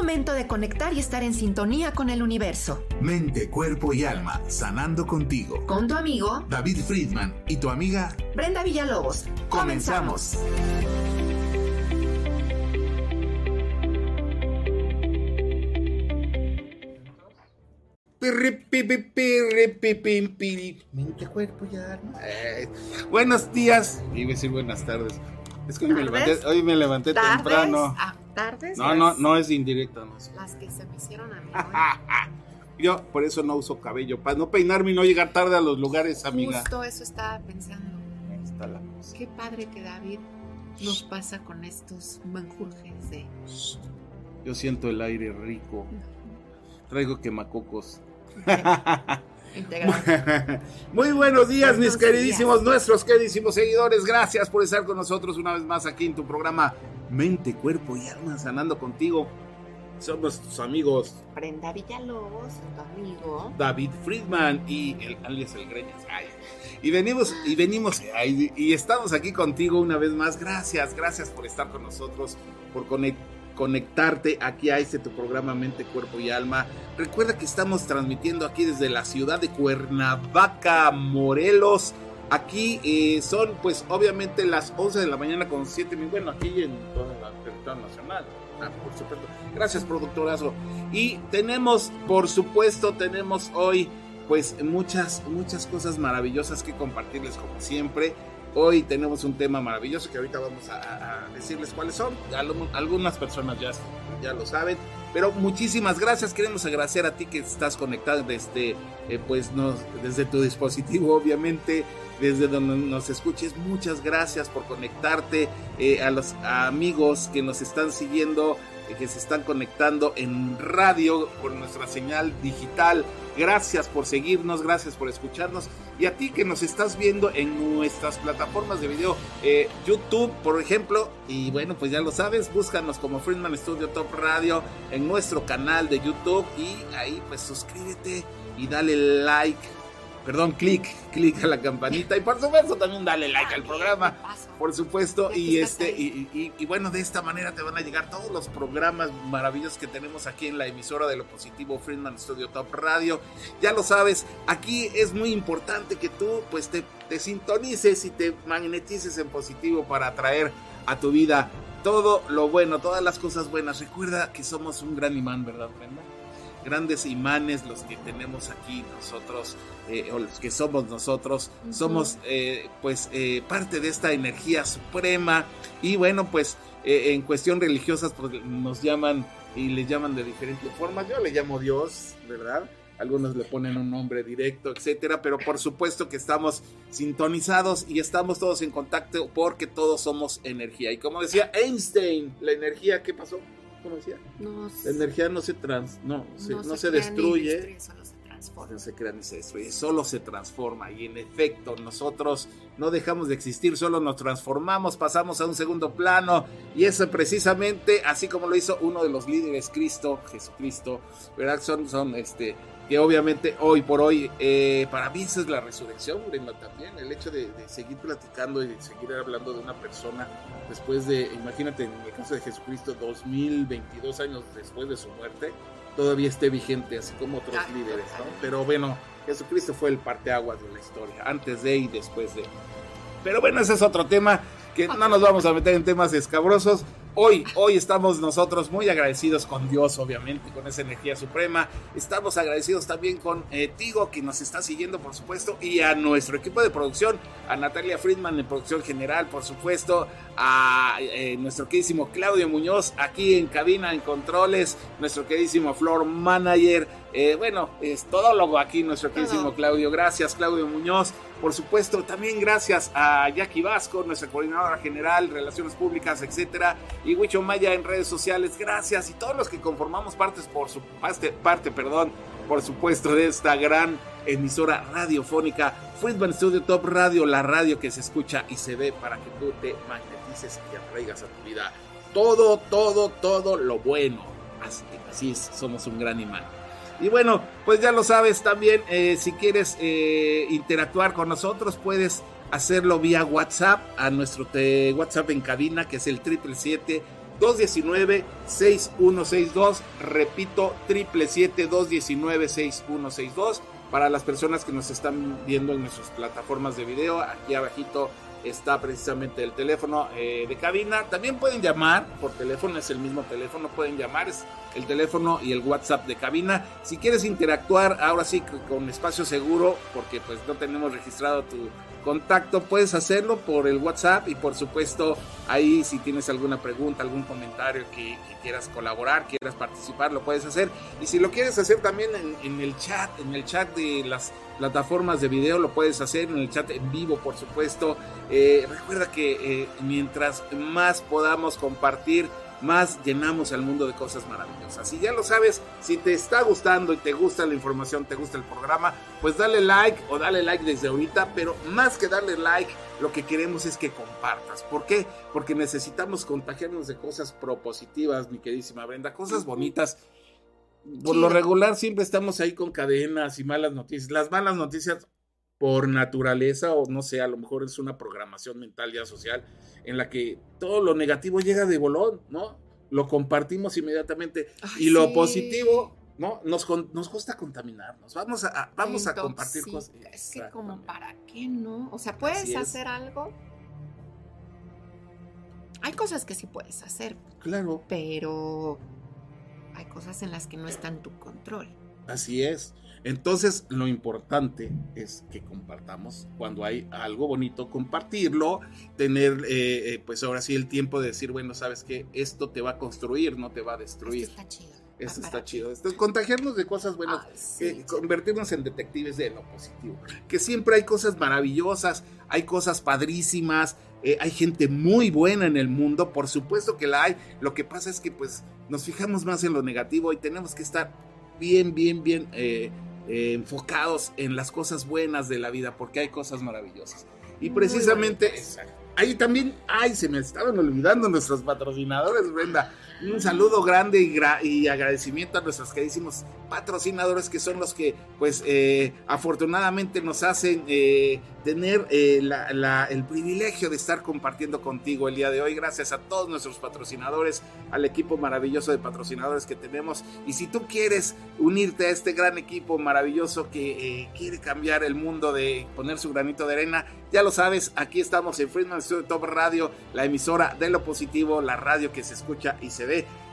momento de conectar y estar en sintonía con el universo. Mente, cuerpo y alma, sanando contigo. Con tu amigo David Friedman y tu amiga Brenda Villalobos. Comenzamos. Mente, cuerpo y alma. Eh, buenos días. Iba a decir buenas tardes. Es que hoy me levanté, hoy me levanté ¿Tardes? temprano. Ah, ¿Tardes? No, no, no es indirecto. No. Las que se me hicieron a mí. Yo por eso no uso cabello, para no peinarme y no llegar tarde a los lugares, amiga. Justo eso estaba pensando. Ahí está la cosa. Qué padre que David nos pasa con estos manjurjes de... Yo siento el aire rico. Traigo quemacocos. integral. Muy buenos días, mis queridísimos, nuestros queridísimos seguidores. Gracias por estar con nosotros una vez más aquí en tu programa Mente, Cuerpo y Alma, sanando contigo. Somos tus amigos Brenda Villalobos, tu amigo. David Friedman y el alias El Greñas. Y venimos, y venimos, ay, y estamos aquí contigo una vez más. Gracias, gracias por estar con nosotros, por conec- conectarte aquí a este tu programa Mente, Cuerpo y Alma. Recuerda que estamos transmitiendo aquí desde la ciudad de Cuernavaca, Morelos. Aquí eh, son, pues, obviamente las 11 de la mañana con 7 mil. Bueno, aquí en toda la territorio nacional. Ah, por supuesto. Gracias, productorazo. Y tenemos, por supuesto, tenemos hoy pues muchas, muchas cosas maravillosas que compartirles como siempre. Hoy tenemos un tema maravilloso que ahorita vamos a, decirles cuáles son. Algu- Algunas personas ya, ya lo saben. Pero muchísimas gracias. Queremos agradecer a ti que estás conectado desde, eh, pues desde tu dispositivo, obviamente, desde donde nos escuches. Muchas gracias por conectarte. eh, a los amigos que nos están siguiendo, que se están conectando en radio por nuestra señal digital. Gracias por seguirnos, gracias por escucharnos. Y a ti que nos estás viendo en nuestras plataformas de video, eh, YouTube, por ejemplo. Y bueno, pues ya lo sabes, búscanos como Friedman Studio Top Radio en nuestro canal de YouTube. Y ahí pues suscríbete y dale like. Perdón, clic, clic a la campanita. Y por supuesto también dale like al programa por supuesto, y este, y, y- y bueno, de esta manera te van a llegar todos los programas maravillosos que tenemos aquí en la emisora de lo positivo Friedman Studio Top Radio. Ya lo sabes, aquí es muy importante que tú pues te, te sintonices y te magnetices en positivo para atraer a tu vida todo lo bueno, todas las cosas buenas. Recuerda que somos un gran imán, ¿verdad, Brenda? Grandes imanes los que tenemos aquí nosotros, eh, o los que somos nosotros, somos eh, pues eh, parte de esta energía suprema y bueno pues eh, en cuestión religiosas pues nos llaman y le llaman de diferentes formas, yo le llamo Dios, ¿verdad? Algunos le ponen un nombre directo, etcétera, pero por supuesto que estamos sintonizados y estamos todos en contacto porque todos somos energía. Y como decía Einstein, la energía, ¿qué pasó? ¿Cómo decía? La energía no se trans, no, se- no se, destruye, no se se destruye, solo se transforma. Y en efecto, nosotros no dejamos de existir, solo nos transformamos, pasamos a un segundo plano. Y eso precisamente, así como lo hizo uno de los líderes, Cristo, Jesucristo, ¿verdad? Son, son este, que obviamente hoy por hoy, eh, para mí esa es la resurrección, Brenda, también. El hecho de, de seguir platicando y de seguir hablando de una persona después de, imagínate, en el caso de Jesucristo, 2022 años después de su muerte, todavía esté vigente, así como otros Ah, líderes, ¿no? Pero bueno, Jesucristo fue el parteaguas de la historia, antes de y después de. Pero bueno, ese es otro tema que no nos vamos a meter en temas escabrosos. Hoy, hoy estamos nosotros muy agradecidos con Dios, obviamente, con esa energía suprema. Estamos agradecidos también con eh, Tigo, que nos está siguiendo, por supuesto, y a nuestro equipo de producción, a Natalia Friedman en producción general, por supuesto, a eh, nuestro queridísimo Claudio Muñoz, aquí en cabina, en controles, nuestro queridísimo Floor Manager, eh, bueno, es todólogo aquí, nuestro queridísimo. Claudio. Gracias, Claudio Muñoz. Por supuesto, también gracias a Jackie Vasco, nuestra coordinadora general, Relaciones Públicas, etcétera, y Huicho Maya en redes sociales. Gracias y todos los que conformamos partes por su parte, parte, perdón, por supuesto, de esta gran emisora radiofónica, Friedman Studio Top Radio, la radio que se escucha y se ve para que tú te magnetices y atraigas a tu vida todo, todo, todo lo bueno. Así, así es, somos un gran imán. Y bueno, pues ya lo sabes también, eh, si quieres eh, interactuar con nosotros, puedes hacerlo vía WhatsApp a nuestro te- WhatsApp en cabina, que es el 777 219-6162. Repito, 777-219-6162. Para las personas que nos están viendo en nuestras plataformas de video, aquí abajito está precisamente el teléfono eh, de cabina. También pueden llamar por teléfono, es el mismo teléfono, pueden llamar, el teléfono y el WhatsApp de cabina. Si quieres interactuar ahora sí con espacio seguro, porque pues no tenemos registrado tu contacto, puedes hacerlo por el WhatsApp y por supuesto ahí si tienes alguna pregunta, algún comentario que, quieras colaborar, quieras participar, lo puedes hacer. Y si lo quieres hacer también en, el chat, en el chat de las plataformas de video, lo puedes hacer en el chat en vivo, por supuesto. Eh, recuerda que eh, mientras más podamos compartir, más llenamos el mundo de cosas maravillosas. Y ya lo sabes, si te está gustando y te gusta la información, te gusta el programa, pues dale like o dale like desde ahorita, pero más que darle like, lo que queremos es que compartas. ¿Por qué? Porque necesitamos contagiarnos de cosas propositivas, mi queridísima Brenda, cosas bonitas. Por lo regular siempre estamos ahí con cadenas y malas noticias. Las malas noticias por naturaleza o no sé, a lo mejor es una programación mental ya social en la que todo lo negativo llega de bolón, ¿no? Lo compartimos inmediatamente y lo positivo, ¿no? Nos, nos gusta contaminarnos. Vamos a, vamos a compartir cosas. Es que como para qué, ¿no? O sea, puedes hacer algo. Hay cosas que sí puedes hacer. Claro. Pero hay cosas en las que no está en tu control. Así es. Entonces, lo importante es que compartamos cuando hay algo bonito, compartirlo, tener, eh, eh, pues ahora sí, el tiempo de decir, bueno, sabes que esto te va a construir, no te va a destruir. Esto está chido. Esto está chido. Esto, contagiarnos de cosas buenas, eh, convertirnos en detectives de lo positivo. Que siempre hay cosas maravillosas, hay cosas padrísimas, hay gente muy buena en el mundo, por supuesto que la hay. Lo que pasa es que pues nos fijamos más en lo negativo y tenemos que estar bien, bien, bien eh, enfocados en las cosas buenas de la vida, porque hay cosas maravillosas. Y precisamente, ahí también, ay, se me estaban olvidando nuestros patrocinadores, Brenda. Un saludo grande y, agradecimiento a nuestros queridísimos patrocinadores que son los que, pues, eh, afortunadamente nos hacen eh, tener eh, el privilegio de estar compartiendo contigo el día de hoy. Gracias a todos nuestros patrocinadores, al equipo maravilloso de patrocinadores que tenemos. Y si tú quieres unirte a este gran equipo maravilloso que quiere cambiar el mundo de poner su granito de arena, ya lo sabes, aquí estamos en Friedman Studio Top Radio, la emisora de lo positivo, la radio que se escucha y se ve.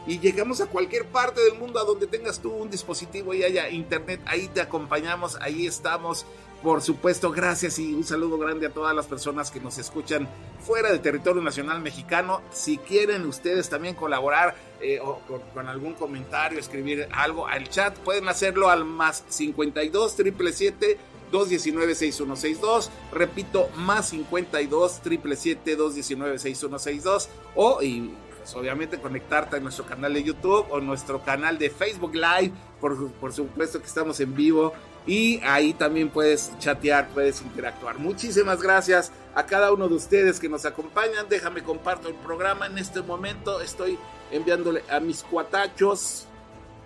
Y llegamos a cualquier parte del mundo a donde tengas tú un dispositivo y haya internet, ahí te acompañamos, ahí estamos. Por supuesto, gracias y un saludo grande a todas las personas que nos escuchan fuera del territorio nacional mexicano. Si quieren ustedes también colaborar eh, o con, algún comentario, escribir algo al chat, pueden hacerlo al más 52 777 219-6162. Repito, más 52 777-219-6162. O, y pues, obviamente, conectarte a nuestro canal de YouTube o nuestro canal de Facebook Live. Por, por supuesto que estamos en vivo. Y ahí también puedes chatear, puedes interactuar. Muchísimas gracias a cada uno de ustedes que nos acompañan. Déjame comparto el programa. En este momento estoy enviándole a mis cuatachos.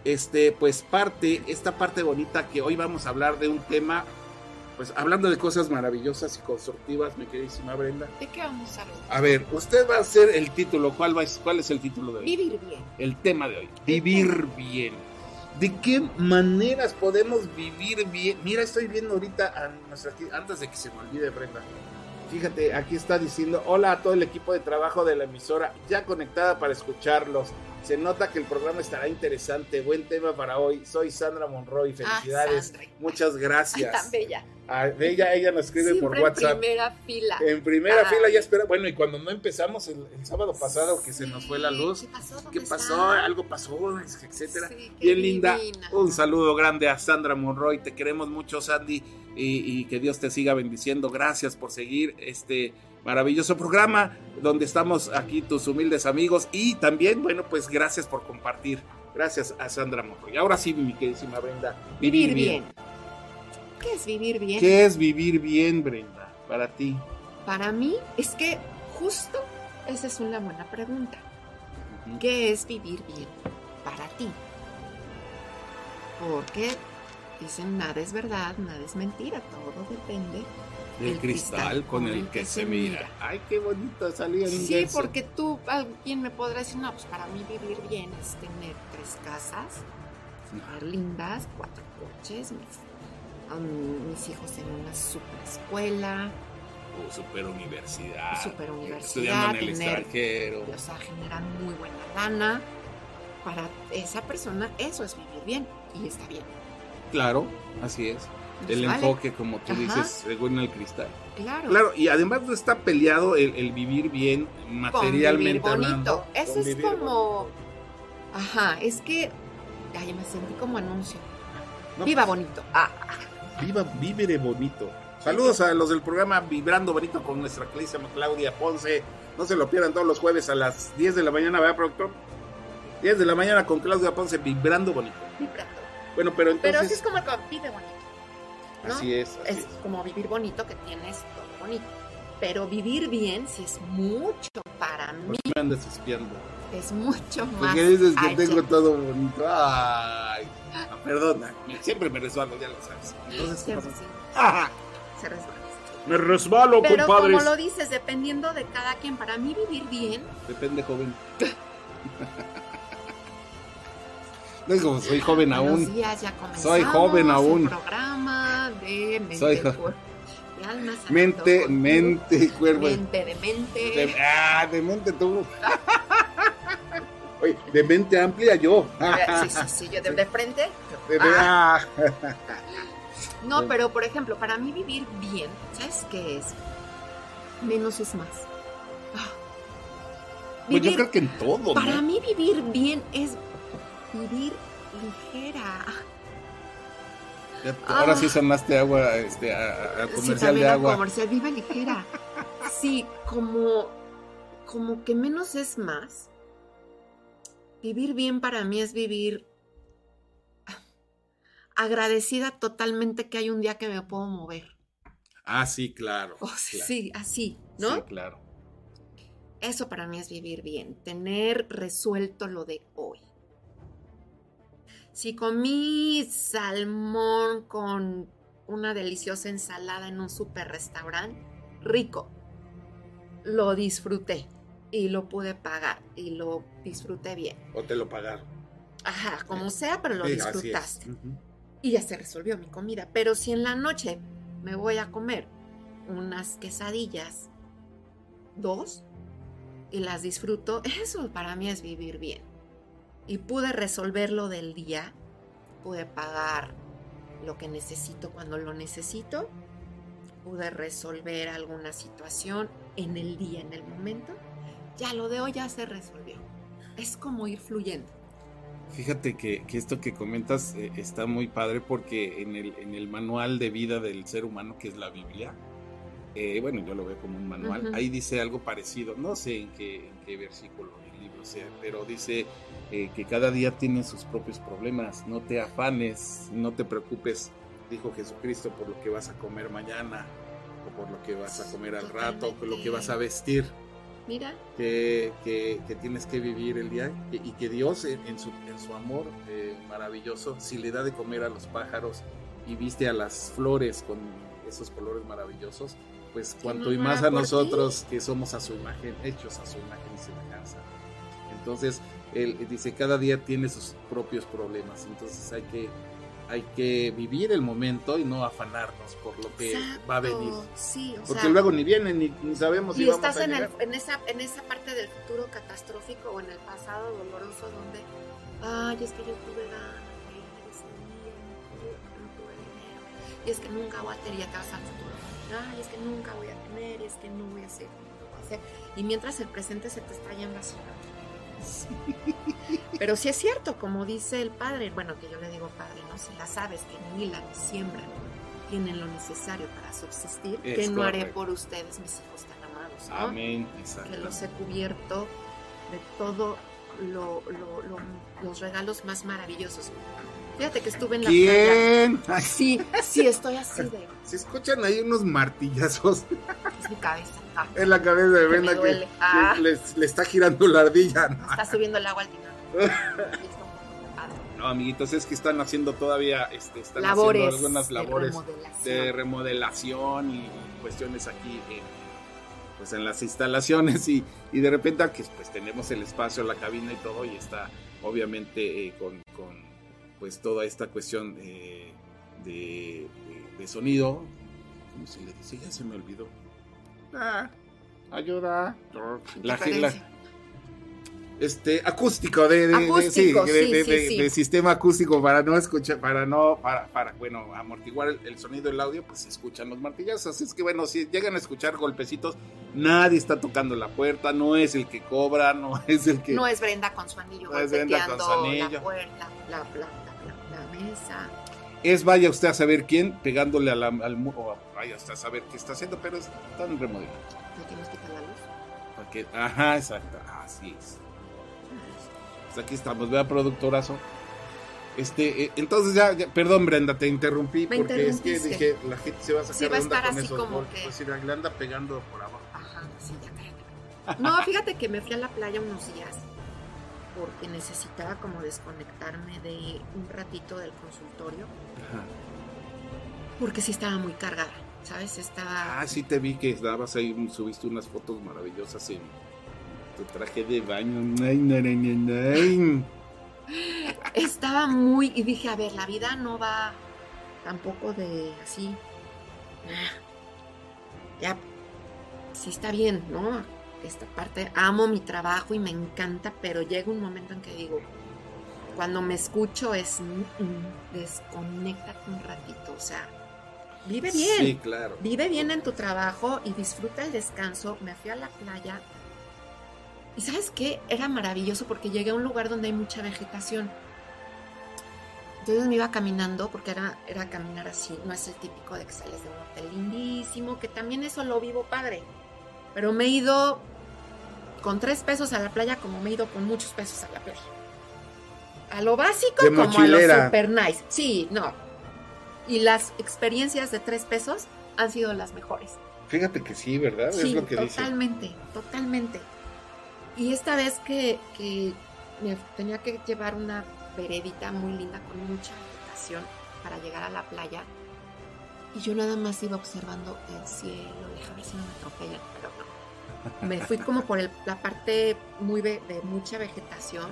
Este, pues parte, esta parte bonita que hoy vamos a hablar de un tema pues hablando de cosas maravillosas y constructivas, mi queridísima Brenda. ¿De qué vamos a hablar? A ver, usted va a hacer el título. ¿Cuál, va, ¿Cuál es el título de hoy? Vivir bien. El tema de hoy. Vivir bien. ¿De qué maneras podemos vivir bien? Mira, estoy viendo ahorita a nuestra, antes de que se me olvide, Brenda. Fíjate, aquí está diciendo, hola a todo el equipo de trabajo de la emisora, ya conectada para escucharlos. Se nota que el programa estará interesante. Buen tema para hoy. Soy Sandra Monroy. Ah, Felicidades. Muchas gracias. tan bella. ella, ella nos escribe por WhatsApp. En primera fila. En primera fila ya espera. Bueno, y cuando no empezamos el, sábado pasado que se nos fue la luz. ¿Qué pasó? Algo pasó, etcétera. Bien linda. Un saludo grande a Sandra Monroy. Te queremos mucho, Sandy. y que Dios te siga bendiciendo. Gracias por seguir este maravilloso programa donde estamos aquí tus humildes amigos y también, bueno, pues gracias por compartir. Gracias a Sandra Y Ahora sí, mi queridísima Brenda, vivir, bien. ¿Qué es vivir bien? ¿Qué es vivir bien, Brenda, para ti? Para mí es que justo esa es una buena pregunta. ¿Qué es vivir bien para ti? Porque dicen nada es verdad, nada es mentira, todo depende del cristal, con el que, se mira. Ay, qué bonito salía en Sí, porque tú, alguien me podrá decir, no, pues para mí vivir bien es tener tres casas, súper lindas, cuatro coches, mis, mis hijos en una super escuela, o super universidad, super universidad estudiando en el tener, extranjero. O sea, generar muy buena lana. Para esa persona eso es vivir bien y está bien. Claro, así es. Pues el vale. enfoque, como tú Ajá. dices, según el cristal. Claro. Claro, y además no está peleado el, el vivir bien materialmente con vivir hablando. bonito. Eso con es como. Ajá, es que. Ay, me sentí como anuncio. No, Viva bonito. Ah, Viva, vívere bonito. Saludos a los del programa Vibrando Bonito con nuestra queridísima Claudia Ponce. No se lo pierdan todos los jueves a las 10 de la mañana, ¿verdad, productor? 10 de la mañana con Claudia Ponce, Vibrando Bonito. vibrando. Bueno, pero entonces. Pero así es como el que vive bonito. ¿No? Así es, así Es es. como vivir bonito que tienes todo bonito. Pero vivir bien sí es mucho para mí. ¿Por qué me andas espiando? Es mucho más. Porque dices que tengo todo bonito. Ay, perdona, siempre me resbalo, ya lo sabes. Entonces, ¿qué Sí, pasó? sí, Ah, se resbala. me resbalo, Pero compadres. como lo dices, dependiendo de cada quien, para mí vivir bien, Depende, joven. Como soy joven buenos aún. días, ya comenzamos Soy joven el aún. programa de mente, Soy jo- y alma, Mente, mente, cuerpo. mente de mente. De, ah, de mente tú. Oye, de mente amplia yo. Sí, sí, sí, yo de, de frente. De- de- ah. No, pero por ejemplo, para mí vivir bien, ¿sabes qué es? Menos es más. Ah. Pues yo creo que en todo, para ¿no? mí vivir bien es vivir ligera. Ahora Ah. sí sonaste agua, este, a, a- a Sí, comercial de agua. comercial, vive ligera. Sí, como, como que menos es más. Vivir bien para mí es vivir agradecida totalmente que hay un día que me puedo mover. Ah, sí, claro. Oh, claro. Sí, así, ¿no? Sí, claro. Eso para mí es vivir bien, tener resuelto lo de hoy. Si comí salmón con una deliciosa ensalada en un super restaurante, rico. Lo disfruté y lo pude pagar y lo disfruté bien. O te lo pagaron. Ajá, como sea, pero lo Sí, disfrutaste. Y ya se resolvió mi comida. Pero si en la noche me voy a comer unas quesadillas, dos, y las disfruto, eso para mí es vivir bien. Y pude resolver lo del día, pude pagar lo que necesito cuando lo necesito, pude resolver alguna situación en el día, en el momento, ya lo de hoy ya se resolvió. Es como ir fluyendo. Fíjate que, que esto que comentas eh, está muy padre porque en el, en el manual de vida del ser humano, que es la Biblia, eh, bueno, yo lo veo como un manual, ahí dice algo parecido, no sé en qué, en qué versículo del libro sea, pero dice eh, que cada día tiene sus propios problemas, no te afanes, no te preocupes, dijo Jesucristo, por lo que vas a comer mañana, o por lo que vas a comer al rato, o por lo que vas a vestir. Mira, que, que- que tienes que vivir el día y, y que Dios en, en su, en su amor eh, maravilloso, si le da de comer a los pájaros y viste a las flores con esos colores maravillosos, pues cuanto y más a nosotros que somos a su imagen, hechos a su imagen y semejanza. Entonces, él dice, cada día tiene sus propios problemas, entonces hay que, hay que vivir el momento y no afanarnos por lo que va a venir. Exacto, Sí, o Porque sea, luego ni viene ni, ni sabemos si y vamos estás a en, el- en esa, en esa parte del futuro catastrófico o en el pasado doloroso donde, ay, es que yo tuve ganas dinero, y es que nunca voy a tener, ya te vas al futuro, ay, es que nunca voy a tener, y es que no voy a hacer, no voy a hacer, y mientras el presente se te está yendo Pero sí es cierto, como dice el padre, bueno, que yo le digo padre, ¿no? Si las aves que nilan siembran tienen lo necesario para subsistir, Es ¿qué no haré por ustedes, mis hijos tan amados? ¿no? Amén. Que los he cubierto de todo lo- lo- lo- los regalos más maravillosos. Fíjate que estuve en la playa. ¿Quién? Ay, Sí, sí, estoy así de. se escuchan ahí unos martillazos Es mi cabeza. Ah, en la cabeza de Brenda que. Ah, le está girando la ardilla. ¿no? está subiendo el agua al padre. No, amiguitos, es que están haciendo todavía, este, están labores haciendo algunas labores de remodelación. de remodelación y cuestiones aquí en, pues en las instalaciones y, y de repente que pues tenemos el espacio, la cabina y todo y está obviamente eh, con, con, pues toda esta cuestión eh, de, de, de sonido, ¿cómo se le dice? Ya se me olvidó. Ah, ayuda. La, la- este acústico de, de- de- Acústico, sí, de, sí, de- sí, de- sí. de sistema acústico para no escuchar para no para, para bueno amortiguar el, el sonido del audio pues se escuchan los martillazos así es que bueno si llegan a escuchar golpecitos nadie está tocando la puerta no es el que cobra no es el que No es Brenda con su anillo No es Brenda con su anillo. la puerta, la, la, la- la- la mesa. Es vaya usted a saber quién pegándole a la- al muro vaya usted a saber qué está haciendo pero están remodelando ¿Le tienes que quitar la luz? Para que- ajá exacto así es Pues aquí estamos, vea productorazo. Este, eh, entonces ya, ya- perdón Brenda, te interrumpí Me porque es que dije, la gente se va a sacar Sí, va a estar con así esos como golpes, que- pues, le anda pegando por abajo. Ajá, sí, ya cállate. No, fíjate que me fui a la playa unos días porque necesitaba como desconectarme de un ratito del consultorio Ajá. porque sí estaba muy cargada, ¿sabes? Estaba... Ah, sí te vi que dabas ahí, subiste unas fotos maravillosas en tu traje de baño. Estaba muy... Y dije, a ver, la vida no va tampoco de así... Ya, sí está bien, ¿no? Esta parte, amo mi trabajo y me encanta, pero llega un momento en que digo, cuando me escucho es, "Mm, mm, desconéctate un ratito, o sea, vive bien. Sí, claro. Vive bien en tu trabajo y disfruta el descanso. Me fui a la playa. Y sabes qué? Era maravilloso porque llegué a un lugar donde hay mucha vegetación. Entonces me iba caminando porque era, era caminar así. No es el típico de que sales de un hotel lindísimo, que también eso lo vivo padre. Pero me he ido con tres pesos a la playa como me he ido con muchos pesos a la playa. A lo básico De como a lo super nice. Sí, no. Y las experiencias de tres pesos han sido las mejores. Fíjate que sí, ¿verdad? es Sí, lo que dice. totalmente, totalmente. Y esta vez que, que me tenía que llevar una veredita muy linda con mucha vegetación para llegar a la playa, y yo nada más iba observando el cielo, ver si no me atropellan, pero. Me fui como por el- la parte muy de mucha vegetación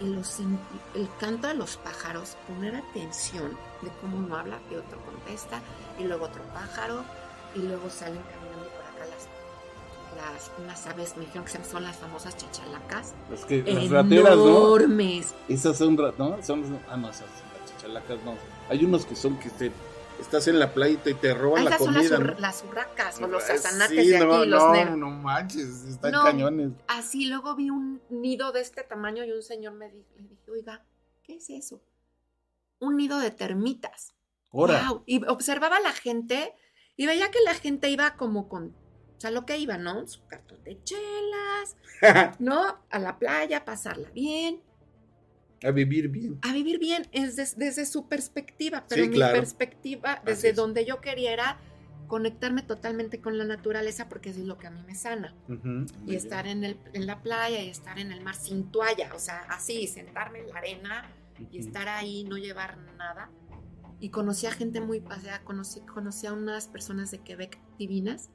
y los, el canto de los pájaros, poner atención de cómo uno habla y otro contesta, y luego otro pájaro, y luego salen caminando por acá las, las unas aves, me dijeron que son las famosas chachalacas, Es que las rateras, ¿no? enormes. Esas son, ¿no? Son, ah, no, esas las chichalacas no. Hay unos que son que te, estás en la playa y te, roban la esas son las, comida, ¿no? las urracas o los Sí, azanates de aquí, no, los no, negros. no manches, están No. cañones. Así luego vi un nido de este tamaño y un señor me di- le dije, oiga, ¿qué es eso? Un nido de termitas. Ahora, Guau. Y observaba a la gente y veía que la gente iba como con, o sea, lo que iba, ¿no? Su cartón de chelas, ¿no? A la playa, pasarla bien, a vivir bien. a vivir bien, es des- desde su perspectiva, pero Sí, mi claro. perspectiva, desde es. donde yo quería era conectarme totalmente con la naturaleza porque eso es lo que a mí me sana. Ujú, muy y estar en, el, en la playa y estar en el mar sin toalla, o sea, así, sentarme en la arena y Ujú. estar ahí, no llevar nada. Y conocí a gente muy, o sea, conocí, conocí a unas personas de Quebec divinas.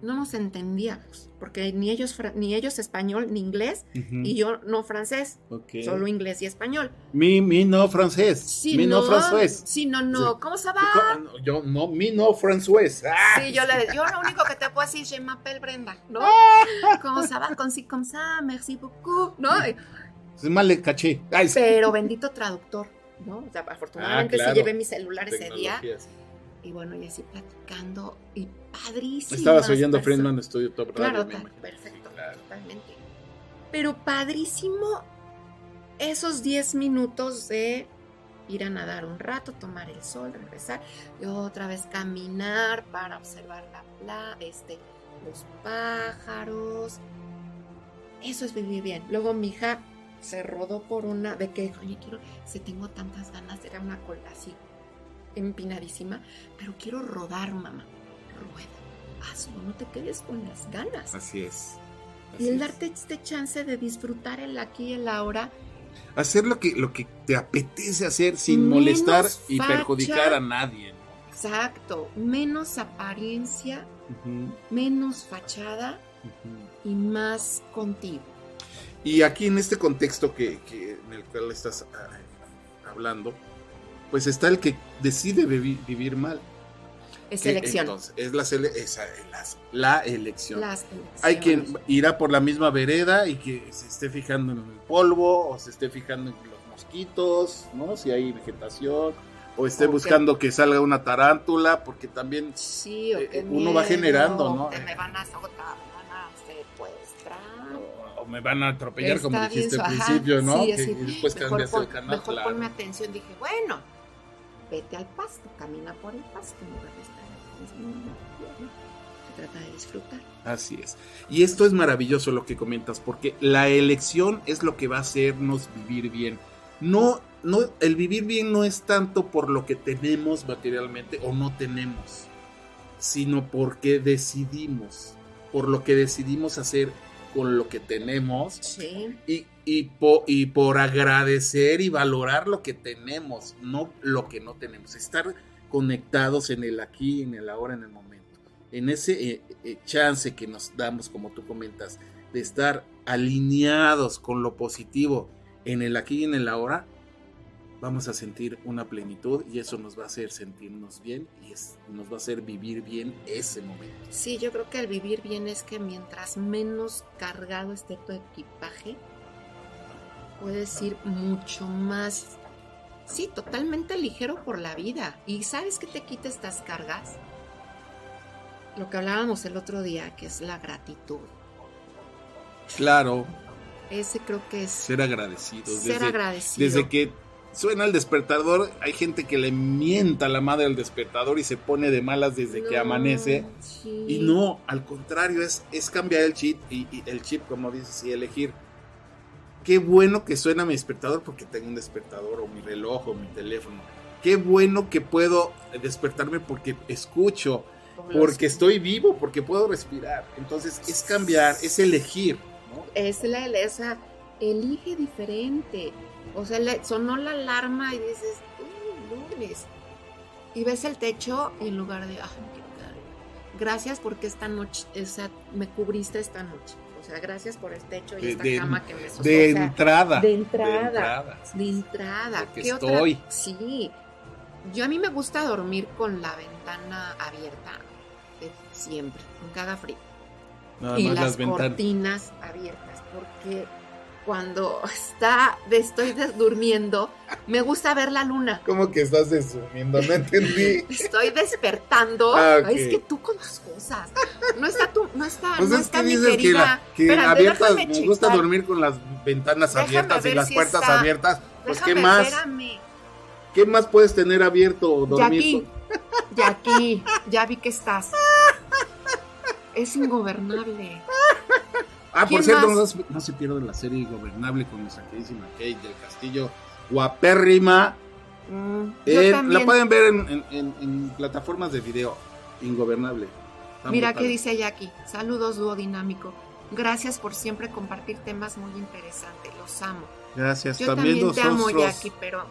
No nos entendíamos, porque ni ellos, ni ellos español ni inglés, y yo no francés, solo inglés y español. Mi, mi no francés. Sí, mi no, francés. Sí, no, no, Sí. ¿cómo se va? Yo no, mi no francés. Ah, Sí, yo, le, yo lo único que te puedo decir, je m'appelle Brenda, ¿no? ¿Cómo se va? Con si, comme ça, merci beaucoup, ¿no? Es mal le caché. Ay, sí. Pero bendito traductor, ¿no? O sea, afortunadamente Ah, claro. sí llevé mi celular ese día. Y bueno, y así platicando y padrísimo. Estabas oyendo Friedman Studio Top Radio. Claro, perfecto, Sí, claro. totalmente. Pero padrísimo esos 10 minutos de ir a nadar un rato, tomar el sol, regresar y otra vez caminar para observar la pla, este, los pájaros. Eso es vivir bien. Luego mi hija se rodó por una de que, oye, quiero, si tengo tantas ganas, era una cola así empinadísima, pero quiero rodar, mamá. Rueda, hazlo, no te quedes con las ganas. Así es. Y el es. darte este chance de disfrutar el aquí y el ahora Hacer lo que, lo que te apetece hacer sin Menos molestar y perjudicar a nadie. ¿no? Exacto, menos apariencia, menos fachada y más contigo. Y aquí en este contexto que, que- en el cual estás ah, hablando, pues está el que decide vivi- vivir mal. Es Que elección. entonces, es la, sele- esa- las- la elección. Las. Hay quien irá por la misma vereda y que se esté fijando en el polvo o se esté fijando en los mosquitos, ¿no? Si hay vegetación o esté O buscando que salga una tarántula porque también Sí, o eh, qué uno va generando, ¿no? que me van a azotar, me van a secuestrar. o, o me van a atropellar como Está bien dijiste al principio, ¿no? sí, Que- después mejor, cambiaste pon- el canal. mejor claro. ponme atención. Dije, bueno, vete al pasto, camina por el pasto en lugar de estar ahí. Pues. Se trata de disfrutar. Así es. Y esto es maravilloso lo que comentas, porque la elección es lo que va a hacernos vivir bien. No, no, el vivir bien no es tanto por lo que tenemos materialmente o no tenemos, sino porque decidimos, por lo que decidimos hacer con lo que tenemos Sí. y, y, po- y por agradecer y valorar lo que tenemos, no lo que no tenemos. Estar conectados en el aquí, en el ahora, en el momento. En ese eh, eh, chance que nos damos, como tú comentas, de estar alineados con lo positivo en el aquí y en el ahora, vamos a sentir una plenitud y eso nos va a hacer sentirnos bien y es, nos va a hacer vivir bien ese momento. Sí, yo creo que el vivir bien es que mientras menos cargado esté tu equipaje, puedes ir mucho más, sí, totalmente ligero por la vida. ¿Y sabes qué te quita estas cargas? Lo que hablábamos el otro día, que es la gratitud. Claro, Ese creo que es ser agradecidos. ser desde- agradecido. Desde que suena el despertador, hay gente que le mienta la madre al despertador y se pone de malas desde que amanece. sí. Y no, al contrario, es, es cambiar el chip y, y el chip, como dices, y elegir. Qué bueno que suena mi despertador porque tengo un despertador o mi reloj o mi teléfono. Qué bueno que puedo despertarme porque escucho, porque estoy vivo, porque puedo respirar. Entonces es cambiar, es elegir. ¿no? es la esa elige diferente. O sea, le- sonó la alarma y dices, "Uy, lunes. Y ves el techo y en lugar de, ay, ahí". Gracias porque esta noche, o sea, me cubriste esta noche. O sea, gracias por el techo y De- esta de- cama que me sostuvo. De O sea, entrada. de entrada. De entrada. sí. de entrada. Porque ¿Qué otra? estoy. Sí. Yo a mí me gusta dormir con la ventana abierta eh, siempre, aunque haga frío. Nada y más las, cortinas abiertas, porque cuando está, estoy durmiendo, me gusta ver la luna. ¿Cómo que estás durmiendo? No entendí. Estoy despertando. Ah. Ay, es que tú con tus cosas. No está tu, no está, Pues no es está que mi dices que, la- abiertas, me gusta dormir con las ventanas Déjame abiertas y las si puertas está. abiertas. Pues qué más, Espérame. qué más puedes tener abierto o dormir. Jackie, Jackie, ya vi que estás. Es ingobernable. Ah, por ¿Quién cierto, no, se- no se pierdan la serie Ingobernable con nuestra queridísima Kate del Castillo, guapérrima. Mm, Eh, la pueden ver en, en- en- en plataformas de video. Ingobernable. Mira qué dice Jackie. Saludos, dúo dinámico. Gracias por siempre compartir temas muy interesantes. Los amo. Gracias. Yo también, también, te amo. Jackie, pero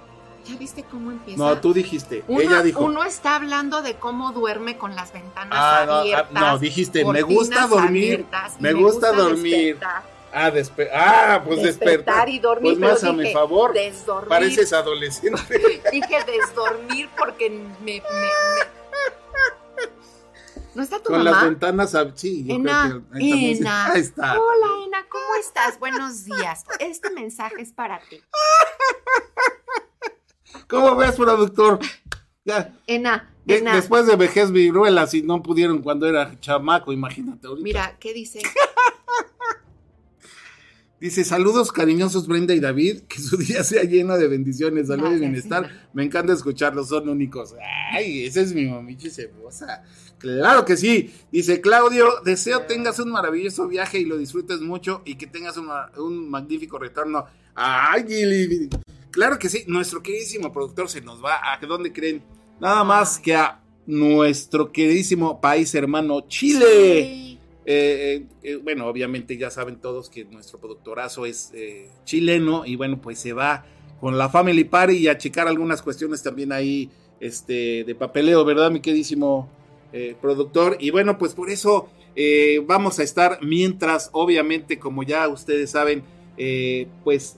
¿ya viste cómo empieza? No, tú dijiste. uno, ella dijo. uno está hablando de cómo duerme con las ventanas Ah, no, ah, abiertas. no, dijiste, me gusta dormir. abiertas, me gusta dormir. despertar, Ah, despe- ah, pues despertar. despertar y dormir. Pues más a mi favor. Desdormir. Pareces adolescente. Dije desdormir porque me, me- me- ¿No está tu Con las ventanas Sí, yo Ena, creo que. Ena. Ahí está. Hola, Ena, ¿cómo estás? Buenos días. Este mensaje es para ti. ¿Cómo ves, productor? Ya, Ena, de- Ena. después de vejez viruela, si no pudieron cuando era chamaco, imagínate ahorita. Mira, ¿qué dice? Dice, saludos cariñosos Brenda y David, que su día sea lleno de bendiciones, salud y bienestar. Me encanta escucharlos, son únicos. Ay, esa es mi mamichi cebosa. Claro que sí. Dice Claudio, deseo tengas un maravilloso viaje y lo disfrutes mucho y que tengas una- un magnífico retorno. Ay, Gili. Claro que sí. Nuestro queridísimo productor se nos va. ¿A dónde creen? Nada más que a nuestro queridísimo país hermano Chile. Sí. eh, eh, bueno, obviamente ya saben todos que nuestro productorazo es eh, chileno y bueno, pues se va con la Family Party y a checar algunas cuestiones también ahí este, de papeleo, ¿verdad, mi queridísimo productor? Y bueno, pues por eso vamos a estar mientras, obviamente, como ya ustedes saben, pues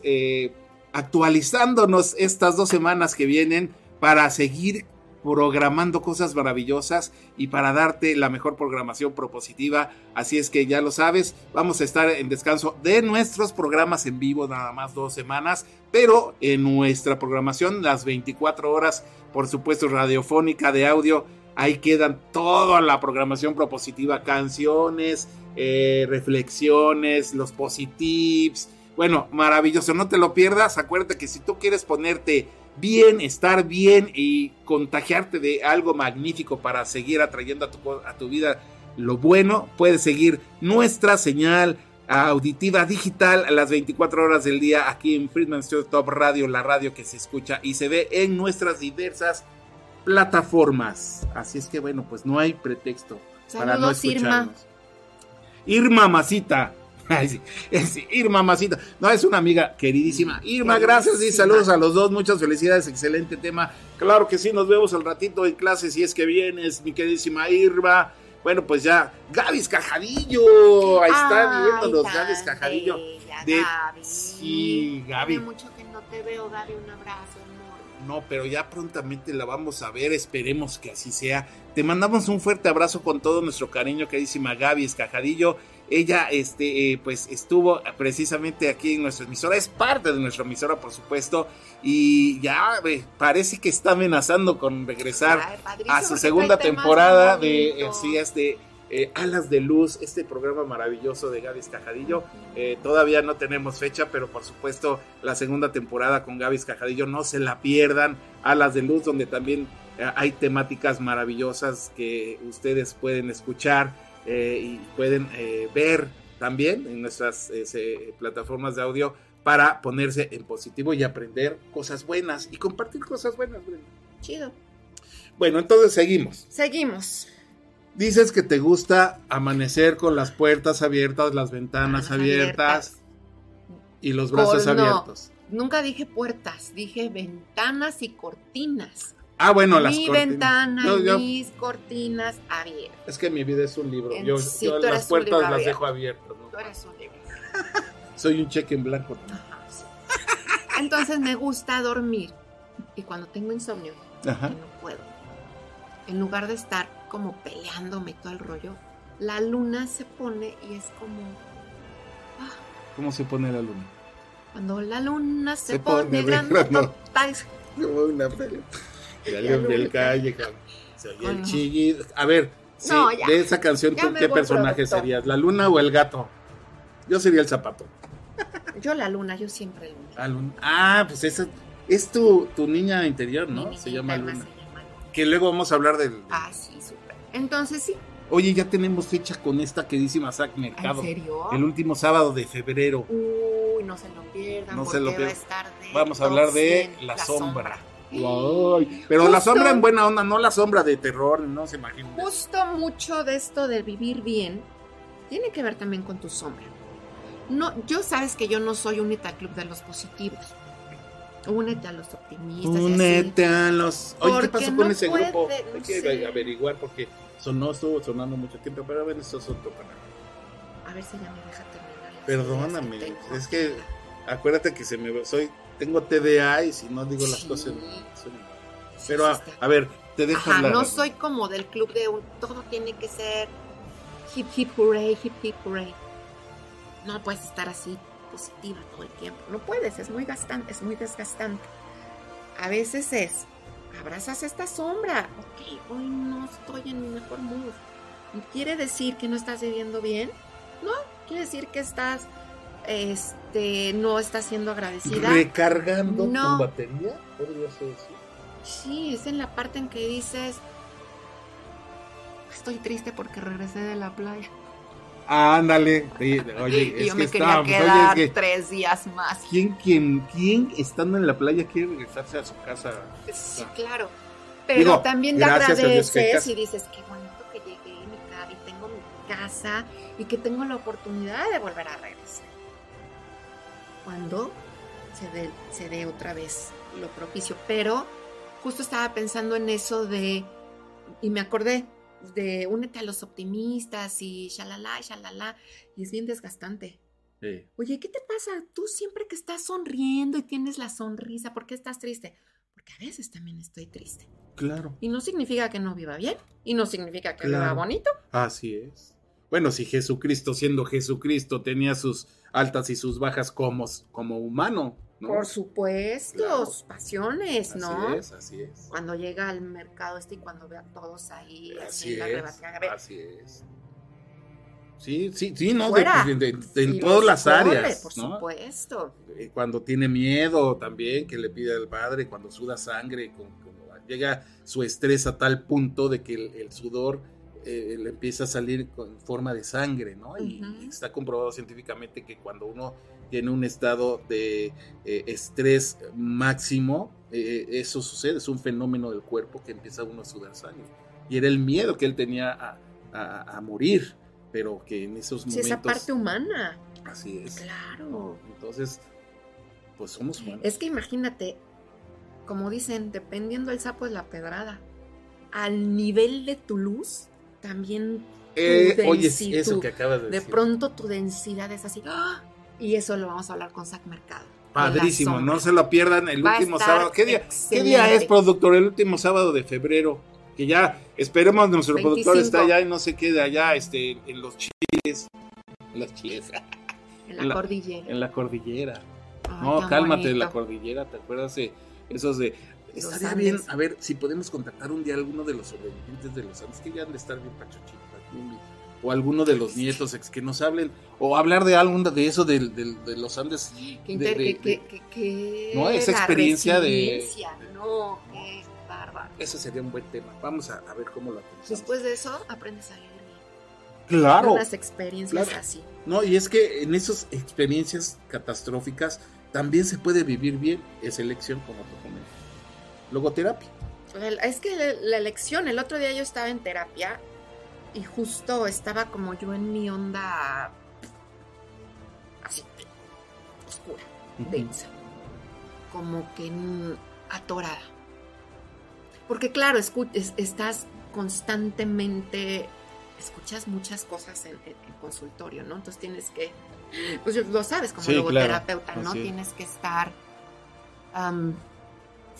actualizándonos estas dos semanas que vienen para seguir programando cosas maravillosas y para darte la mejor programación propositiva. Así es que ya lo sabes, vamos a estar en descanso de nuestros programas en vivo nada más dos semanas, pero en nuestra programación las 24 horas, por supuesto radiofónica de audio, ahí quedan toda la programación propositiva, canciones, eh, reflexiones, los positivos. Bueno, maravilloso, no te lo pierdas. Acuérdate que si tú quieres ponerte bien, estar bien y contagiarte de algo magnífico para seguir atrayendo a tu, a tu vida lo bueno, puedes seguir nuestra señal auditiva digital a las 24 horas del día aquí en Friedman Studio Top Radio, la radio que se escucha y se ve en nuestras diversas plataformas. Así es que bueno, pues no hay pretexto para no escucharnos. Irma. Irma Masita, es Irma Masita. No, es una amiga queridísima. Irma, gracias y saludos a los dos. Muchas felicidades. Excelente tema. Claro que sí, nos vemos al ratito en clase si es que vienes, mi queridísima Irma. Bueno, pues ya, Gaby Cajadillo. Ahí está viéndonos, Gaby Cajadillo. De... Sí, Gaby. mucho que no te veo, Gaby. Un abrazo, amor. No, pero ya prontamente la vamos a ver. Esperemos que así sea. Te mandamos un fuerte abrazo con todo nuestro cariño, queridísima Gaby Escajadillo. Ella, este, eh, pues estuvo precisamente aquí en nuestra emisora, es parte de nuestra emisora, por supuesto, y ya eh, parece que está amenazando con regresar a su segunda temporada de, eh, sí, este, Alas de Luz, este programa maravilloso de Gaby Cajadillo. todavía no tenemos fecha, pero por supuesto la segunda temporada con Gaby Cajadillo no se la pierdan. Alas de Luz, donde también hay temáticas maravillosas que ustedes pueden escuchar eh, y pueden eh, ver también en nuestras eh, plataformas de audio para ponerse en positivo y aprender cosas buenas y compartir cosas buenas, Brenda. Chido. Bueno, entonces seguimos. Seguimos. Dices que te gusta amanecer con las puertas abiertas, las ventanas abiertas, y los brazos abiertos. Nunca dije puertas, dije ventanas y cortinas. Ah, bueno, las mi cortinas. Mi ventana, mis cortinas abiertas. Es que mi vida es un libro. yo, las puertas las dejo abiertas. Tú eres un libro. Soy un cheque en blanco. Entonces me gusta dormir. Y cuando tengo insomnio, no puedo. En lugar de estar como peleándome todo el rollo, la luna se pone y es como. Ah. ¿Cómo se pone la luna? Cuando la luna se, pone, grande, como una pelea del calle, el chillido. A ver, de esa canción, qué personaje serías? ¿La luna o el gato? Yo sería el zapato. Yo la luna, yo siempre luna. Ah, pues esa es tu, tu niña interior, ¿no? Se llama, luna. Que luego vamos a hablar del... Ah, sí, súper. Entonces sí. Oye, ya tenemos fecha con esta queridísima Zack Mercado. ¿En serio? El último sábado de febrero. Uy, no se lo pierdan. No se lo pierdan. Vamos a hablar de La, sombra pero la sombra en buena onda, no la sombra de terror, no se imagina. Justo mucho de esto de vivir bien tiene que ver también con tu sombra. No, yo sabes que yo no soy al club de los positivos. Únete a los optimistas. Únete a los. Oye, ¿qué pasó con ese grupo? Hay que averiguar porque sonó, estuvo sonando mucho tiempo, pero a ver, eso es otro canal. A ver si ya me deja terminar. Perdóname, es que acuérdate que se me soy tengo TDA y si no digo las cosas. Pero a, ver, te dejo Ajá, No soy como del club de un, todo tiene que ser hip hip hooray, hip hip hooray. No puedes estar así positiva todo el tiempo. No puedes, es muy gastante, es muy desgastante. A veces es, abrazas esta sombra. Ok, hoy no estoy en mi mejor mood. ¿Quiere decir que no estás viviendo bien? No, quiere decir que estás este, no está siendo agradecida. Recargando no. batería, podría ser Sí, es en la parte en que dices, estoy triste porque regresé de la playa. Ándale, oye, es yo me quería quedar tres días más. ¿Quién, quién, ¿Quién estando en la playa quiere regresarse a su casa? Sí, claro. Pero también te agradeces y dices, qué bonito que llegué y, tengo casa y que tengo la oportunidad de volver a regresar. Cuando se dé, se dé otra vez lo propicio. Pero justo estaba pensando en eso de, y me acordé de únete a los optimistas y shalala, shalala, y es bien desgastante. Oye, ¿qué te pasa? Tú siempre que estás sonriendo y tienes la sonrisa, ¿por qué estás triste? Porque a veces también estoy triste. Claro. Y no significa que no viva bien, y no significa que viva bonito. Así es. Bueno, si Jesucristo, siendo Jesucristo, tenía sus altas y sus bajas como, como humano, por supuesto, pasiones, ¿no? Así es, así es. Cuando llega al mercado este y cuando ve a todos ahí, así, es, la Así es. Sí, sí, sí, ¿no? en todas las áreas. Por supuesto. Eh, cuando tiene miedo también, que le pide al padre, cuando suda sangre, llega su estrés a tal punto de que el, sudor eh, le empieza a salir con forma de sangre, ¿no? Y está comprobado científicamente que cuando uno tiene un estado de eh, estrés máximo, eh, eso sucede, es un fenómeno del cuerpo que empieza uno a sudar sangre. Y era el miedo que él tenía a, morir, pero que en esos momentos... Sí, esa parte humana. Así es. Claro. Entonces, pues somos humanos. Es que imagínate, como dicen, dependiendo el sapo es la pedrada. Al nivel de tu luz, también... Eh, oye, eso que acabas de, decir. De pronto tu densidad es así. ¡ah! Y eso lo vamos a hablar con Zach Mercado. Padrísimo, no se lo pierdan el último sábado. ¿Qué día, ¿Qué día, es, productor? El último sábado de febrero. Que ya, esperemos, nuestro productor está allá y no se quede allá este, en los chiles. En los chiles. En la, cordillera. En la cordillera. no, cálmate, en la cordillera, ¿te acuerdas de esos de... Estaría bien, a ver, si podemos contactar un día a alguno de los sobrevivientes de los Andes, que ya han de estar bien pachochitos, o alguno de los nietos que nos hablen, o hablar de algo de eso de, los Andes. Que, no, esa experiencia de, No, qué bárbaro. Ese sería un buen tema. Vamos a, ver cómo lo hacemos. Después de eso, aprendes a vivir Claro. Unas experiencias así. No, y es que en esas experiencias catastróficas también se puede vivir bien esa elección, como tú comentas. Logoterapia. Es que la elección, el otro día yo estaba en terapia y justo estaba como yo en mi onda así, oscura, densa, como que atorada. Porque claro, estás constantemente, escuchas muchas cosas en, el consultorio, ¿no? Entonces tienes que, pues lo sabes como logoterapeuta, ¿no? Tienes que estar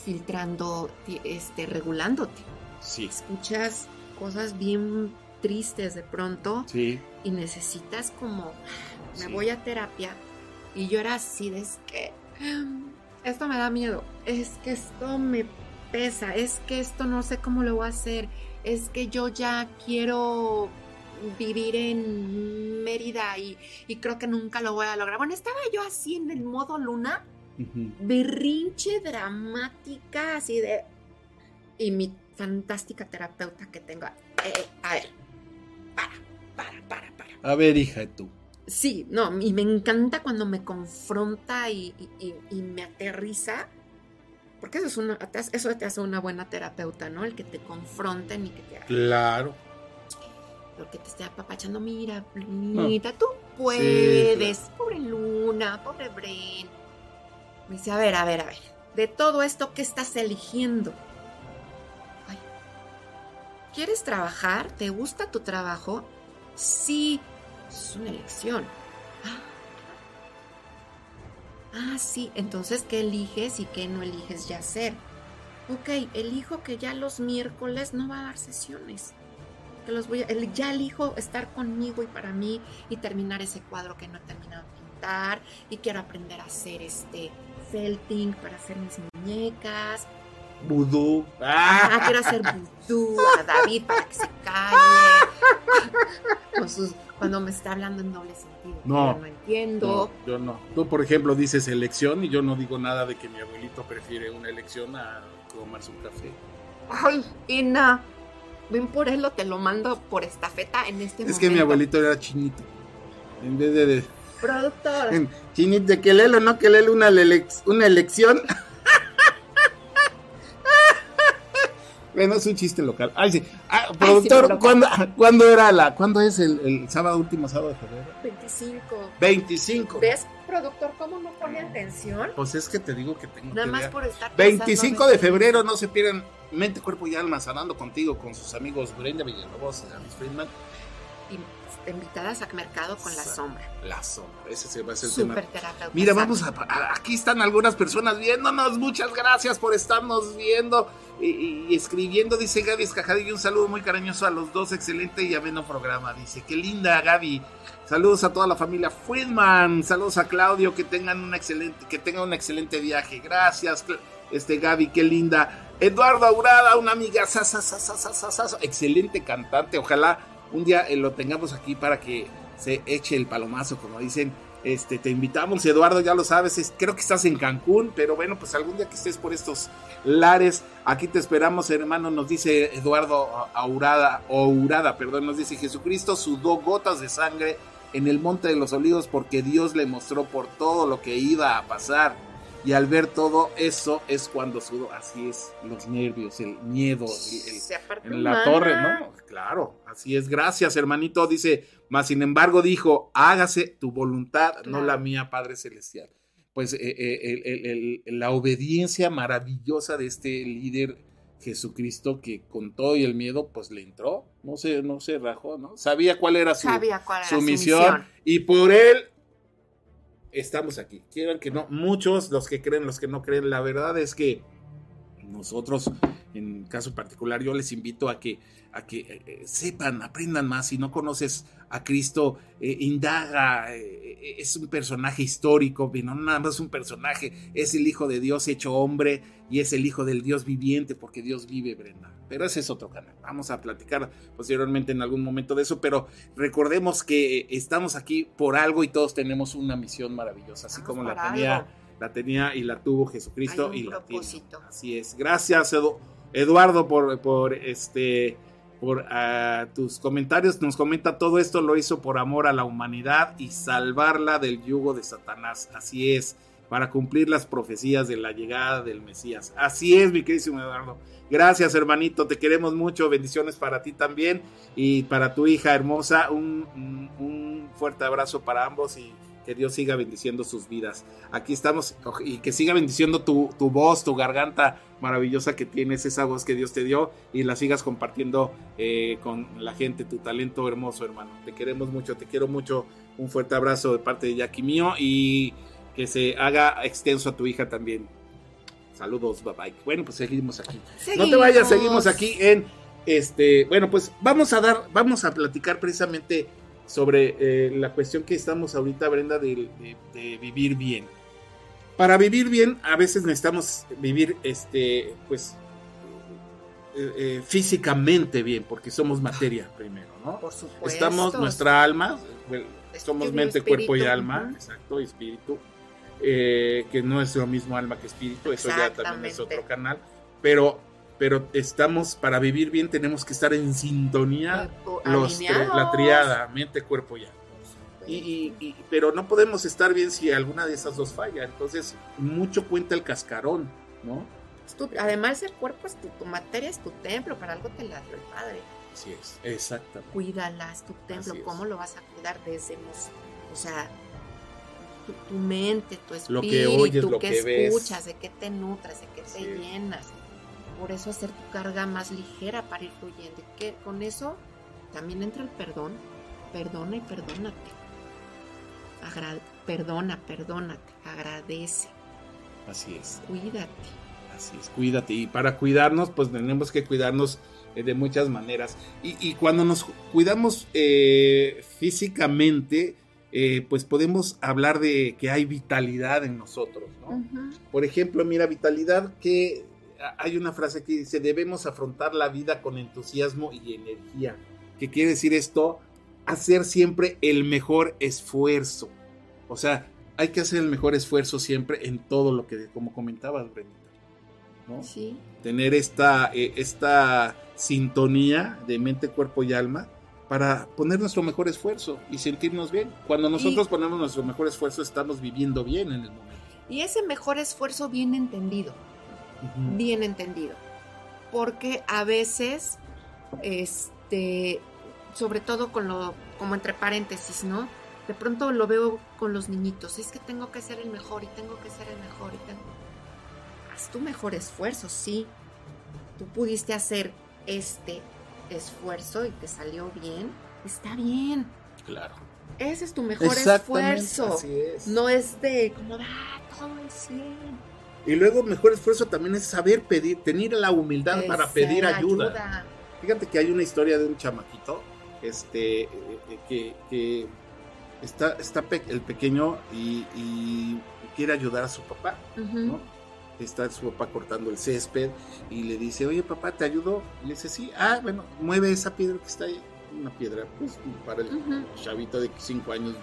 filtrando, este, regulándote. Sí. Escuchas cosas bien tristes de pronto sí. y necesitas como, me voy a terapia y yo era así es que esto me da miedo, es que esto me pesa, es que esto no sé cómo lo voy a hacer, es que yo ya quiero vivir en Mérida y, creo que nunca lo voy a lograr. Bueno, estaba yo así en el modo luna, berrinche dramática, así de... Y mi fantástica terapeuta que tengo, eh, a ver, para, para, para, para. A ver, hija, tú. Sí, no, y me encanta cuando me confronta y, me aterriza, porque eso, es una, eso te hace una buena terapeuta, ¿no? El que te confronten y que te... Claro. Porque te esté apapachando, mira, Lunita, tú puedes, pobre Luna, pobre Bren. Me dice, a ver, a ver, a ver, de todo esto, ¿qué estás eligiendo? ¿Quieres trabajar? ¿Te gusta tu trabajo? Sí, es una elección. Ah, sí, entonces, ¿qué eliges y qué no eliges ya hacer? Ok, elijo que ya los miércoles no va a dar sesiones. Que los voy a, ya elijo estar conmigo y para mí y terminar ese cuadro que no he terminado de pintar y quiero aprender a hacer este felting para hacer mis muñecas Vudú. Ah, quiero hacer vudú a David para que se calle. cuando me está hablando en doble sentido. No. no entiendo. yo no. Tú, por ejemplo, dices elección y yo no digo nada de que mi abuelito prefiere una elección a tomarse un café. Ay, Ina. Ven por él o te lo mando por estafeta en este momento. Es que mi abuelito era chinito. En vez de. Productor. chinito, de que lelo, no que lelo una, una elección. Bueno, es un chiste local. Ay, sí. Ah, productor, ¿cuándo, era la, ¿cuándo es el, sábado, último sábado de febrero? 25. 25. ¿Ves, productor, cómo no pone atención? Pues es que te digo que tengo Nada más por estar 25 de febrero, no se pierdan Mente, Cuerpo y Alma, sanando contigo con sus amigos Brenda Villalobos y Alice Friedman. Invitadas a mercado con la sombra. La sombra, ese se va a ser el tema. Mira, vamos a, aquí están algunas personas viéndonos. Muchas gracias por estarnos viendo y, escribiendo. Dice Gaby Escajadillo, un saludo muy cariñoso a los dos. Excelente y ameno programa. Dice, qué linda Gaby. Saludos a toda la familia Friedman. Saludos a Claudio, que tengan un excelente, que tengan un excelente viaje. Gracias, este Gaby, qué linda. Eduardo Aurada, una amiga, excelente cantante. Ojalá un día eh, lo tengamos aquí para que se eche el palomazo, como dicen. Este, te invitamos, Eduardo, ya lo sabes, creo que estás en Cancún, pero bueno, pues algún día que estés por estos lares, aquí te esperamos, hermano, nos dice Eduardo Aurada, Aurada, perdón, nos dice Jesucristo sudó gotas de sangre en el Monte de los Olivos porque Dios le mostró por todo lo que iba a pasar y al ver todo eso es cuando sudo, así es, los nervios, el miedo, en la torre, ¿no? Claro, así es, gracias hermanito, dice, mas sin embargo dijo, hágase tu voluntad, no la mía, Padre Celestial. Pues eh, eh, la obediencia maravillosa de este líder Jesucristo que con todo y el miedo pues le entró, no se, no se rajó, ¿no? Sabía cuál era su, su misión y por él estamos aquí. Quieran que no, muchos, los que creen, los que no creen, la verdad es que nosotros, en caso particular, yo les invito a que, a que eh, eh, sepan, aprendan más. Si no conoces a Cristo, eh, indaga, es un personaje histórico, no nada más un personaje, es el Hijo de Dios hecho hombre y es el Hijo del Dios viviente, porque Dios vive, Brenda. Pero ese es otro canal. Vamos a platicar posteriormente en algún momento de eso, pero recordemos que estamos aquí por algo y todos tenemos una misión maravillosa, así como la tenía, la tenía y la tuvo Jesucristo y la tiene. Así es. Gracias, Eduardo, por, por este por ah, tus comentarios. Nos comenta todo esto lo hizo por amor a la humanidad y salvarla del yugo de Satanás. Así es, para cumplir las profecías de la llegada del Mesías. Así es, mi queridísimo Eduardo. Gracias, hermanito, te queremos mucho. Bendiciones para ti también y para tu hija hermosa. Un, fuerte abrazo para ambos y que Dios siga bendiciendo sus vidas. Aquí estamos y que siga bendiciendo tu, voz, tu garganta maravillosa que tienes, esa voz que Dios te dio y la sigas compartiendo eh, con la gente, tu talento hermoso, hermano. Te queremos mucho, te quiero mucho. Un fuerte abrazo de parte de Jackie mío y que se haga extenso a tu hija también. Saludos, bye bye. Bueno, pues seguimos aquí. No te vayas, seguimos aquí en este. Bueno, pues vamos a dar, vamos a platicar precisamente sobre eh, la cuestión que estamos ahorita, Brenda, de, vivir bien. Para vivir bien, a veces necesitamos vivir, este, pues, eh, eh, físicamente bien, porque somos materia primero, ¿no? Por supuesto. Estamos nuestra alma, somos mente, cuerpo y alma, exacto, espíritu eh, que no es lo mismo alma que espíritu, eso ya también es otro canal, pero, pero estamos, para vivir bien tenemos que estar en sintonía, los, la triada, mente, cuerpo y alma. Y, pero no podemos estar bien si alguna de esas dos falla, entonces mucho cuenta el cascarón, ¿no? además el cuerpo es tu, materia, es tu templo, para algo te la dio el Padre. Así es, exactamente. Cuídala, es tu templo, ¿cómo lo vas a cuidar desde, o sea, tu, mente, tu espíritu, lo que, oyes, lo que, escuchas, de qué te nutres, de qué te llenas. Por eso hacer tu carga más ligera para ir fluyendo. que con eso también entra el perdón. Perdona y perdónate. perdona, perdónate, agradece. Así es. Cuídate. Así es, cuídate. Y para cuidarnos, pues tenemos que cuidarnos eh, de muchas maneras. Y, cuando nos cuidamos eh, físicamente, eh, pues podemos hablar de que hay vitalidad en nosotros, ¿no? Por ejemplo, mira, vitalidad que hay una frase que dice, debemos afrontar la vida con entusiasmo y energía. ¿Qué quiere decir esto? Hacer siempre el mejor esfuerzo. O sea, hay que hacer el mejor esfuerzo siempre en todo lo que, como comentabas, Brenda. ¿no? Sí. Tener esta, eh, esta sintonía de mente, cuerpo y alma para poner nuestro mejor esfuerzo y sentirnos bien. Cuando nosotros ponemos nuestro mejor esfuerzo, estamos viviendo bien en el momento. Y ese mejor esfuerzo bien entendido, bien entendido. porque a veces, este, sobre todo con lo, como entre paréntesis, ¿no? De pronto lo veo con los niñitos, es que tengo que ser el mejor y tengo que ser el mejor y tengo... Haz tu mejor esfuerzo, sí. Tú pudiste hacer este esfuerzo y te salió bien, está bien. Claro. Ese es tu mejor esfuerzo. así es. No es de como, ah, todo es bien. Y luego mejor esfuerzo también es saber pedir, tener la humildad para pedir ayuda. Fíjate que hay una historia de un chamaquito, este, eh, eh, que, que está, está pe- el pequeño y, y quiere ayudar a su papá. ¿no? Está su papá cortando el césped y le dice, oye papá, ¿te ayudo? Y le dice, sí, ah, bueno, mueve esa piedra que está ahí. Una piedra, pues, para el chavito de 5 años,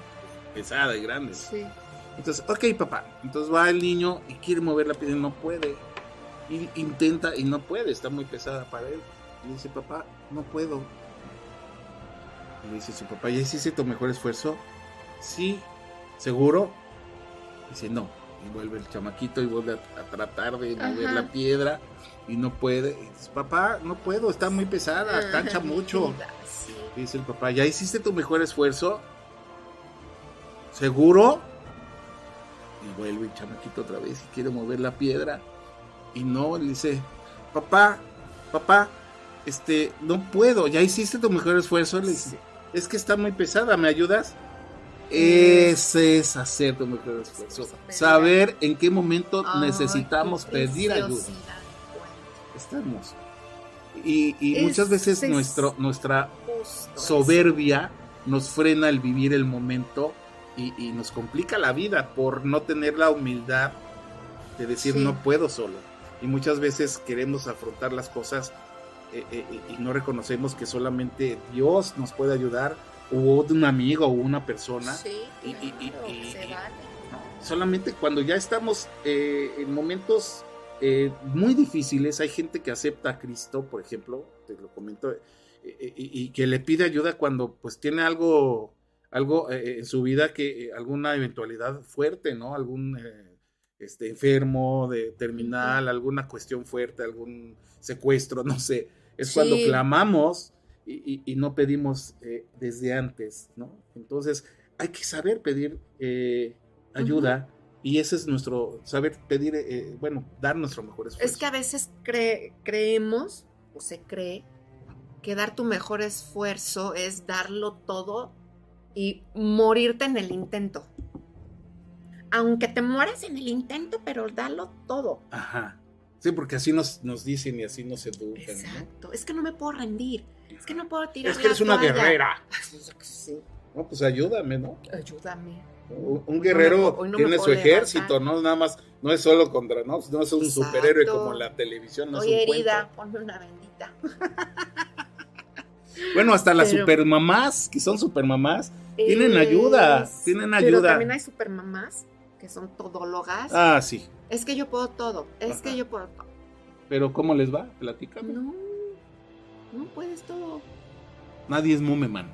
pesada y grande. Sí. Entonces, ok, papá. Entonces va el niño y quiere mover la piedra y no puede. Y intenta y no puede, está muy pesada para él. Y dice, papá, no puedo. Y le dice su papá, ¿ya hiciste tu mejor esfuerzo? Sí, ¿seguro? Dice, no. Y vuelve el chamaquito y vuelve a, a tratar de mover Ajá. la piedra y no puede. Y dice, papá, no puedo, está muy pesada, cancha Ay, mucho. vida, sí. Y dice el papá, ¿ya hiciste tu mejor esfuerzo? ¿Seguro? Y vuelve el chamaquito otra vez y quiere mover la piedra. Y no, le dice, papá, papá, este, no puedo, ¿ya hiciste tu mejor esfuerzo? Le dice, es que está muy pesada, ¿me ayudas? Ese es hacer tu mejor esfuerzo. Saber en qué momento Ay, necesitamos pedir ayuda. Está hermoso. Y, muchas veces es- nuestro, nuestra soberbia nos frena el vivir el momento y, y nos complica la vida por no tener la humildad de decir Sí. no puedo solo. Y muchas veces queremos afrontar las cosas eh, eh, y no reconocemos que solamente Dios nos puede ayudar o un amigo o una persona. Sí, Y- claro, y- se vale. Solamente cuando ya estamos eh, en momentos eh, muy difíciles, hay gente que acepta a Cristo, por ejemplo, te lo comento, eh, eh, y, que le pide ayuda cuando pues tiene algo, algo eh, en su vida que alguna eventualidad fuerte, ¿no? Algún este enfermo de terminal, alguna cuestión fuerte, algún secuestro, no sé. Es cuando clamamos y, no pedimos eh, desde antes, ¿no? Entonces hay que saber pedir eh, ayuda y ese es nuestro saber pedir, eh, bueno, dar nuestro mejor esfuerzo. Es que a veces cre- creemos o se cree que dar tu mejor esfuerzo es darlo todo y morirte en el intento. Aunque te mueras en el intento, pero darlo todo. Ajá. Sí, porque así nos, nos dicen y así nos educan. ¿no? Exacto. Es que no me puedo rendir. Es que no puedo tirar Es que eres una toalla. guerrera. Sí, No, pues ayúdame, ¿no? ayúdame. Un guerrero no tiene su ejército, levantar. no nada más, no es solo contra, no, no es un Exacto. superhéroe como en la televisión, no Estoy es un herida, cuento. ponme una bendita. Bueno, hasta las Pero- supermamás, que son supermamás, Tienen ayuda, tienen Pero ayuda. también hay supermamás que son todólogas. ah, sí, Es que yo puedo todo. Es Ajá. que yo puedo todo. pero ¿cómo les va? Platícame. No, no puedes todo. Nadie es mumeman.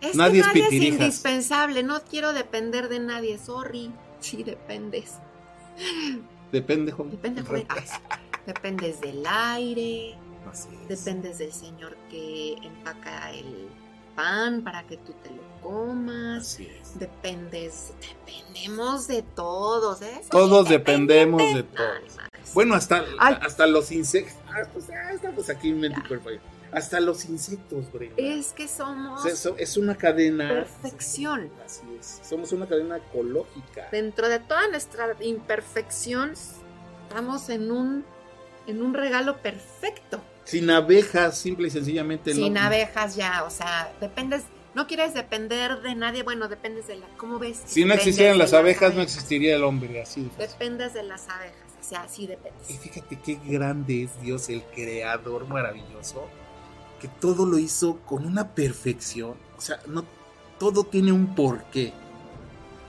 Es Nadie es que nadie es pitirijas. indispensable. No quiero depender de nadie. Sorry. Sí, dependes. Depende, joven. Depende, joven. Ay. Dependes del aire. Así es. Dependes del señor que empaca el pan para que tú te lo comas. Así es. Dependes, dependemos de todos, ¿eh? Todos dependemos de todos. Bueno, hasta, Ay. hasta los insectos. Ah, pues ya estamos aquí en mente perfecto. Hasta los insectos, Brenda. es que somos O sea, eso- es una cadena. perfección. Así es. Somos una cadena ecológica. Dentro de toda nuestra imperfección, estamos en un, en un regalo perfecto. Sin abejas, simple y sencillamente. Sin no, abejas ya, o sea, dependes, no quieres depender de nadie, bueno, dependes de la, ¿cómo ves? Si no existieran las abejas, no existiría el hombre. Así de. Dependes de las abejas, sea, así. Y fíjate qué grande es Dios, el creador maravilloso, que todo lo hizo con una perfección. O sea, no todo tiene un porqué.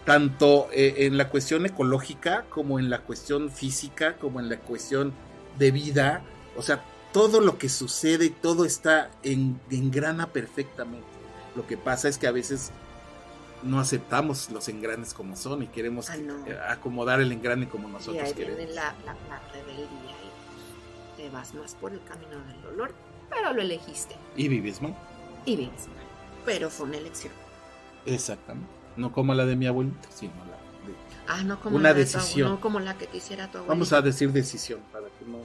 Tanto eh, en la cuestión ecológica, como en la cuestión física, como en la cuestión de vida. O sea, todo lo que sucede, todo está en, engrana perfectamente. Lo que pasa es que a veces no aceptamos los engranes como son y queremos Ah, no. eh, acomodar el engrane como y nosotros ahí queremos. viene la, la, la rebeldía. te vas más por el camino del dolor, pero lo elegiste Y vives mal. y vives mal. Pero fue una elección. Exactamente. No como la de mi abuelita, sino la de... Ah, no como Una la de tu decisión. no como la que quisiera tu abuelita. Vamos a decir decisión para que no,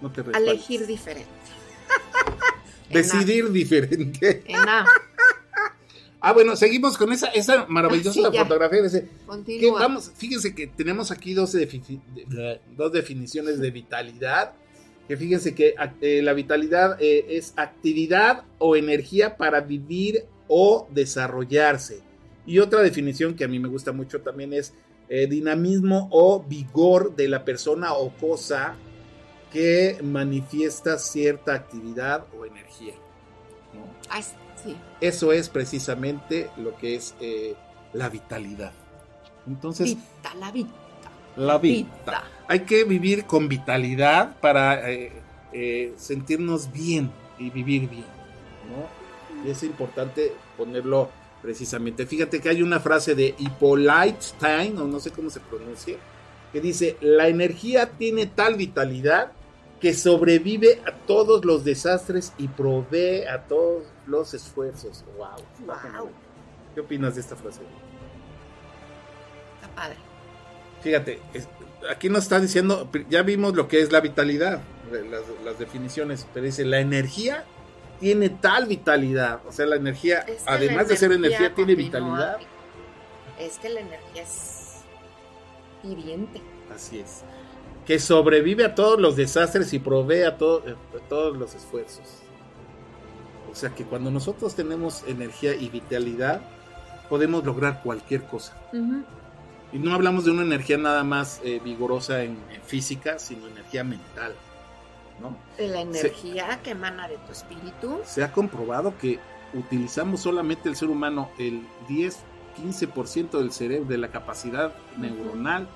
no te A resbales. elegir diferente. En Decidir diferente. En A, Ah, bueno, seguimos con esa, esa maravillosa Ah, sí, fotografía. ese- que vamos, fíjense que tenemos aquí dos, de- dos definiciones de vitalidad. Que fíjense que ac- eh, la vitalidad eh, es actividad o energía para vivir o desarrollarse. Y otra definición que a mí me gusta mucho también es eh, dinamismo o vigor de la persona o cosa que manifiesta cierta actividad o energía. ¿no? Sí. Eso es precisamente lo que es eh, la vitalidad. Entonces, Vita, la vita. la vida. Vita. Hay que vivir con vitalidad para eh, eh, sentirnos bien y vivir bien. ¿no? Y es importante ponerlo precisamente. Fíjate que hay una frase de Hippolyte Stein, o no sé cómo se pronuncia, que dice, la energía tiene tal vitalidad que sobrevive a todos los desastres y provee a todos los esfuerzos. Wow. Wow. ¿Qué opinas de esta frase? Está padre. Fíjate, es- aquí nos está diciendo, ya vimos lo que es la vitalidad, las, las definiciones, pero dice, la energía tiene tal vitalidad, o sea, la energía, Es que además la de ser energía, tiene vitalidad. Es que la energía es viviente. Así es. Que sobrevive a todos los desastres y provee a, todo- a todos los esfuerzos. O sea que cuando nosotros tenemos energía y vitalidad, podemos lograr cualquier cosa. Y no hablamos de una energía nada más eh, vigorosa en, en física, sino energía mental. ¿no? De la energía que emana de tu espíritu. Se ha comprobado que utilizamos solamente el ser humano el 10-15% del cerebro, de la capacidad neuronal,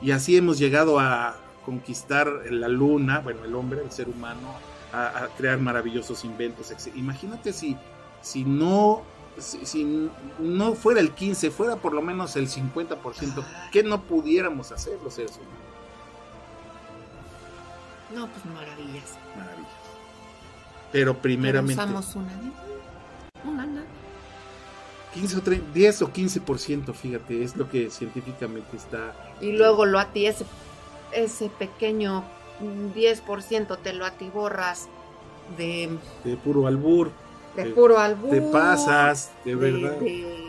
y así hemos llegado a conquistar la luna, bueno, el hombre, el ser humano, a, a crear maravillosos inventos. etc. Imagínate si, si no... Si, si no fuera el 15, fuera por lo menos el 50%, Ay. ¿qué no pudiéramos hacer los seres humanos? No, pues maravillas. Maravilloso. Pero Pero primeramente... usamos una. ¿eh? Una, nada. 15 o 30, 10 o 15%, fíjate, es lo que científicamente está. Y luego lo a ti, ese, pequeño mm, 10% te lo atiborras de, De puro albur, de puro albur. te pasas, de, de, verdad. de-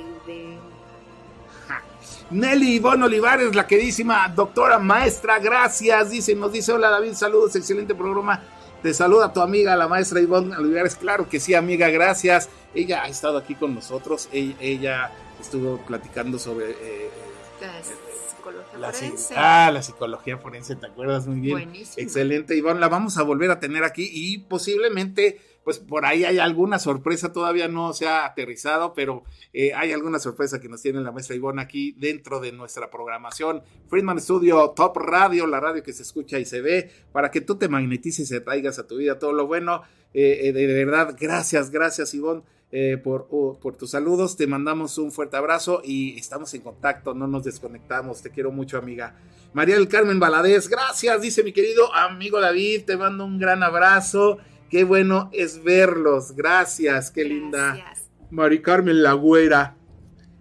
Nelly Ivonne Olivares, la queridísima doctora maestra, gracias. Dice, nos dice, hola David, saludos, excelente programa. Te saluda tu amiga, la maestra Ivonne Olivares. Claro que sí, amiga, gracias. Ella ha estado aquí con nosotros. Ella, ella estuvo platicando sobre eh, psicología la, forense. ah, la psicología forense, ¿te acuerdas muy bien? Buenísimo. Excelente, Ivonne. La vamos a volver a tener aquí y posiblemente, pues por ahí hay alguna sorpresa. Todavía no se ha aterrizado, pero eh, hay alguna sorpresa que nos tiene la maestra Ivonne aquí dentro de nuestra programación. Friedman Studio Top Radio, la radio que se escucha y se ve, para que tú te magnetices y traigas a tu vida todo lo bueno. Eh, eh, de, de verdad, gracias, gracias, Ivonne. Eh, por, uh, por tus saludos, te mandamos un fuerte abrazo y estamos en contacto, no nos desconectamos, te quiero mucho amiga. María del Carmen Valadez, gracias, dice mi querido amigo David, te mando un gran abrazo. Qué bueno es verlos, gracias, qué linda. Mari Carmen la güera,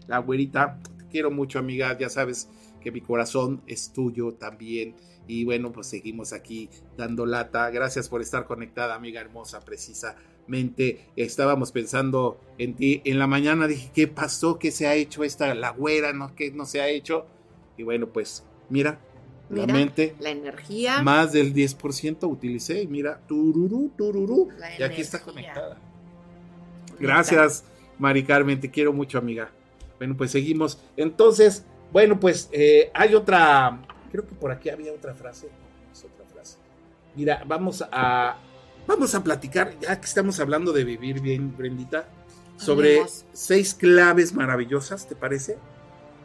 la güerita, te quiero mucho amiga, ya sabes que mi corazón es tuyo también. Y bueno, pues seguimos aquí dando lata. Gracias por estar conectada, amiga hermosa, precisamente. Estábamos pensando en ti. En la mañana dije, ¿qué pasó? ¿Qué se ha hecho esta, la güera? ¿No? ¿Qué no se ha hecho? Y bueno, pues mira, la mente, La energía. más del 10% utilicé. Mira, tururú, tururú. La Y aquí está conectada. Gracias, Mari Carmen, te quiero mucho, amiga. Bueno, pues seguimos. Entonces, bueno, pues eh, hay otra, creo que por aquí había otra frase. Es otra frase. Mira, vamos a, vamos a platicar, ya que estamos hablando de vivir bien, Brendita, sobre seis claves maravillosas, ¿te parece?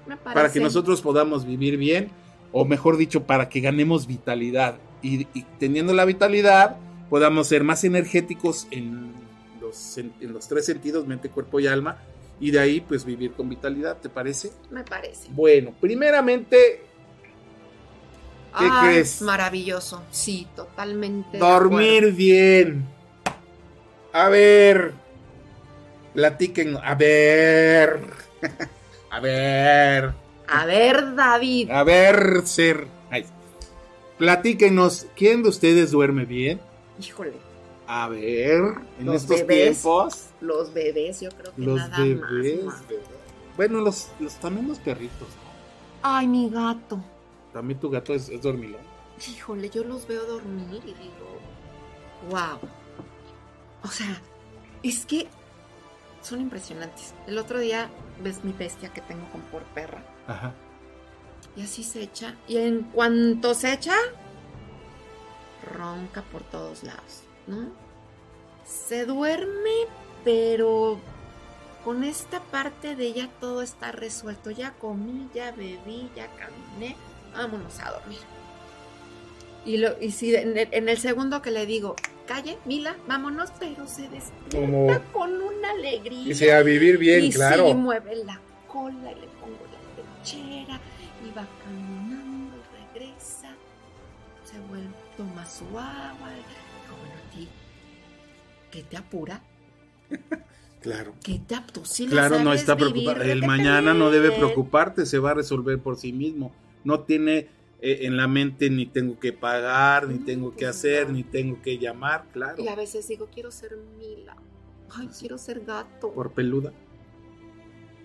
Me Para que parece. nosotros podamos vivir bien, o mejor dicho, para que ganemos vitalidad. Y, y teniendo la vitalidad, podamos ser más energéticos en los, en los tres sentidos, mente, cuerpo y alma, y de ahí pues vivir con vitalidad, ¿te parece? Me parece. Bueno, primeramente, ¿Qué Ay, crees? Maravilloso. Sí, totalmente. Dormir bien. A ver. Platiquen. A ver. A ver. A ver, David. A ver, ser. Ay. Platíquenos. ¿Quién de ustedes duerme bien? Híjole, A ver. En Los estos bebés. tiempos. los bebés, yo creo que Los nada bebés. más. ¿verdad? Bueno, los, los, también los perritos. Ay, mi gato. También tu gato es, es dormilón. Híjole, yo los veo dormir y digo, wow. O sea, es que son impresionantes. El otro día ves mi bestia que tengo con por perra. Ajá. Y así se echa. Y en cuanto se echa, ronca por todos lados, ¿no? Se duerme, pero con esta parte de ya todo está resuelto. Ya comí, ya bebí, ya caminé. Vámonos a dormir. Y, lo, y si en el, en el segundo que le digo, calle, Mila, vámonos, pero se despierta Como- con una alegría. Dice a vivir bien, y claro. sí, mueve la cola y le pongo la pechera y va caminando y regresa. Se vuelve, toma su agua. Digo, bueno, a ti, ¿qué te apura? Claro. ¿Qué te sí le Claro, no está. ¿de El mañana no debe preocuparte, se va a resolver por sí mismo. No tiene eh, en la mente ni tengo que pagar, ni tengo que pues hacer, ni tengo que llamar, claro. Y a veces digo, quiero ser Mila. Ay, quiero ser gato. Por peluda.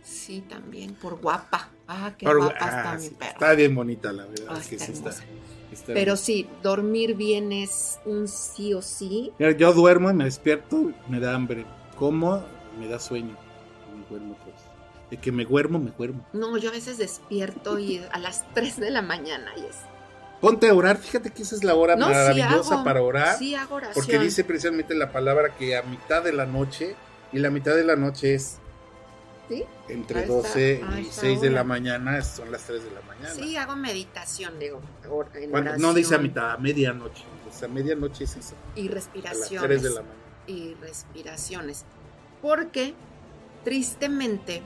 Sí, también, por guapa. Ah, qué Por- guapa ah, está mi sí, perra. Está bien bonita, la verdad. Ay, es que está sí está, hermosa. está Pero sí, dormir bien es un sí o sí. Mira, Yo duermo y me despierto, me da hambre. Como, me da sueño. Me duermo. De que me duermo, me duermo. No, yo a veces despierto y a las 3 de la mañana y es. Ponte a orar, fíjate que esa es la hora No, sí maravillosa hago, para orar. Sí hago oración. Porque dice precisamente la palabra que a mitad de la noche, y la mitad de la noche es ¿Sí? entre Ahí está, 12 ahí y está 6 de la mañana, son las 3 de la mañana. Sí, hago meditación, digo. en Cuando- no dice a mitad, a medianoche. O sea, medianoche es eso. Y A las respiraciones. 3 de la mañana. y respiraciones. Porque, tristemente,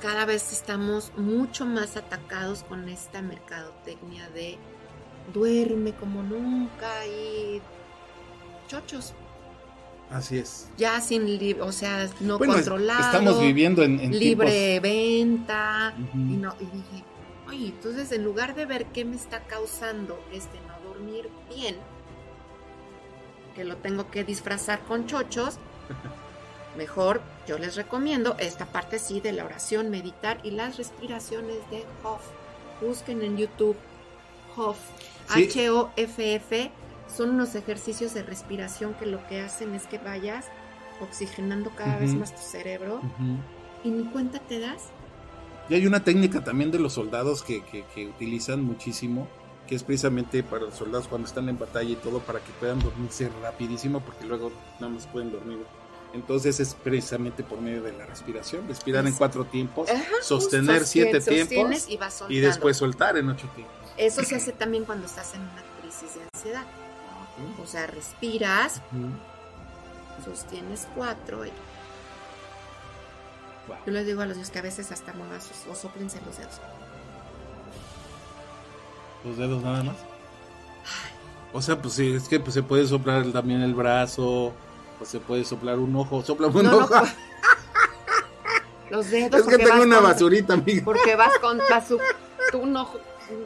cada vez estamos mucho más atacados con esta mercadotecnia de duerme como nunca y chochos, Así es. ya sin, o sea, no Bueno, controlado, estamos viviendo en, en libre venta. Y, no, y dije, oye, entonces en lugar de ver qué me está causando este no dormir bien, que lo tengo que disfrazar con chochos, mejor yo les recomiendo esta parte sí de la oración, meditar y las respiraciones de Hoff. Busquen en YouTube Hoff, Sí. H-O-F-F. Son unos ejercicios de respiración que lo que hacen es que vayas oxigenando cada vez más tu cerebro y ni cuenta te das. Y hay una técnica también de los soldados que, que- que utilizan muchísimo, que es precisamente para los soldados cuando están en batalla y todo, para que puedan dormirse rapidísimo, porque luego nada más pueden dormir. Entonces es precisamente por medio de la respiración, respirar en cuatro tiempos, Ajá, sostener siete tiempos y, después soltar en ocho tiempos. Eso se hace también cuando estás en una crisis de ansiedad. O sea, respiras, sostienes cuatro. Y... Wow. Yo les digo a los niños que a veces hasta muevas sus- o soplense los dedos. Los dedos nada más. O sea, pues sí, es que pues, se puede soplar también el brazo, o se puede soplar un ojo, sopla un No, no, ojo. pues, Los dedos. es que tengo una con- basurita, amigo. Porque vas con vas su- tú un ojo.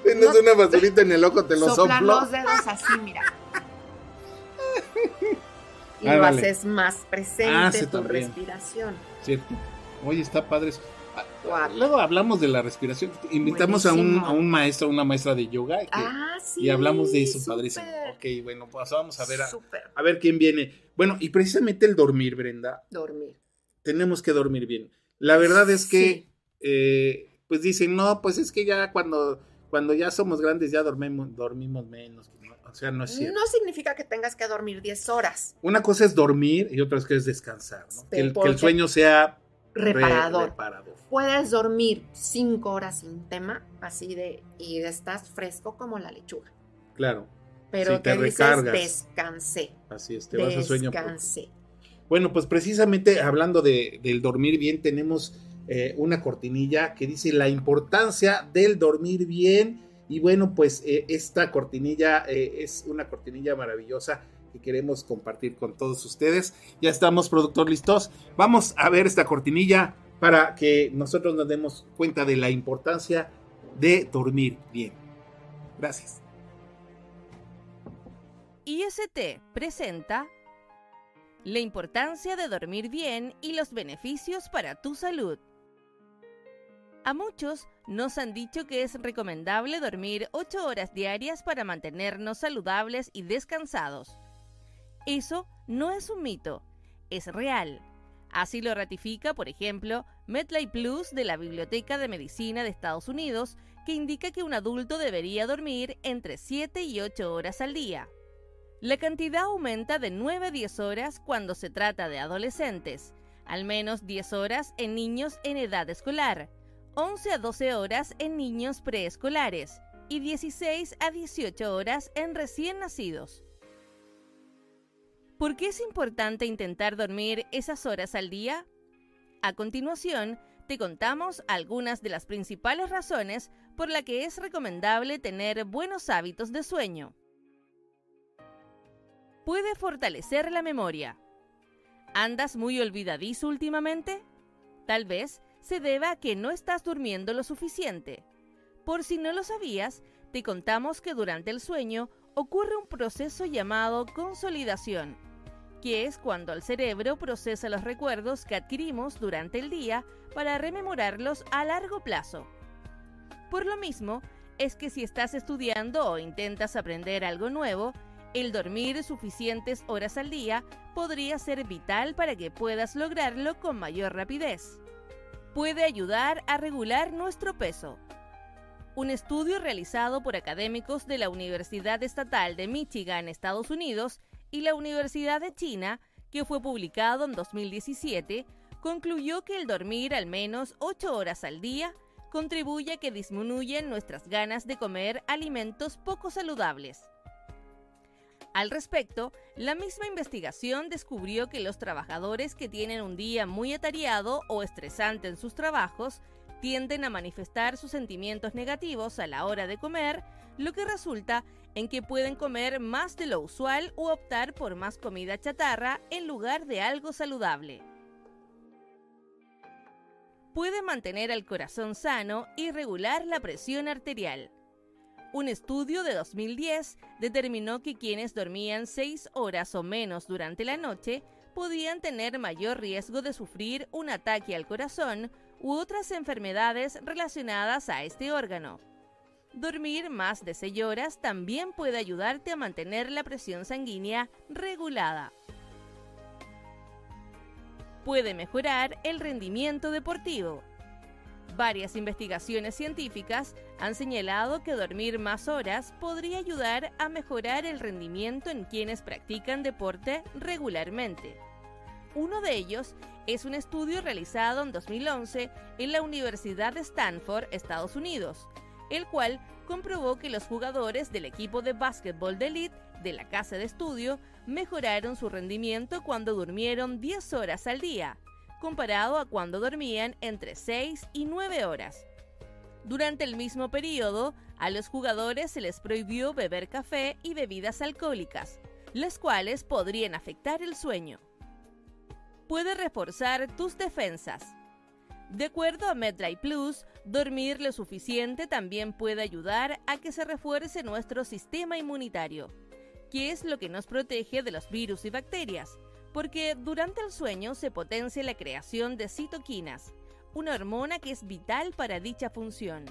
Tienes no, una basurita en el ojo, te lo soplar soplo. los dedos así, mira. Y Ah, lo haces más presente Ah, sí, tu también. respiración. Cierto. Oye, está padre eso. Ah. Luego hablamos de la respiración. Invitamos a un, a un maestro, una maestra de yoga. que- Ah, sí. y hablamos de eso, súper, padrísimo. Ok, bueno, pues vamos a ver a ver quién viene. Bueno, y precisamente el dormir, Brenda. Dormir. Tenemos que dormir bien. La verdad es que, Sí. eh, pues dicen, no, pues es que ya cuando, cuando ya somos grandes ya dormimos, dormimos menos. ¿no? O sea, no es cierto. No significa que tengas que dormir 10 horas. Una cosa es dormir y otra cosa es descansar, ¿no? Que el, que sueño sea re- Reparador. reparador. Puedes dormir 5 horas sin tema, así de, y estás fresco como la lechuga. Claro, Pero Sí, te te, dices, recargas. descansé. así es, te vas a sueño. Descansé. Bueno, pues precisamente hablando de, del dormir bien, tenemos eh, una cortinilla que dice la importancia del dormir bien Y bueno, pues eh, esta cortinilla eh, es una cortinilla maravillosa que queremos compartir con todos ustedes. Ya estamos, productor listos. Vamos a ver esta cortinilla para que nosotros nos demos cuenta de la importancia de dormir bien. Gracias. IST presenta la importancia de dormir bien y los beneficios para tu salud. A muchos nos han dicho que es recomendable dormir 8 horas diarias para mantenernos saludables y descansados. Eso no es un mito, es real. Así lo ratifica, por ejemplo, MedLife Plus de la Biblioteca de Medicina de Estados Unidos, que indica que un adulto debería dormir entre 7 y 8 horas al día. La cantidad aumenta de 9 a 10 horas cuando se trata de adolescentes, al menos 10 horas en niños en edad escolar, 11 a 12 horas en niños preescolares y 16 a 18 horas en recién nacidos. ¿Por qué es importante intentar dormir esas horas al día? A continuación, te contamos algunas de las principales razones por las que es recomendable tener buenos hábitos de sueño. Puede fortalecer la memoria. ¿Andas muy olvidadizo últimamente? Tal vez se deba a que no estás durmiendo lo suficiente. Por si no lo sabías, te contamos que durante el sueño ocurre un proceso llamado consolidación, que es cuando el cerebro procesa los recuerdos que adquirimos durante el día para rememorarlos a largo plazo. Por lo mismo, es que si estás estudiando o intentas aprender algo nuevo, el dormir suficientes horas al día podría ser vital para que puedas lograrlo con mayor rapidez puede ayudar a regular nuestro peso. Un estudio realizado por académicos de la Universidad Estatal de Michigan, Estados Unidos, y la Universidad de China, que fue publicado en 2017, concluyó que el dormir al menos 8 horas al día contribuye a que disminuyen nuestras ganas de comer alimentos poco saludables. Al respecto, la misma investigación descubrió que los trabajadores que tienen un día muy atareado o estresante en sus trabajos tienden a manifestar sus sentimientos negativos a la hora de comer, lo que resulta en que pueden comer más de lo usual o optar por más comida chatarra en lugar de algo saludable. Puede mantener el corazón sano y regular la presión arterial. Un estudio de 2010 determinó que quienes dormían 6 horas o menos durante la noche podían tener mayor riesgo de sufrir un ataque al corazón u otras enfermedades relacionadas a este órgano. Dormir más de 6 horas también puede ayudarte a mantener la presión sanguínea regulada. Puede mejorar el rendimiento deportivo. Varias investigaciones científicas han señalado que dormir más horas podría ayudar a mejorar el rendimiento en quienes practican deporte regularmente. Uno de ellos es un estudio realizado en 2011 en la Universidad de Stanford, Estados Unidos, el cual comprobó que los jugadores del equipo de básquetbol de elite de la casa de estudio mejoraron su rendimiento cuando durmieron 10 horas al día, comparado a cuando dormían entre 6 y 9 horas. Durante el mismo periodo, a los jugadores se les prohibió beber café y bebidas alcohólicas, las cuales podrían afectar el sueño. Puede reforzar tus defensas. De acuerdo a MedLife Plus, dormir lo suficiente también puede ayudar a que se refuerce nuestro sistema inmunitario, que es lo que nos protege de los virus y bacterias, porque durante el sueño se potencia la creación de citoquinas, una hormona que es vital para dicha función.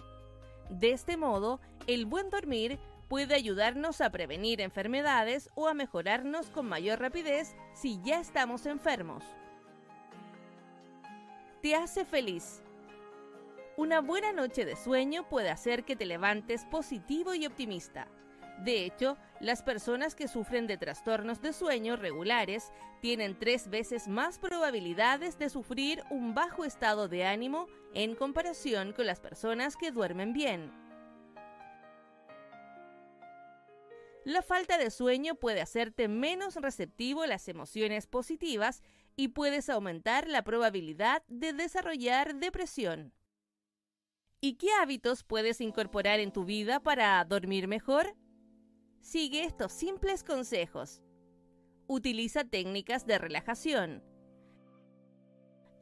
De este modo, el buen dormir puede ayudarnos a prevenir enfermedades o a mejorarnos con mayor rapidez si ya estamos enfermos. Te hace feliz. Una buena noche de sueño puede hacer que te levantes positivo y optimista. De hecho, las personas que sufren de trastornos de sueño regulares tienen tres veces más probabilidades de sufrir un bajo estado de ánimo en comparación con las personas que duermen bien. La falta de sueño puede hacerte menos receptivo a las emociones positivas y puedes aumentar la probabilidad de desarrollar depresión. ¿Y qué hábitos puedes incorporar en tu vida para dormir mejor? Sigue estos simples consejos. Utiliza técnicas de relajación.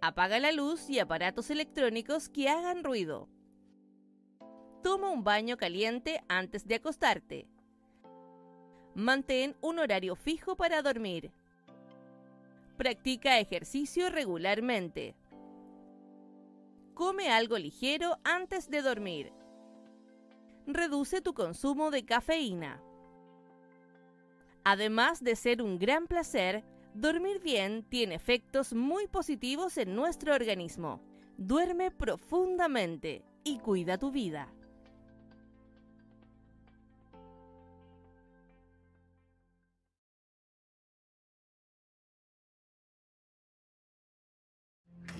Apaga la luz y aparatos electrónicos que hagan ruido. Toma un baño caliente antes de acostarte. Mantén un horario fijo para dormir. Practica ejercicio regularmente. Come algo ligero antes de dormir. Reduce tu consumo de cafeína. Además de ser un gran placer, dormir bien tiene efectos muy positivos en nuestro organismo. Duerme profundamente y cuida tu vida.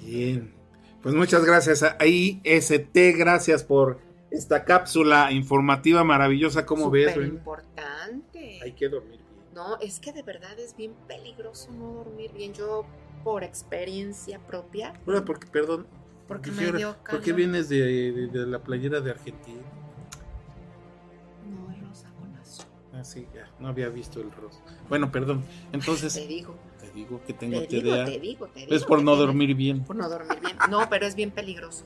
Bien, pues muchas gracias a IST, gracias por esta cápsula informativa maravillosa, ¿cómo ves? Súper importante. Hay que dormir. No, es que de verdad es bien peligroso no dormir bien. Yo, por experiencia propia, Bueno, porque, perdón, porque dijera, me dio ¿por qué calor. vienes de, de- de la playera de Argentina? No, es rosa con azul. Ah, sí, ya, no había visto el rosa. Bueno, perdón, entonces Te digo, te digo que tengo te digo, TDA. te digo, te digo. Es por no dormir bien. Por no dormir bien. No, pero es bien peligroso.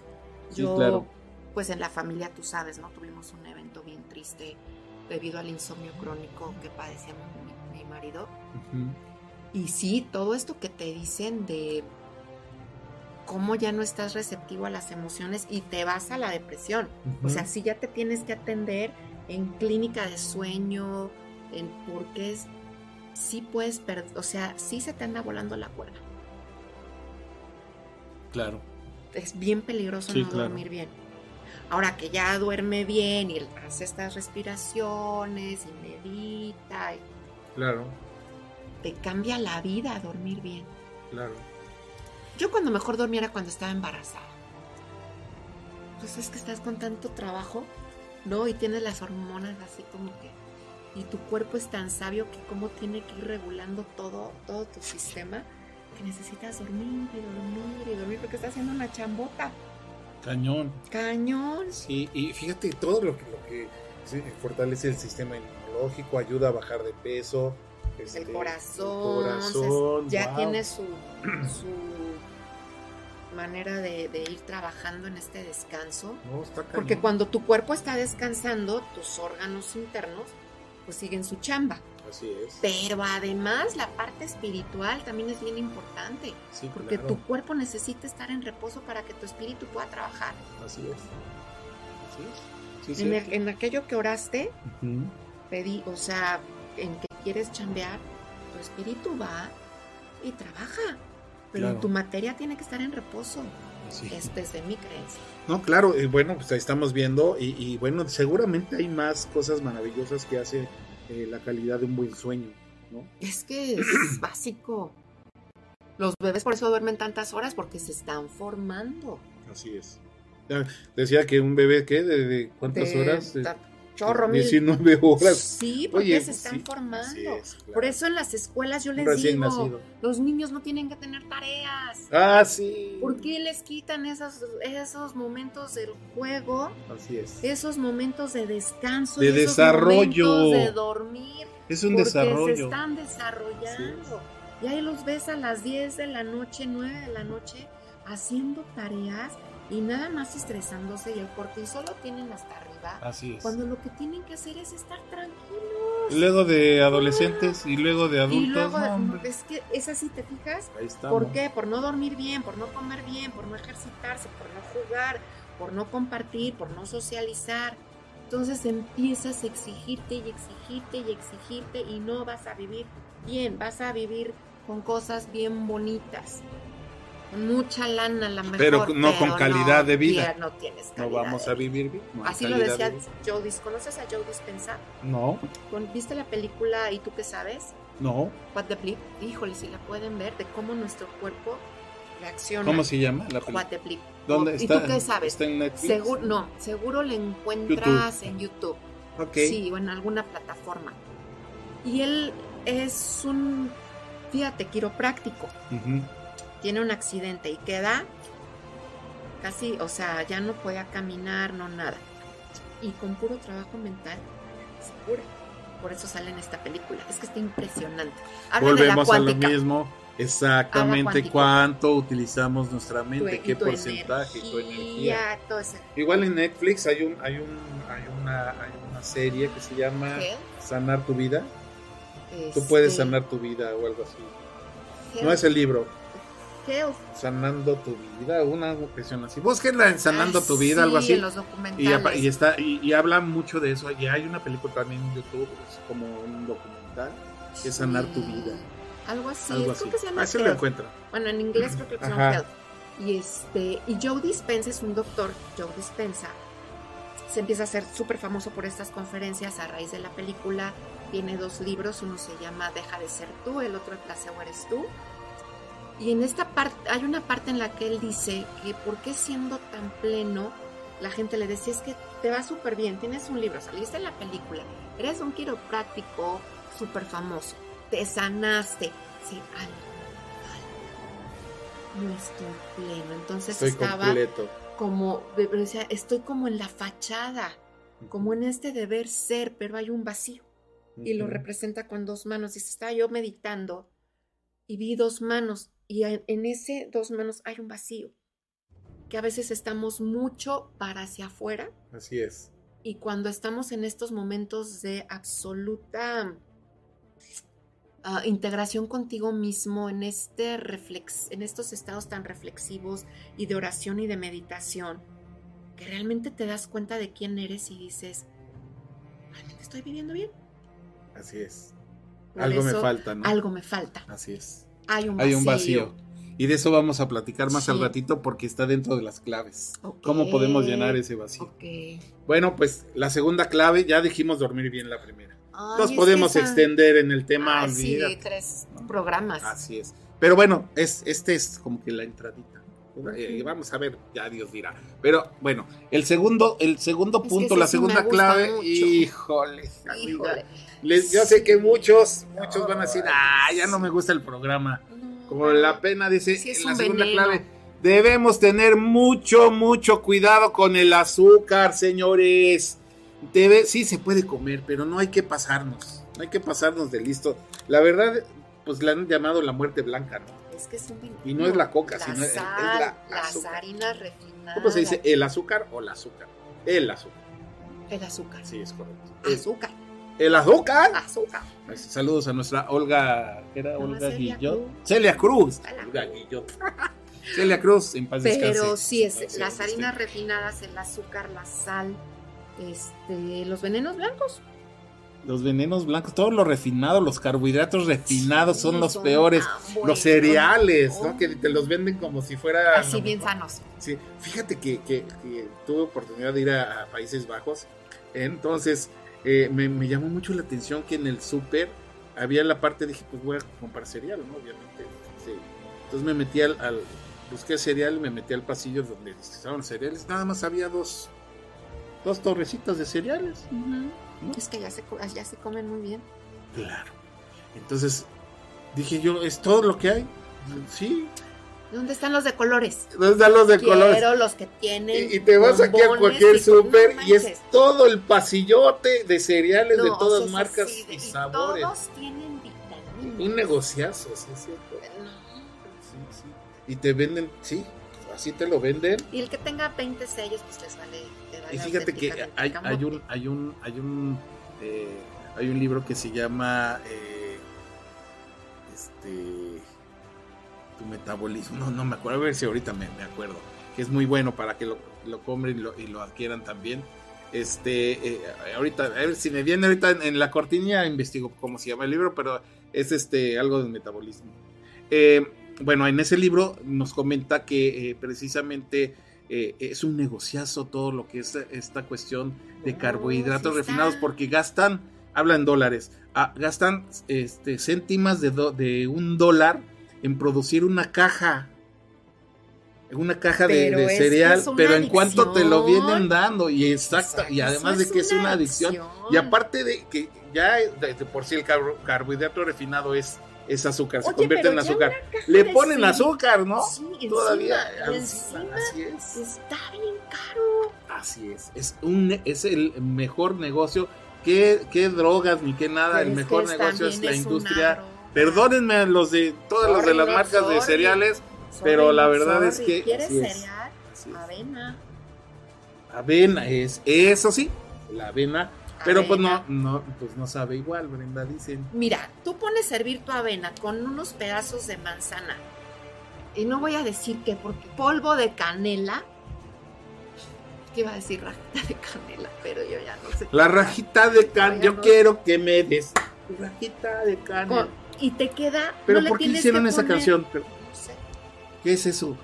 Sí, Yo, claro. pues en la familia, tú sabes, ¿no? Tuvimos un evento bien triste debido al insomnio crónico que padecía mi, mi marido. Y sí, todo esto que te dicen de cómo ya no estás receptivo a las emociones y te vas a la depresión. O sea, sí ya te tienes que atender en clínica de sueño, en porque es, sí puedes perder, o sea, sí se te anda volando la cuerda. Claro. Es bien peligroso Sí, no claro. dormir bien. Ahora que ya duerme bien y hace estas respiraciones y medita, y Claro, te cambia la vida dormir bien. claro. Yo cuando mejor dormía era cuando estaba embarazada. Pues es que estás con tanto trabajo, ¿no? Y tienes las hormonas así como que... Y tu cuerpo es tan sabio que como tiene que ir regulando todo, todo tu sistema, que necesitas dormir y dormir y dormir porque estás haciendo una chambota. Cañón. Cañón. Sí, y fíjate todo lo que, lo que fortalece el sistema inmunológico, ayuda a bajar de peso. este, El corazón, el corazón, ya wow. tiene su, su manera de, de ir trabajando en este descanso. No, está Porque cuando tu cuerpo está descansando, tus órganos internos pues siguen su chamba. Así es. Pero además la parte espiritual también es bien importante, Sí, porque claro. tu cuerpo necesita estar en reposo para que tu espíritu pueda trabajar. Así es. Así es. Sí, En, cierto. el- en aquello que oraste. Pedí, o sea, en que quieres chambear, tu espíritu va y trabaja. Pero Claro. tu materia tiene que estar en reposo. Sí. Es desde mi creencia. No, claro, eh, bueno, pues ahí estamos viendo y, y, bueno, seguramente hay más cosas maravillosas que hace eh, la calidad de un buen sueño, ¿no? Es que es básico. Los bebés por eso duermen tantas horas porque se están formando. Así es. Decía que un bebé, ¿qué? ¿De, de cuántas De- horas? De- chorro, mil. 19 horas. Sí, porque Oye, se están sí, formando. es, claro. Por eso en las escuelas yo les recién digo, nacido. los niños no tienen que tener tareas. Ah, sí. ¿Por qué les quitan esos, esos momentos del juego, Así es. esos momentos de descanso, De esos desarrollo. momentos de dormir? Es un porque desarrollo. se están desarrollando. Y ahí los ves a las 10 de la noche, 9 de la noche, haciendo tareas y nada más estresándose y el cortisol lo tienen hasta arriba. Así es. Cuando lo que tienen que hacer es estar tranquilos. Luego de adolescentes y luego de adultos. y luego, no, es que es así, ¿te fijas? Ahí. ¿Por qué? Por no dormir bien, por no comer bien, por no ejercitarse, por no jugar, por no compartir, por no socializar. Entonces empiezas a exigirte y exigirte y exigirte y no vas a vivir bien, vas a vivir con cosas bien bonitas. Mucha lana la mejor. Pero no con calidad de vida. No tienes No calidad vamos de a vivir bien. no Así lo decía de. Joe Dis- ¿Conoces a Joe Dispenza? No, ¿Viste la película ¿Y tú qué sabes? no. What the Bleep. Híjole, si la pueden ver, de cómo nuestro cuerpo reacciona. ¿Cómo se llama la película? What the Bleep. ¿Dónde ¿Y está? tú qué sabes? ¿Está en Netflix? Seguro, no, seguro la encuentras en YouTube. Ok. Sí, o en alguna plataforma. Y él es un, fíjate, quiropráctico. Ujú. Tiene un accidente y queda casi, o sea, ya no podía caminar, no nada. Y con puro trabajo mental se cura. Por eso sale en esta película. Es que está impresionante. Habla de la Volvemos a lo mismo. Exactamente cuánto utilizamos nuestra mente, qué tu porcentaje, tu energía. todo ese Igual en Netflix hay un, hay un, hay una, hay una serie que se llama Sanar tu vida. Tú puedes este, sanar tu vida o algo así. No es el libro, Sanando tu vida, una cuestión así. Búsquenla en Sanando Ay, tu vida, algo sí, así. en los Y, documentales. y está y, y habla mucho de eso. Y hay una película también en YouTube, es como un documental, que es Sanar tu vida. Algo así. Algo creo así. que se llama Así lo Health. encuentra. Bueno, en inglés creo que se llama. Health. Y este, y Joe Dispenza es un doctor, Joe Dispenza. Se empieza a hacer súper famoso por estas conferencias a raíz de la película. Tiene dos libros, uno se llama Deja de ser tú, el otro El placebo eres tú. Y en esta parte, hay una parte en la que él dice que por qué siendo tan pleno, la gente le decía es que te va súper bien, tienes un libro, saliste en la película, eres un quiropráctico súper famoso, te sanaste, sí, algo. No estoy pleno. Entonces Estoy estaba completo. como, de- decía, estoy como en la fachada, como en este deber ser, pero hay un vacío. Y lo representa con dos manos. Dice, estaba yo meditando y vi dos manos y en ese dos manos hay un vacío. Que a veces estamos mucho para hacia afuera Así es. y cuando estamos en estos momentos de absoluta ah, integración contigo mismo, en, este reflex, en estos estados tan reflexivos y de oración y de meditación, que realmente te das cuenta de quién eres y dices, ¿realmente estoy viviendo bien? Así es. Por Algo me falta, ¿no? Algo me falta. Así es. Hay un vacío. Hay un vacío. Y de eso vamos a platicar más al ratito porque está dentro de las claves. ¿Cómo podemos llenar ese vacío? Bueno, pues la segunda clave, ya dijimos dormir bien la primera. Ay, Nos podemos esa- extender en el tema. Sí, tres programas. Así es. Pero bueno, es, este es como que la entradita. Eh. Vamos a ver, ya Dios dirá. Pero bueno, el segundo, el segundo punto, la sí segunda clave, mucho. híjole, híjole. Les- yo sé que muchos, muchos van a decir, ah, ya no me gusta el programa. Como la pena dice, Sí, es en la un segunda veneno. clave, debemos tener mucho, mucho cuidado con el azúcar, señores. Debe, sí se puede comer, pero no hay que pasarnos, no hay que pasarnos de listo. La verdad, pues la han llamado la muerte blanca, ¿no? Es que es un veneno. Y no es la coca, la sino es- la las azúcar. harinas refinadas. ¿Cómo se dice? ¿El azúcar o el azúcar? El azúcar, El azúcar. sí, es correcto. El, Azúcar. el azúcar. Azúcar. Saludos a nuestra Olga, ¿qué era? No, Olga Guillot. Celia Cruz. Olga Guillot. Celia Cruz, en paz Pero descanse. sí, es, Sí, las harinas refinadas, el azúcar, la sal, este, los venenos blancos. Los venenos blancos, todo lo refinado, los carbohidratos refinados son los son peores. Los cereales, ¿no? Oh. Que te los venden como si fuera. Así bien sanos. Sí, fíjate que, que- que tuve oportunidad de ir a, a Países Bajos. Entonces, eh, me, me llamó mucho la atención que en el súper había la parte, dije, pues voy a comprar cereal, ¿no? Obviamente. sí. Entonces me metí al, al- busqué cereal, me metí al pasillo donde estaban cereales. Nada más había dos, dos torrecitas de cereales. ¿No? Es que ya se, ya se comen muy bien. Claro. Entonces, dije yo, ¿es todo lo que hay? Sí. ¿Dónde están los de colores? ¿Dónde están los de Quiero colores? los que tienen. Y, y te vas aquí a cualquier y- súper no y es todo el pasillote de cereales de todas o sea, marcas sí, de- y sabores. Todos tienen vitaminas. Un negociazo, sí, es cierto. No. Sí, sí. Y te venden, sí, así te lo venden. Y el que tenga 20 sellos, pues les vale. Y fíjate que hay, hay un, hay un, hay un, eh, hay un libro que se llama, eh, este, tu metabolismo. No, no me acuerdo, a ver si ahorita me, me acuerdo. Que es muy bueno para que lo, lo compren y lo, y lo adquieran también. Este, eh, ahorita, a ver si me viene ahorita en, en la cortinilla, investigo cómo se llama el libro, pero es este, algo del metabolismo. Bueno, en ese libro nos comenta que precisamente eh, es un negociazo todo lo que es esta cuestión de No, carbohidratos sí refinados porque gastan, habla en dólares, ah, gastan este, céntimas de, do- de un dólar en producir una caja. Una caja de, Pero de es que cereal, es pero en cuanto te lo vienen dando, y exacto, y además de que es una adicción, y aparte de que ya de, de por sí el carbo- carbohidrato refinado es es azúcar, se convierte en azúcar. Le ponen azúcar, ¿no? Sí, Todavía. y encima, encima así es. está bien caro. Así es. Es, un, es el mejor negocio. ¿Qué, qué drogas ni qué nada? Pero el mejor negocio es la es industria. Perdónenme a los de todas las de las marcas de cereales. Sorry, pero la verdad es que ¿Quieres cereal? Avena. Avena es, eso sí, la avena. Pero pues no, no, pues no sabe igual, Brenda, dicen. Mira, tú pones servir tu avena con unos pedazos de manzana. Y no voy a decir que porque polvo de canela. Que iba a decir rajita de canela, pero yo ya no sé. La rajita de can, No, ya yo no. quiero que me des. Rajita de can. Con- y te queda. Pero no ¿por qué hicieron esa poner- canción? Pero, No sé. ¿Qué es eso?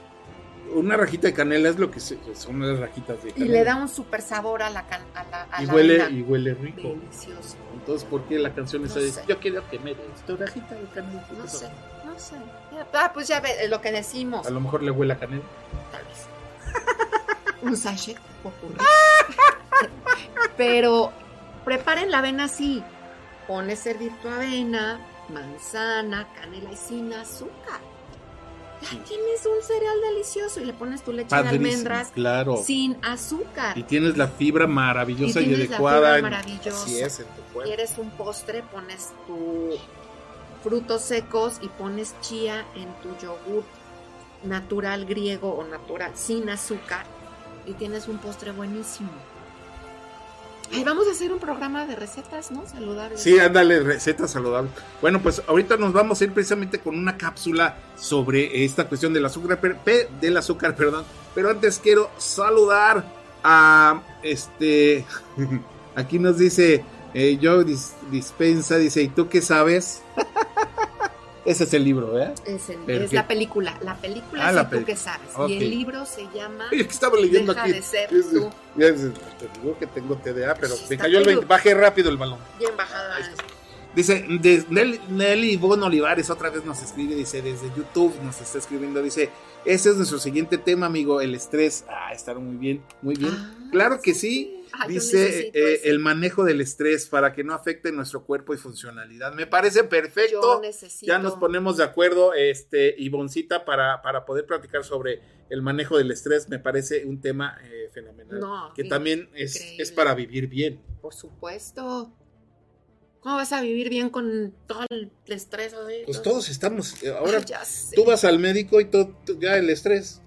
Una rajita de canela es lo que se- son las rajitas de Y canela. le da un super sabor a la, can- a la, a y la huele, y huele rico. Delicioso. Entonces, ¿por qué la canción esa No dice, sé. yo quiero que me des tu rajita de canela? No sé, no sé. Ah, pues ya ve lo que decimos. A lo mejor le huele a canela. Tal vez. un sachet. Pero preparen la avena así. Pones servir tu avena, manzana, canela y sin azúcar. Tienes un cereal delicioso y le pones tu leche de almendras claro. sin azúcar. Y tienes la fibra maravillosa Y y, tienes la adecuada. fibra maravillosa. Así es, en tu cuerpo. quieres un postre, pones tu frutos secos y pones chía en tu yogur natural griego o natural sin azúcar y tienes un postre buenísimo. Ay, vamos a hacer un programa de recetas, ¿no? Saludables. Sí, ándale, receta saludable. Bueno, pues ahorita nos vamos a ir precisamente con una cápsula sobre esta cuestión del azúcar, per- pe- del azúcar, perdón. Pero antes quiero saludar a este. Aquí nos dice eh, Joe Dis- Dispensa, dice, ¿y tú qué sabes? Ese es el libro, ¿eh? Es, el- es la película. La película Ah, es la tú que sabes. Y el libro se llama Oye, que estaba leyendo Deja aquí. de ser Es- tú. es- te digo que tengo TDA, pero Sí, me cayó el medio- 20. Bajé rápido el balón. bien bajada. Dice, de- Nelly, Nelly Ivonne Olivares otra vez nos escribe, dice, desde YouTube nos está escribiendo, dice, ese es nuestro siguiente tema, amigo, el estrés. Ah, estar muy bien, muy bien. Ah, claro que sí. Dice eh, el manejo del estrés para que no afecte nuestro cuerpo y funcionalidad. Me parece Yo perfecto. necesito. Ya nos ponemos de acuerdo, este, Ivoncita, para, para poder platicar sobre el manejo del estrés. Me parece un tema eh, fenomenal. No, que también es, increíble. es para vivir bien. Por supuesto. ¿Cómo vas a vivir bien con todo el estrés? así? Pues todos estamos, eh, ahora Ay, tú vas al médico y todo, ya el estrés.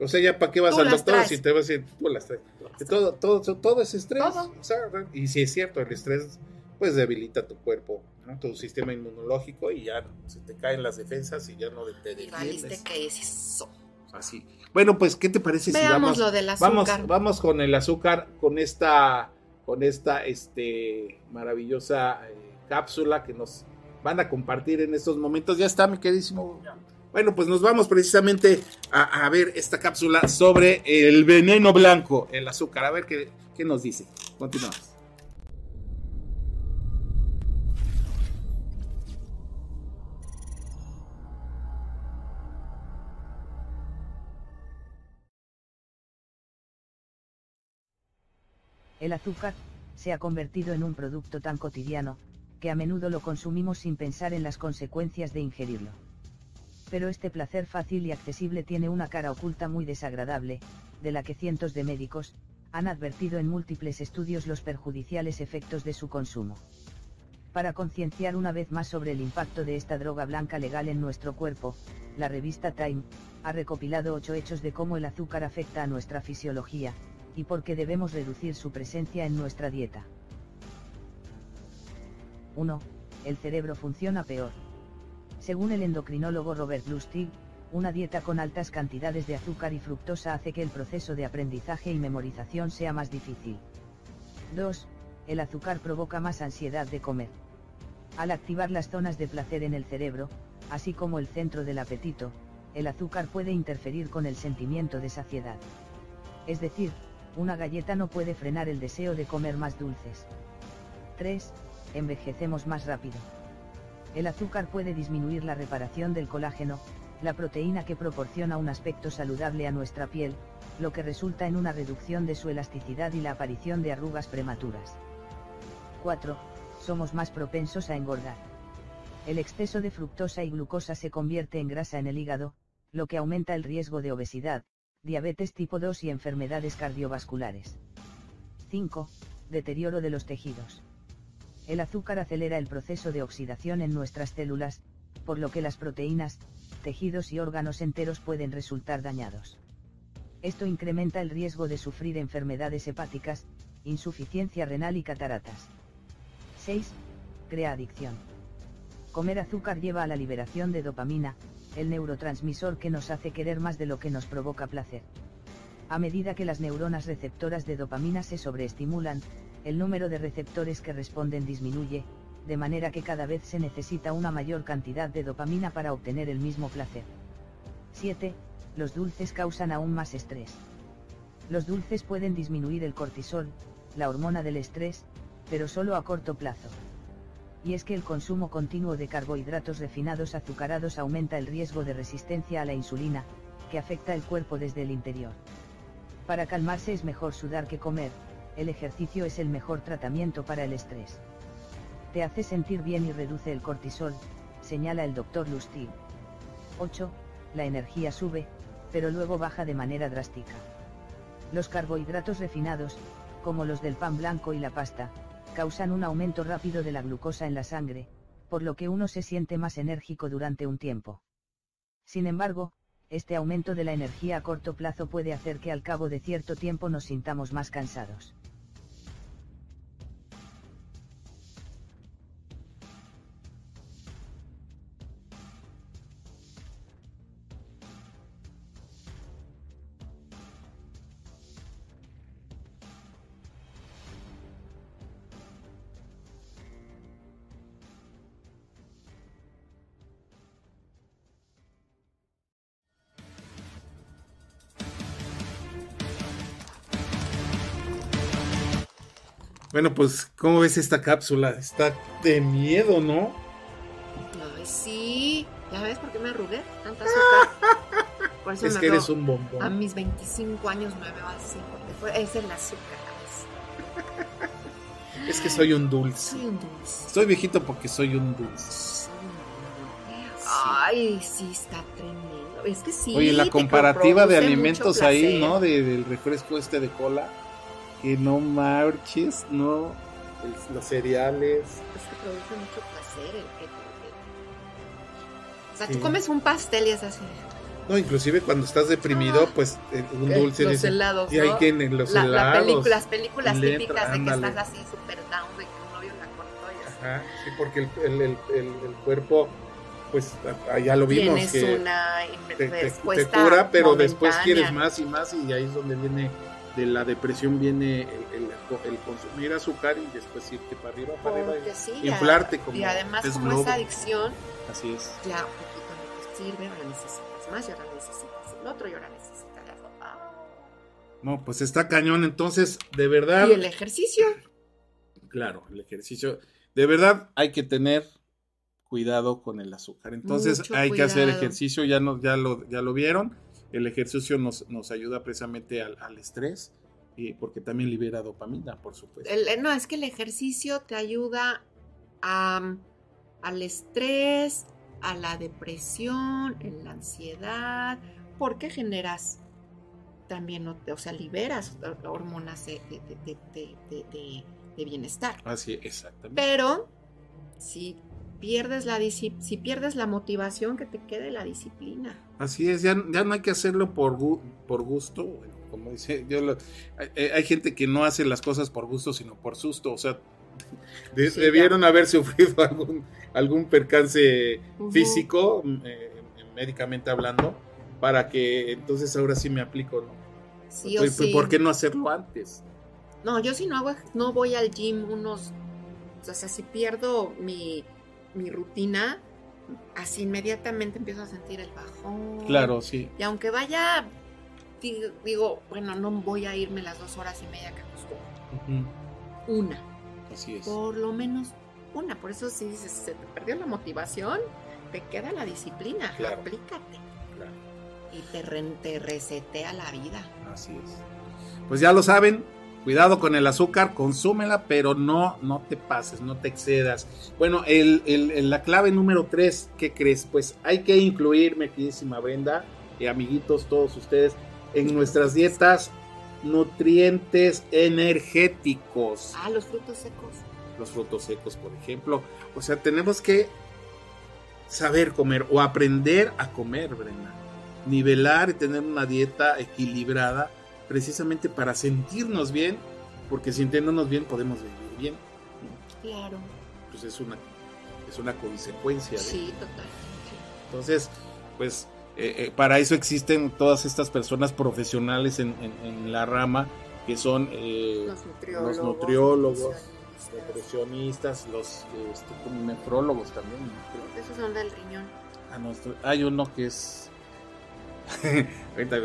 O sea, ya para qué vas Tú al doctor traes. si te vas a decir, tú las traes. Todo, todo, todo es estrés. Todo. O sea, y si es cierto, el estrés pues debilita tu cuerpo, ¿no? tu sistema inmunológico y ya se te caen las defensas y ya no te Y valiste defiendes. que es eso. Así. Bueno, pues, ¿qué te parece si Veamos vamos, lo del azúcar. vamos, vamos con el azúcar, con esta, con esta, este, maravillosa eh, cápsula que nos van a compartir en estos momentos. Ya está, mi queridísimo. Bueno, pues nos vamos precisamente a, ver esta cápsula sobre el veneno blanco, el azúcar. A ver qué, qué nos dice. Continuamos. El azúcar se ha convertido en un producto tan cotidiano, que a menudo lo consumimos sin pensar en las consecuencias de ingerirlo. Pero este placer fácil y accesible tiene una cara oculta muy desagradable, de la que cientos de médicos han advertido en múltiples estudios los perjudiciales efectos de su consumo. Para concienciar una vez más sobre el impacto de esta droga blanca legal en nuestro cuerpo, la revista Time ha recopilado ocho hechos de cómo el azúcar afecta a nuestra fisiología, y por qué debemos reducir su presencia en nuestra dieta. 1. El cerebro funciona peor. Según el endocrinólogo Robert Lustig, una dieta con altas cantidades de azúcar y fructosa hace que el proceso de aprendizaje y memorización sea más difícil. 2. El azúcar provoca más ansiedad de comer. Al activar las zonas de placer en el cerebro, así como el centro del apetito, el azúcar puede interferir con el sentimiento de saciedad. Es decir, una galleta no puede frenar el deseo de comer más dulces. 3. Envejecemos más rápido. El azúcar puede disminuir la reparación del colágeno, la proteína que proporciona un aspecto saludable a nuestra piel, lo que resulta en una reducción de su elasticidad y la aparición de arrugas prematuras. 4. Somos más propensos a engordar. El exceso de fructosa y glucosa se convierte en grasa en el hígado, lo que aumenta el riesgo de obesidad, diabetes tipo 2 y enfermedades cardiovasculares. 5. Deterioro de los tejidos. El azúcar acelera el proceso de oxidación en nuestras células, por lo que las proteínas, tejidos y órganos enteros pueden resultar dañados. Esto incrementa el riesgo de sufrir enfermedades hepáticas, insuficiencia renal y cataratas. 6. Crea adicción. Comer azúcar lleva a la liberación de dopamina, el neurotransmisor que nos hace querer más de lo que nos provoca placer. A medida que las neuronas receptoras de dopamina se sobreestimulan, el número de receptores que responden disminuye, de manera que cada vez se necesita una mayor cantidad de dopamina para obtener el mismo placer. 7. Los dulces causan aún más estrés. Los dulces pueden disminuir el cortisol, la hormona del estrés, pero solo a corto plazo. Y es que el consumo continuo de carbohidratos refinados azucarados aumenta el riesgo de resistencia a la insulina, que afecta el cuerpo desde el interior. Para calmarse es mejor sudar que comer, el ejercicio es el mejor tratamiento para el estrés. Te hace sentir bien y reduce el cortisol, señala el doctor Lustig. 8. La energía sube, pero luego baja de manera drástica. Los carbohidratos refinados, como los del pan blanco y la pasta, causan un aumento rápido de la glucosa en la sangre, por lo que uno se siente más enérgico durante un tiempo. Sin embargo, este aumento de la energía a corto plazo puede hacer que al cabo de cierto tiempo nos sintamos más cansados. Bueno, pues, ¿cómo ves esta cápsula? Está de miedo, ¿no? Ay, sí. ¿Ya ves por qué me arrugué? Tanta azúcar. Por eso Es me que eres un bombón. A mis 25 años me veo así, porque fue, es el azúcar. Es que soy un dulce. Soy un dulce. Estoy viejito porque soy un dulce. Soy un dulce. Ay, sí, está tremendo. Es que sí. Oye, la comparativa de alimentos ahí. ¿no? De- del refresco este de cola. Que no marches, ¿no? El- los cereales. Es que produce mucho placer el que O sea, Sí. tú comes un pastel y es así. No, inclusive cuando estás deprimido, Ah. pues eh, un Eh, dulce. los helados, Y hay ¿no? que en los La, la helados. película, las películas le típicas de que ándale. estás así súper down, de que un novio la cortó y así. Ajá, sí, porque el, el- el- el- el cuerpo, pues a- ya lo vimos. Tienes que una te, te- te cura, pero después quieres más y más y ahí es donde viene de la depresión viene el, el- el consumir azúcar y después irte para arriba, para arriba. Porque sí, inflarte como y además pez como globo. esa adicción Así es. ya un poquito no te sirve, ahora necesitas más y ahora necesitas el otro y ahora necesitas eso. Ah. No, pues está cañón. Entonces, de verdad, Y el ejercicio. claro, el ejercicio, de verdad hay que tener cuidado con el azúcar. Entonces, Mucho hay que hacer ejercicio, ya, no, ya, lo, ya lo vieron. El ejercicio nos, nos ayuda precisamente al, al estrés, y porque también libera dopamina, por supuesto. El- no, es que el ejercicio te ayuda a, al estrés, a la depresión, en la ansiedad, porque generas también, o sea, liberas hormonas de- de bienestar. Así, exactamente. Pero si pierdes la si pierdes la motivación, que te quede la disciplina. Así es, ya, ya no hay que hacerlo por, gu- por gusto, bueno, como dice, yo lo- hay, hay gente que no hace las cosas por gusto, sino por susto, o sea, de- Sí, debieron haber sufrido algún, algún percance físico, eh, médicamente hablando, para que entonces ahora sí me aplico, ¿no? Sí o Pues, sí. ¿Por qué no hacerlo antes? No, yo si no hago, no voy al gym unos, o sea, si pierdo mi, mi rutina, así inmediatamente empiezo a sentir el bajón. Claro, sí. Y aunque vaya, di- digo, bueno, no voy a irme las dos horas y media que acostumbro. Una, Así es. por lo menos una. Por eso si dices, se te perdió la motivación, te queda la disciplina, Claro. aplícate. Claro. Y te, re- te resetea la vida. Así es. Pues ya lo saben, cuidado con el azúcar, consúmela, pero no, no te pases, no te excedas. Bueno, el, el- la clave número tres, ¿qué crees? Pues hay que incluir, mi queridísima Brenda, y amiguitos, todos ustedes, en nuestras dietas nutrientes energéticos Ah, los frutos secos. los frutos secos, por ejemplo. O sea, tenemos que saber comer o aprender a comer, Brenda. Nivelar y tener una dieta equilibrada precisamente para sentirnos bien, porque sintiéndonos bien podemos vivir bien. Claro. Pues es una, es una consecuencia. de- Sí, total. Entonces, pues eh, eh, para eso existen todas estas personas profesionales en, en- en la rama que son eh, Los nutriólogos. los nutriólogos, nutricionistas. los este, nefrólogos también. Esos son del riñón. Ah, hay uno que es. Ahorita,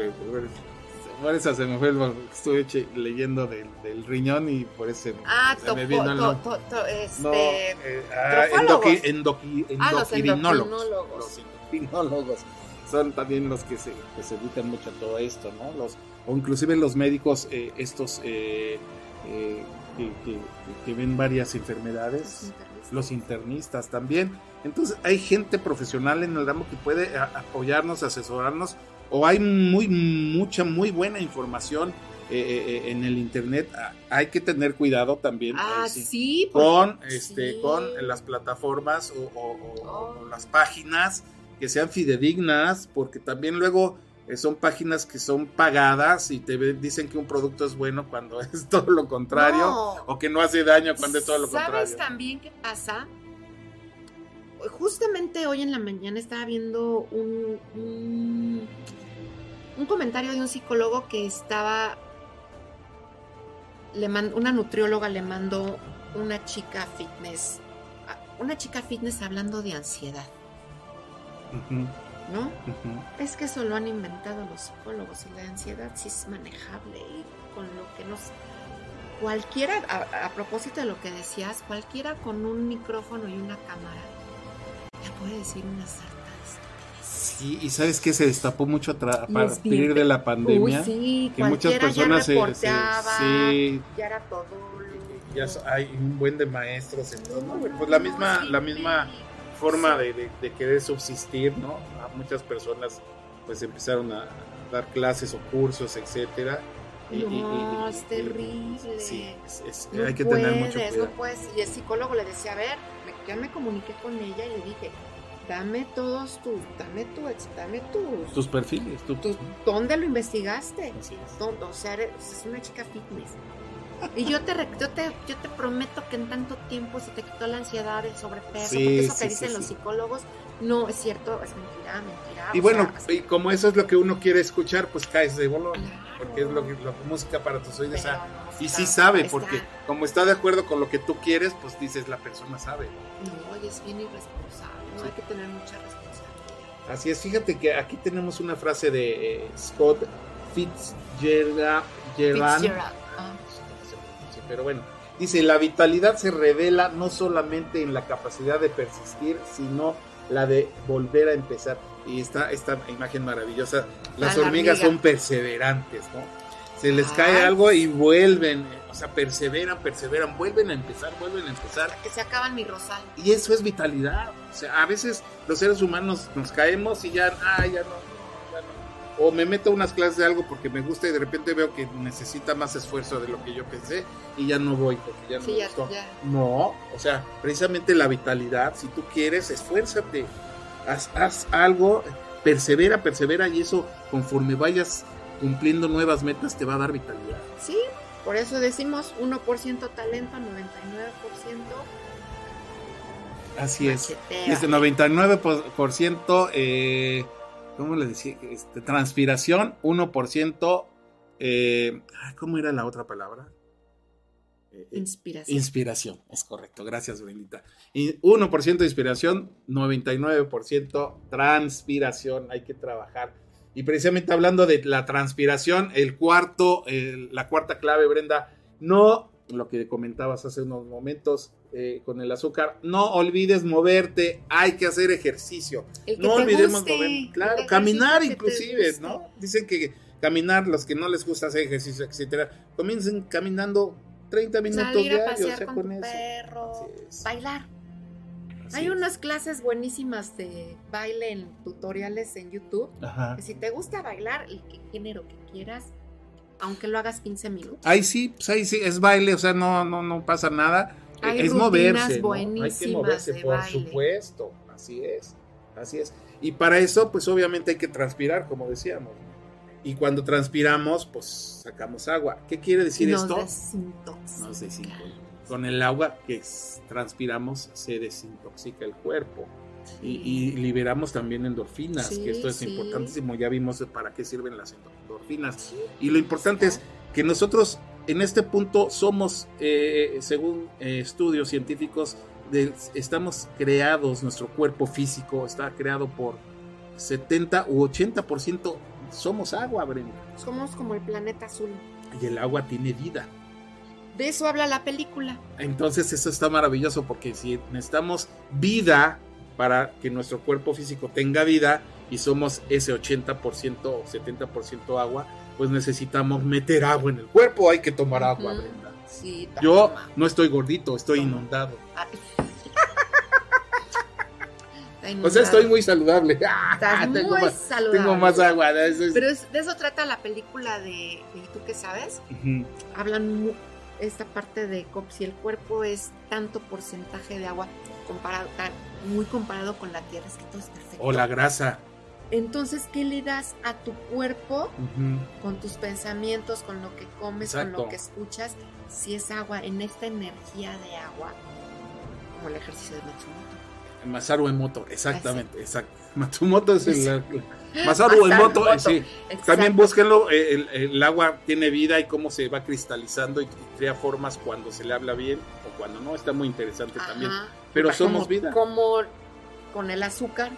por eso se me fue el. Estuve leyendo del, del riñón y por eso Ah, se topo, me vino el to, to, to- este, No, eh, ah, endoqui- endoqui- Ah, los endocrinólogos. Los endocrinólogos son también los que se, que se dedican mucho a todo esto, ¿no? Los, o inclusive los médicos, eh, estos eh, eh, que, que- que ven varias enfermedades, los internistas. los internistas también. Entonces hay gente profesional en el ramo que puede a- apoyarnos, asesorarnos, o hay muy mucha, muy buena información eh, eh, en el internet. Hay que tener cuidado también. Ah, sí. sí, con este sí. con las plataformas o, Oh. o las páginas que sean fidedignas porque también luego eh, son páginas que son pagadas y te dicen que un producto es bueno cuando es todo lo contrario No. o que no hace daño cuando es todo lo ¿Sabes contrario. también qué pasa? Justamente hoy en la mañana estaba viendo un, un, un comentario de un psicólogo que estaba, le man- una nutrióloga le mandó una chica fitness, una chica fitness hablando de ansiedad, ¿no? Es que eso lo han inventado los psicólogos y la ansiedad sí es manejable y con lo que nos... Cualquiera, a, a propósito de lo que decías, cualquiera con un micrófono y una cámara ya puede decir una sarta. Sí, y sabes que se destapó mucho a, partir de la pandemia. Uy, sí, que muchas personas ya se, se- sí, ya era todo. ya hay un buen de maestros en todo, ¿no? pues la misma la misma forma de, de- de querer subsistir no a muchas personas pues empezaron a dar clases o cursos etcétera y- No, y- es terrible. sí es- es- No hay que tener mucho cuidado No puedes. Y el psicólogo le decía, a ver, me- ya me comuniqué con ella y le dije, dame todos tus, dame tu, dame tus, tus perfiles tu- tus- ¿dónde lo investigaste? así es. ¿Dónde? O sea, eres- es una chica fitness. Y yo te, yo te, yo te prometo que en tanto tiempo se te quitó la ansiedad, el sobrepeso, Sí, porque eso sí, que dicen sí. los psicólogos no es cierto, es mentira, mentira. y bueno sea, y como eso es lo que uno quiere escuchar pues caes de bolón claro. porque es lo que la música para tus oídos no y está- sí sabe está- porque como está de acuerdo con lo que tú quieres pues dices la persona sabe No, y es bien irresponsable, no Sí. hay que tener mucha responsabilidad. Así es, fíjate que aquí tenemos una frase de eh, Scott Fitzgerald. Gerald. Fitzgerald, ah. Pero bueno, dice, la vitalidad se revela no solamente en la capacidad de persistir, sino la de volver a empezar. Y está esta imagen maravillosa. Las la hormigas hormiga. son perseverantes, ¿no? Se les Ay. cae algo y vuelven, o sea, perseveran, perseveran, vuelven a empezar, vuelven a empezar. Que se acaban mi rosal. Y eso es vitalidad. O sea, a veces los seres humanos nos caemos y ya, ah, ya no, ya no. O me meto a unas clases de algo porque me gusta y de repente veo que necesita más esfuerzo de lo que yo pensé y ya no voy porque ya no Sí, me ya, gustó. ya. No, o sea, precisamente la vitalidad, si tú quieres, esfuérzate, haz, haz algo, persevera, persevera y eso conforme vayas cumpliendo nuevas metas te va a dar vitalidad. Sí, por eso decimos 1% talento, 99% Así es. Este 99%, eh, ¿cómo le decía? Este, transpiración, 1%, eh, ay, ¿cómo era la otra palabra? Eh, eh, Inspiración. inspiración, es correcto, gracias, Brendita. Y 1% de inspiración, 99% transpiración, hay que trabajar. Y precisamente hablando de la transpiración, el cuarto, el- la cuarta clave, Brenda, no, lo que comentabas hace unos momentos eh, con el azúcar, no olvides moverte, hay que hacer ejercicio. No olvidemos guste, mover, claro, caminar inclusive. ¿no? Dicen que caminar, los que no les gusta hacer ejercicio, etcétera, comiencen caminando 30 minutos Salir diarios, o sea, con, con tu eso. perro, bailar. Así Hay es. unas clases buenísimas de baile en tutoriales en YouTube. Ajá. Que si te gusta bailar, el que- género que quieras, aunque lo hagas 15 minutos. Ahí sí, pues ahí sí, es baile, o sea, no, no, no pasa nada. Hay es moverse, ¿no? Hay que buenísimas moverse, de por baile. supuesto. Así es, así es. Y para eso, pues obviamente hay que transpirar, como decíamos. Y cuando transpiramos, pues sacamos agua. ¿Qué quiere decir Nos esto? desintoxica. Nos desintoxica. Con el agua que transpiramos se desintoxica el cuerpo. Y, y liberamos también endorfinas, Sí, que esto es sí. importantísimo. Ya vimos para qué sirven las endorfinas. Sí, Y lo importante es que nosotros en este punto somos, eh, según eh, estudios científicos, de- estamos creados, nuestro cuerpo físico está creado por 70 u 80% somos agua, Brenda. Somos como el planeta azul. Y el agua tiene vida. De eso habla la película. Entonces eso está maravilloso porque si necesitamos vida para que nuestro cuerpo físico tenga vida y somos ese 80% o 70% agua, pues necesitamos meter agua en el cuerpo, hay que tomar agua. Brenda. Sí, Yo no estoy gordito, estoy Toma. inundado. O sea, estoy muy saludable. Ah, Estás tengo, muy más, saludable. tengo más agua. Pero es- de eso trata la película de, de ¿Y tú qué sabes? Ujú. Hablan mu- esta parte de co- si el cuerpo es tanto porcentaje de agua comparado, tan- muy comparado con la tierra, es que todo es perfecto. O la grasa. Entonces, ¿qué le das a tu cuerpo con tus pensamientos, con lo que comes, con lo que escuchas? Si es agua, en esta energía de agua, como el ejercicio de Matsumoto. Masaru Emoto, exactamente, exacto. Matsumoto es el... Sí. Masaru Masaru Emoto, Emoto. sí. También Exacto. búsquenlo, eh, el, el agua tiene vida y cómo se va cristalizando y, y crea formas cuando se le habla bien o cuando no, está muy interesante también. Pero somos vida. Como con el azúcar.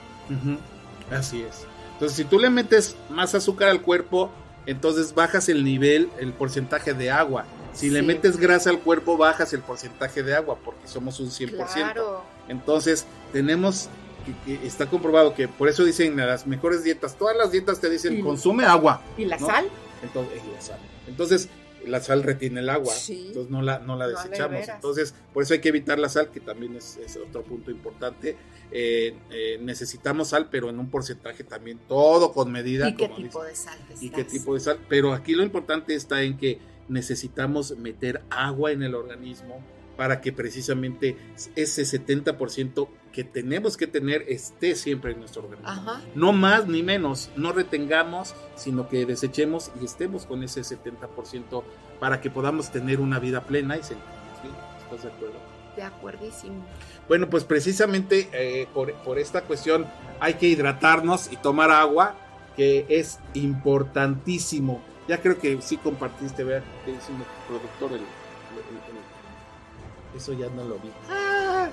Así es. Entonces, si tú le metes más azúcar al cuerpo, entonces bajas el nivel, el porcentaje de agua. Si le metes grasa al cuerpo, bajas el porcentaje de agua, porque somos un 100%. Claro. Entonces, tenemos que, que está comprobado que por eso dicen las mejores dietas, todas las dietas te dicen Y- consume agua. ¿Y la ¿no? sal? Entonces, y la sal. Entonces, la sal retiene el agua, Sí. entonces no la, no la desechamos. Entonces, por eso hay que evitar la sal, que también es, es otro punto importante. Eh, eh, necesitamos sal, pero en un porcentaje también, todo con medida. ¿Y qué como tipo dice. de sal? ¿Y qué tipo de sal? Pero aquí lo importante está en que necesitamos meter agua en el organismo para que precisamente ese 70% que tenemos que tener esté siempre en nuestro organismo. Ajá. No más ni menos, no retengamos, sino que desechemos y estemos con ese 70% para que podamos tener una vida plena y sentirnos bien. ¿Estás de acuerdo? De acuerdísimo. Bueno, pues precisamente eh, por, por esta cuestión hay que hidratarnos y tomar agua, que es importantísimo. Ya creo que sí compartiste, ver, que es un productor, el, el- el- eso ya no lo vi. Ah,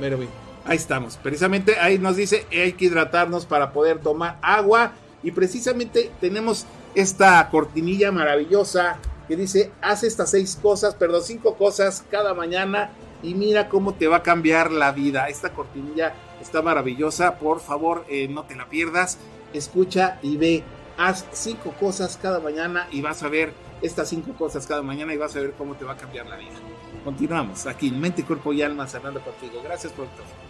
pero bien, ahí estamos. Precisamente ahí nos dice, hay que hidratarnos para poder tomar agua y precisamente tenemos esta cortinilla maravillosa que dice, haz estas seis cosas, perdón, cinco cosas cada mañana y mira cómo te va a cambiar la vida. Esta cortinilla está maravillosa, por favor eh, no te la pierdas, escucha y ve, haz cinco cosas cada mañana y vas a ver estas cinco cosas cada mañana y vas a ver cómo te va a cambiar la vida. Continuamos aquí en Mente, Cuerpo y Alma, sanando contigo. Gracias, productor.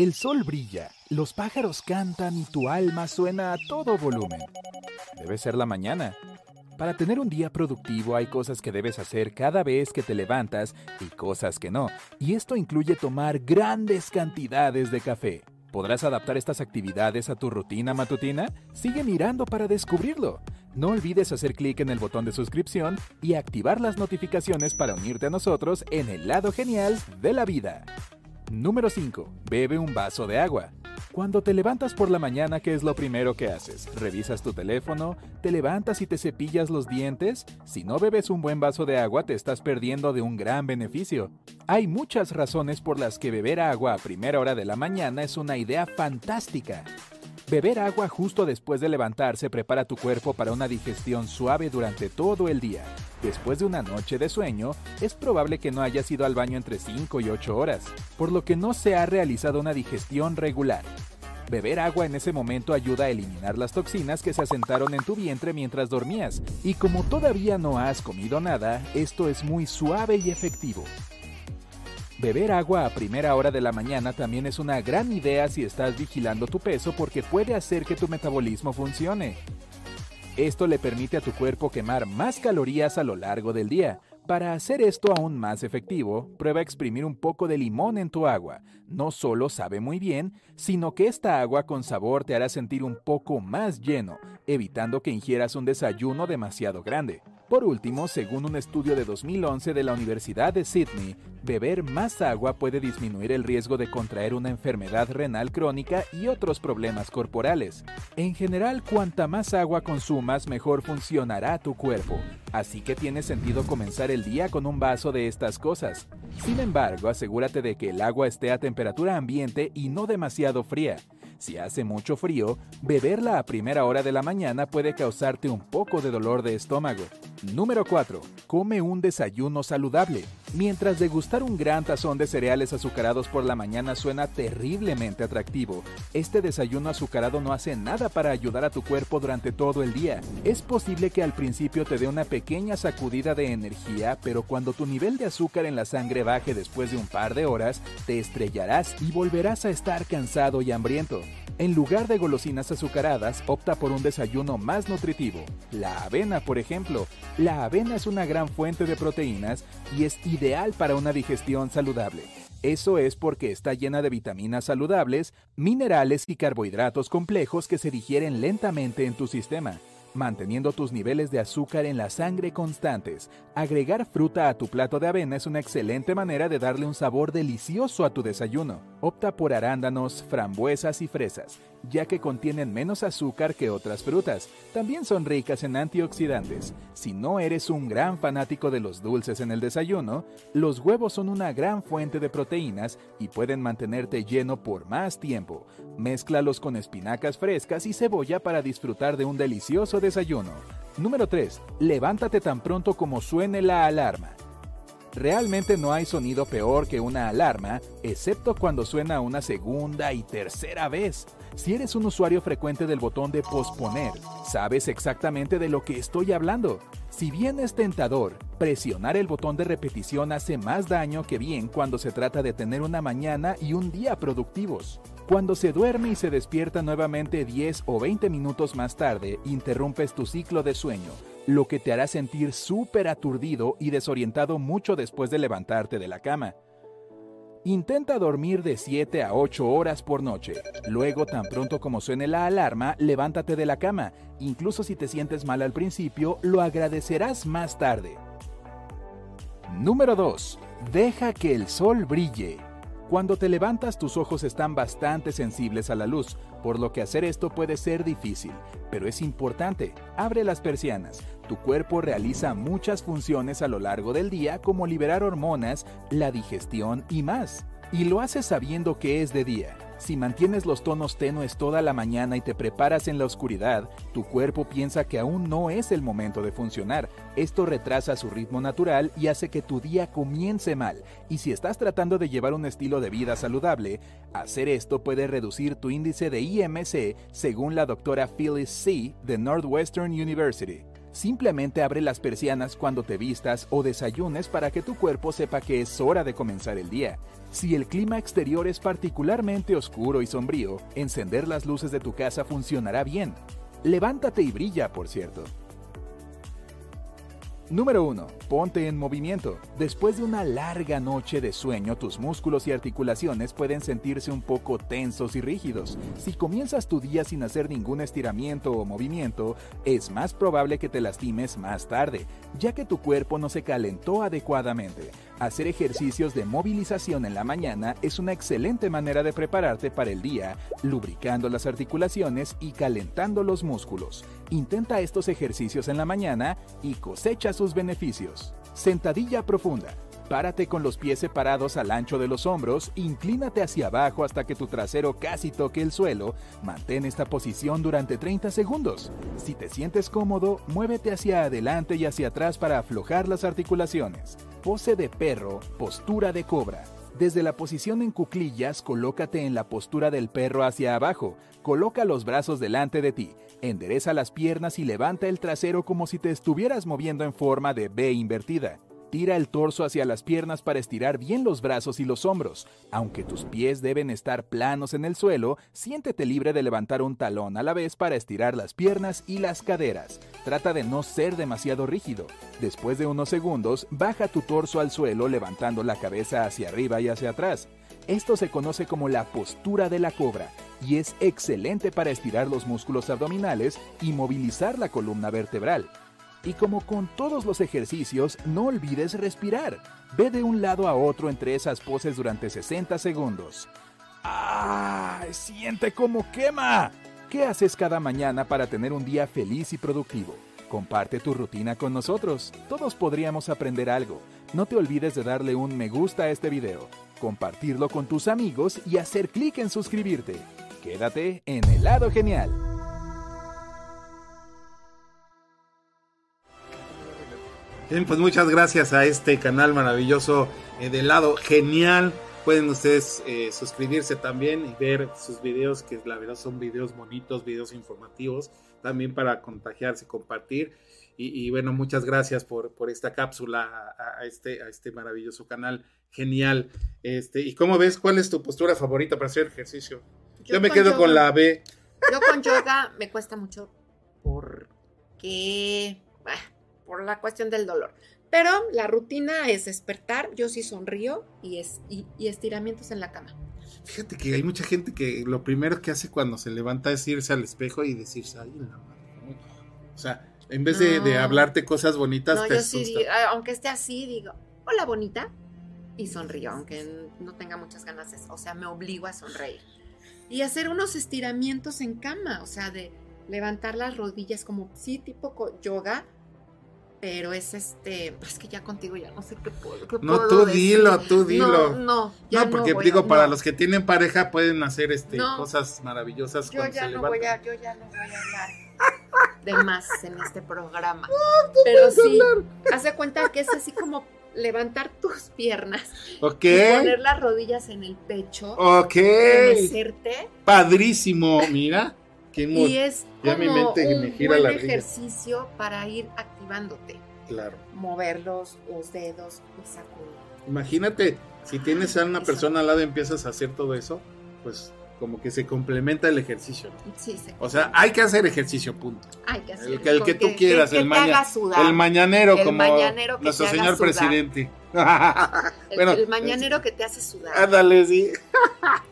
El sol brilla, los pájaros cantan y tu alma suena a todo volumen. Debe ser la mañana. Para tener un día productivo hay cosas que debes hacer cada vez que te levantas y cosas que no, y esto incluye tomar grandes cantidades de café. ¿Podrás adaptar estas actividades a tu rutina matutina? Sigue mirando para descubrirlo. No olvides hacer clic en el botón de suscripción y activar las notificaciones para unirte a nosotros en el lado genial de la vida. Número 5. Bebe un vaso de agua. Cuando te levantas por la mañana, ¿qué es lo primero que haces? ¿Revisas tu teléfono? ¿Te levantas y te cepillas los dientes? Si no bebes un buen vaso de agua, te estás perdiendo de un gran beneficio. Hay muchas razones por las que beber agua a primera hora de la mañana es una idea fantástica. Beber agua justo después de levantarse prepara tu cuerpo para una digestión suave durante todo el día. Después de una noche de sueño, es probable que no hayas ido al baño entre 5 y 8 horas, por lo que no se ha realizado una digestión regular. Beber agua en ese momento ayuda a eliminar las toxinas que se asentaron en tu vientre mientras dormías, y como todavía no has comido nada, esto es muy suave y efectivo. Beber agua a primera hora de la mañana también es una gran idea si estás vigilando tu peso porque puede hacer que tu metabolismo funcione. Esto le permite a tu cuerpo quemar más calorías a lo largo del día, para hacer esto aún más efectivo, prueba a exprimir un poco de limón en tu agua. No solo sabe muy bien, sino que esta agua con sabor te hará sentir un poco más lleno, evitando que ingieras un desayuno demasiado grande. Por último, según un estudio de 2011 de la Universidad de Sydney, beber más agua puede disminuir el riesgo de contraer una enfermedad renal crónica y otros problemas corporales. En general, cuanta más agua consumas, mejor funcionará tu cuerpo, así que tiene sentido comenzar el día con un vaso de estas cosas. Sin embargo, asegúrate de que el agua esté a temperatura ambiente y no demasiado fría. Si hace mucho frío, beberla a primera hora de la mañana puede causarte un poco de dolor de estómago. Número 4. Come un desayuno saludable. Mientras degustar un gran tazón de cereales azucarados por la mañana suena terriblemente atractivo, este desayuno azucarado no hace nada para ayudar a tu cuerpo durante todo el día. Es posible que al principio te dé una pequeña sacudida de energía, pero cuando tu nivel de azúcar en la sangre baje después de un par de horas, te estrellarás y volverás a estar cansado y hambriento. En lugar de golosinas azucaradas, opta por un desayuno más nutritivo. La avena, por ejemplo. La avena es una gran fuente de proteínas y es ideal para una digestión saludable. Eso es porque está llena de vitaminas saludables, minerales y carbohidratos complejos que se digieren lentamente en tu sistema manteniendo tus niveles de azúcar en la sangre constantes. Agregar fruta a tu plato de avena es una excelente manera de darle un sabor delicioso a tu desayuno. Opta por arándanos, frambuesas y fresas, ya que contienen menos azúcar que otras frutas. También son ricas en antioxidantes. Si no eres un gran fanático de los dulces en el desayuno, los huevos son una gran fuente de proteínas y pueden mantenerte lleno por más tiempo. Mézclalos con espinacas frescas y cebolla para disfrutar de un delicioso desayuno. Número 3. Levántate tan pronto como suene la alarma. Realmente no hay sonido peor que una alarma, excepto cuando suena una segunda y tercera vez. Si eres un usuario frecuente del botón de posponer, sabes exactamente de lo que estoy hablando. Si bien es tentador, presionar el botón de repetición hace más daño que bien cuando se trata de tener una mañana y un día productivos. Cuando se duerme y se despierta nuevamente 10 o 20 minutos más tarde, interrumpes tu ciclo de sueño, lo que te hará sentir súper aturdido y desorientado mucho después de levantarte de la cama. Intenta dormir de 7 a 8 horas por noche. Luego, tan pronto como suene la alarma, levántate de la cama. Incluso si te sientes mal al principio, lo agradecerás más tarde. Número 2. Deja que el sol brille. Cuando te levantas tus ojos están bastante sensibles a la luz, por lo que hacer esto puede ser difícil, pero es importante. Abre las persianas. Tu cuerpo realiza muchas funciones a lo largo del día como liberar hormonas, la digestión y más. Y lo haces sabiendo que es de día. Si mantienes los tonos tenues toda la mañana y te preparas en la oscuridad, tu cuerpo piensa que aún no es el momento de funcionar. Esto retrasa su ritmo natural y hace que tu día comience mal. Y si estás tratando de llevar un estilo de vida saludable, hacer esto puede reducir tu índice de IMC, según la doctora Phyllis C. de Northwestern University. Simplemente abre las persianas cuando te vistas o desayunes para que tu cuerpo sepa que es hora de comenzar el día. Si el clima exterior es particularmente oscuro y sombrío, encender las luces de tu casa funcionará bien. Levántate y brilla, por cierto. Número 1. Ponte en movimiento. Después de una larga noche de sueño, tus músculos y articulaciones pueden sentirse un poco tensos y rígidos. Si comienzas tu día sin hacer ningún estiramiento o movimiento, es más probable que te lastimes más tarde, ya que tu cuerpo no se calentó adecuadamente. Hacer ejercicios de movilización en la mañana es una excelente manera de prepararte para el día, lubricando las articulaciones y calentando los músculos. Intenta estos ejercicios en la mañana y cosecha sus beneficios. Sentadilla profunda. Párate con los pies separados al ancho de los hombros, inclínate hacia abajo hasta que tu trasero casi toque el suelo, mantén esta posición durante 30 segundos. Si te sientes cómodo, muévete hacia adelante y hacia atrás para aflojar las articulaciones. Pose de perro, postura de cobra. Desde la posición en cuclillas, colócate en la postura del perro hacia abajo. Coloca los brazos delante de ti. Endereza las piernas y levanta el trasero como si te estuvieras moviendo en forma de B invertida. Tira el torso hacia las piernas para estirar bien los brazos y los hombros. Aunque tus pies deben estar planos en el suelo, siéntete libre de levantar un talón a la vez para estirar las piernas y las caderas. Trata de no ser demasiado rígido. Después de unos segundos, baja tu torso al suelo levantando la cabeza hacia arriba y hacia atrás. Esto se conoce como la postura de la cobra y es excelente para estirar los músculos abdominales y movilizar la columna vertebral. Y como con todos los ejercicios, no olvides respirar. Ve de un lado a otro entre esas poses durante 60 segundos. ¡Ah! ¡Siente cómo quema! ¿Qué haces cada mañana para tener un día feliz y productivo? Comparte tu rutina con nosotros. Todos podríamos aprender algo. No te olvides de darle un me gusta a este video, compartirlo con tus amigos y hacer clic en suscribirte. Quédate en el lado genial. Bien, pues muchas gracias a este canal maravilloso eh, del lado genial. Pueden ustedes eh, suscribirse también y ver sus videos, que la verdad son videos bonitos, videos informativos, también para contagiarse y compartir. Y, y bueno, muchas gracias por, por esta cápsula a, a, este, a este maravilloso canal genial. Este, y cómo ves, ¿cuál es tu postura favorita para hacer ejercicio? Yo, Yo me quedo yoga, con la B. Yo con yoga me cuesta mucho porque por la cuestión del dolor. Pero la rutina es despertar, yo sí sonrío y, es, y, y, estiramientos en la cama. Fíjate que hay mucha gente que lo primero que hace cuando se levanta es irse al espejo y decirse, ay, la madre. O sea, en vez no, de, de, hablarte cosas bonitas, no, te yo sí, digo, aunque esté así, digo, hola bonita, y sonrío, aunque no tenga muchas ganas de eso. O sea, me obligo a sonreír. Y hacer unos estiramientos en cama, o sea, de levantar las rodillas como, sí, tipo yoga, pero es este, es que ya contigo ya no sé qué puedo. Qué no, puedo tú decir. dilo, tú dilo. No, no, ya no porque no digo, a, para no. los que tienen pareja pueden hacer este cosas maravillosas Yo cuando ya se no levantan. voy a, yo ya no voy a hablar de más en este programa. Pero sí, haz de cuenta que es así como levantar tus piernas Ok, y poner las rodillas en el pecho, ok, mecerte padrísimo, mira. Qué y es ya mi como me un gira buen la ejercicio para ir activándote, Claro. mover los, los dedos y sacudir. Imagínate, si tienes a una Eso. persona al lado y empiezas a hacer todo eso, pues como que se complementa el ejercicio. ¿no? Sí, se O sea, hay que hacer ejercicio, punto. hay que hacer El que, el que tú quieras, que el, te maña- haga sudar. el mañanero, El como mañanero que nuestro te haga señor sudar. presidente. El, bueno, el mañanero que te hace sudar. Ándale, sí.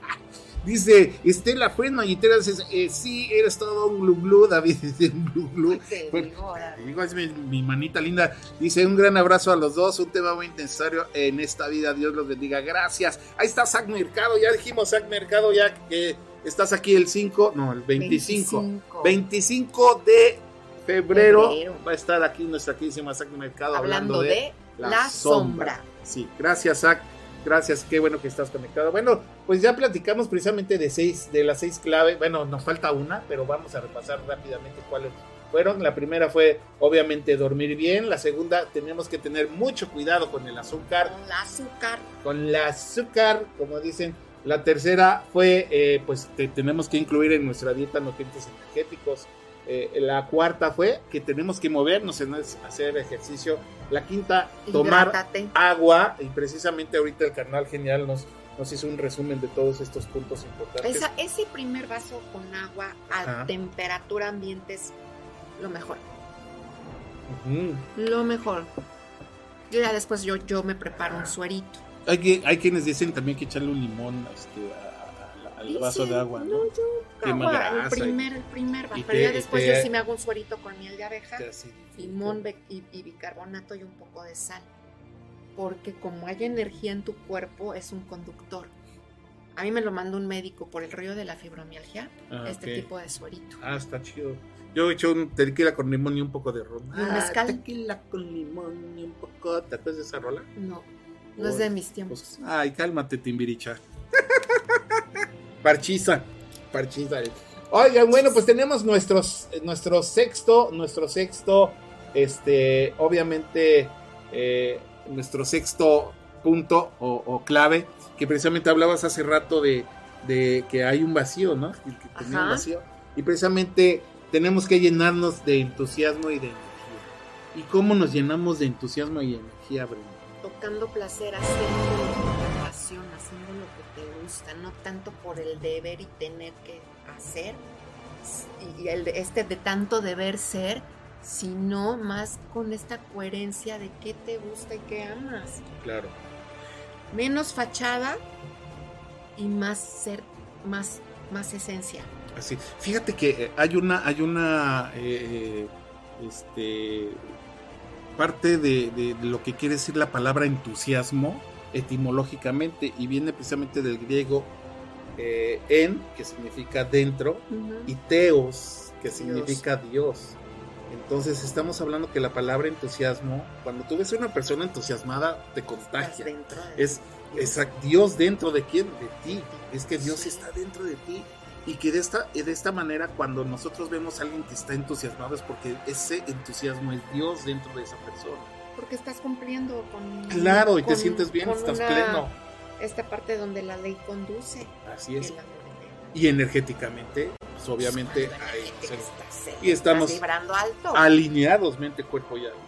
Dice Estela Freno y te dices, eh, sí, eres todo un glu glu, David dice un glu glu. Te Bueno, digo, ahora. Digo, es mi, mi manita linda. Dice un gran abrazo a los dos, un tema muy necesario en esta vida. Dios los bendiga. Gracias. Ahí está Zac Mercado. Ya dijimos Zac Mercado, ya que estás aquí el 5, no, el 25. 25. 25 de febrero, Febrero. va a estar aquí nuestra queridísima Zac Mercado Hablando de, la, sombra. Sí, gracias, Zach. Gracias, qué bueno que estás conectado. Bueno, pues ya platicamos precisamente de seis, de las seis claves. Bueno, nos falta una, pero vamos a repasar rápidamente cuáles fueron. La primera fue, obviamente, dormir bien. La segunda, tenemos que tener mucho cuidado con el azúcar. Con el azúcar. Con el azúcar, como dicen. La tercera fue, eh, pues, te- tenemos que incluir en nuestra dieta nutrientes energéticos. Eh, la cuarta fue que tenemos que movernos, en hacer ejercicio. La quinta, tomar Hidrátate. agua y precisamente ahorita el canal genial nos, nos hizo un resumen de todos estos puntos importantes. Esa- ese primer vaso con agua a Ajá. temperatura ambiente es lo mejor. Lo mejor. Yo ya después yo, yo me preparo un suerito. hay, que- hay quienes dicen también que echarle un limón este, a- al vaso de agua. ¿no? No, yo Quema agua, el primer, el primer vaso. y Pero te- ya después te- yo sí me hago un suerito con miel de abeja, limón y, y bicarbonato y un poco de sal. Porque como hay energía en tu cuerpo, es un conductor. A mí me lo mandó un médico por el rollo de la fibromialgia, Ah, este tipo de suerito. Ah, está chido. Yo he hecho un tequila con limón y un poco de ron. ¿Y un mezcal? tequila con limón y un poco. ¿Te acuerdas de esa rola? No. No es de mis tiempos. Pues, ay, cálmate, Timbiricha. Parchiza. Parchiza. Oigan, bueno, pues tenemos nuestros, nuestro sexto, nuestro sexto, este, obviamente, eh, nuestro sexto punto o, o clave, que precisamente hablabas hace rato de, de que hay un vacío, ¿no? Que tenía un Ajá. vacío. Y precisamente tenemos que llenarnos de entusiasmo y de energía. ¿Y cómo nos llenamos de entusiasmo y energía, Brenda? Tocando placer, haciendo lo que te apasiona, haciendo lo que te gusta, no tanto por el deber y tener que hacer, y el este de tanto deber ser, sino más con esta coherencia de qué te gusta y qué amas. Claro. Menos fachada y más ser, más, más esencia. Así. Fíjate que eh, hay una, hay una, eh, este, parte de, de- de lo que quiere decir la palabra entusiasmo etimológicamente y viene precisamente del griego eh, en, que significa dentro, y teos, que significa Dios. Entonces estamos hablando que la palabra entusiasmo, cuando tú ves a una persona entusiasmada, te contagia. de Es Dios. Exacto, Dios dentro de quién? De ti. Es que Dios está dentro de ti. Y que de esta, de esta manera, cuando nosotros vemos a alguien que está entusiasmado, es porque ese entusiasmo es Dios dentro de esa persona. Porque estás cumpliendo con. Claro, y te con- sientes bien, estás una- pleno. Esta parte donde la ley conduce. Así es. Y energéticamente, pues obviamente, energética estás, y estamos vibrando alto. alineados mente, cuerpo y alma.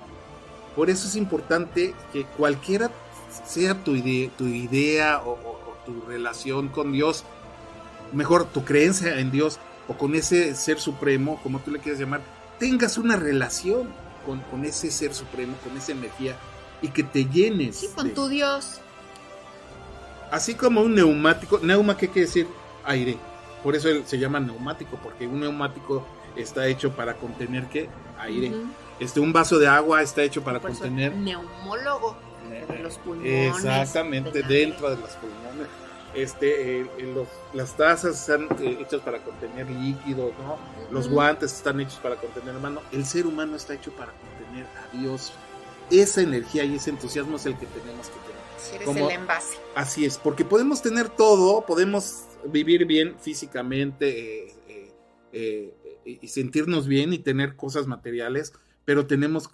Por eso es importante que cualquiera sea tu, ide- tu idea o, o- o tu relación con Dios, mejor tu creencia en Dios o con ese ser supremo, como tú le quieras llamar, tengas una relación con, con ese ser supremo, con esa energía y que te llenes. Sí, con de- tu Dios. Así como un neumático, neuma, ¿qué quiere decir? Aire. Por eso él se llama neumático, porque un neumático está hecho para contener qué? Aire. Este, un vaso de agua está hecho para Por eso, contener. Neumólogo. de los pulmones, Exactamente, de dentro de los pulmones. Este, eh, eh, los- las tazas están eh, hechas para contener líquidos, ¿no? Los guantes están hechos para contener mano. El ser humano está hecho para contener a Dios. Esa energía y ese entusiasmo es el que tenemos que tener. Si eres como- el envase. Así es, porque podemos tener todo, podemos vivir bien físicamente eh, y sentirnos bien y tener cosas materiales, pero tenemos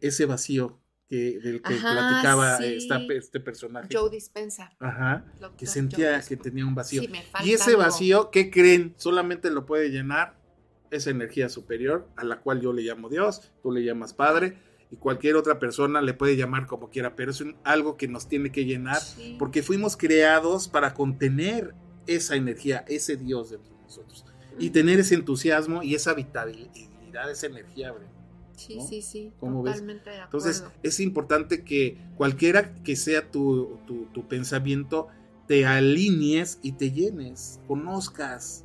ese vacío que, del que Ajá, platicaba sí. esta- este personaje. Joe Dispensa. Ajá, Doctor que Joe sentía Dispenza. que tenía un vacío. Sí, me falta y ese algo. vacío, ¿qué creen? Solamente lo puede llenar esa energía superior, a la cual yo le llamo Dios, tú le llamas Padre, y cualquier otra persona le puede llamar como quiera, pero es un- algo que nos tiene que llenar Sí. porque fuimos creados para contener esa energía, ese Dios dentro de nosotros. Y tener ese entusiasmo y esa vitalidad, esa energía. Bre. Sí, ¿no? sí, sí. ¿Cómo ves? totalmente de acuerdo. Entonces, es importante que cualquiera que sea tu, tu- tu pensamiento, te alinees y te llenes, conozcas,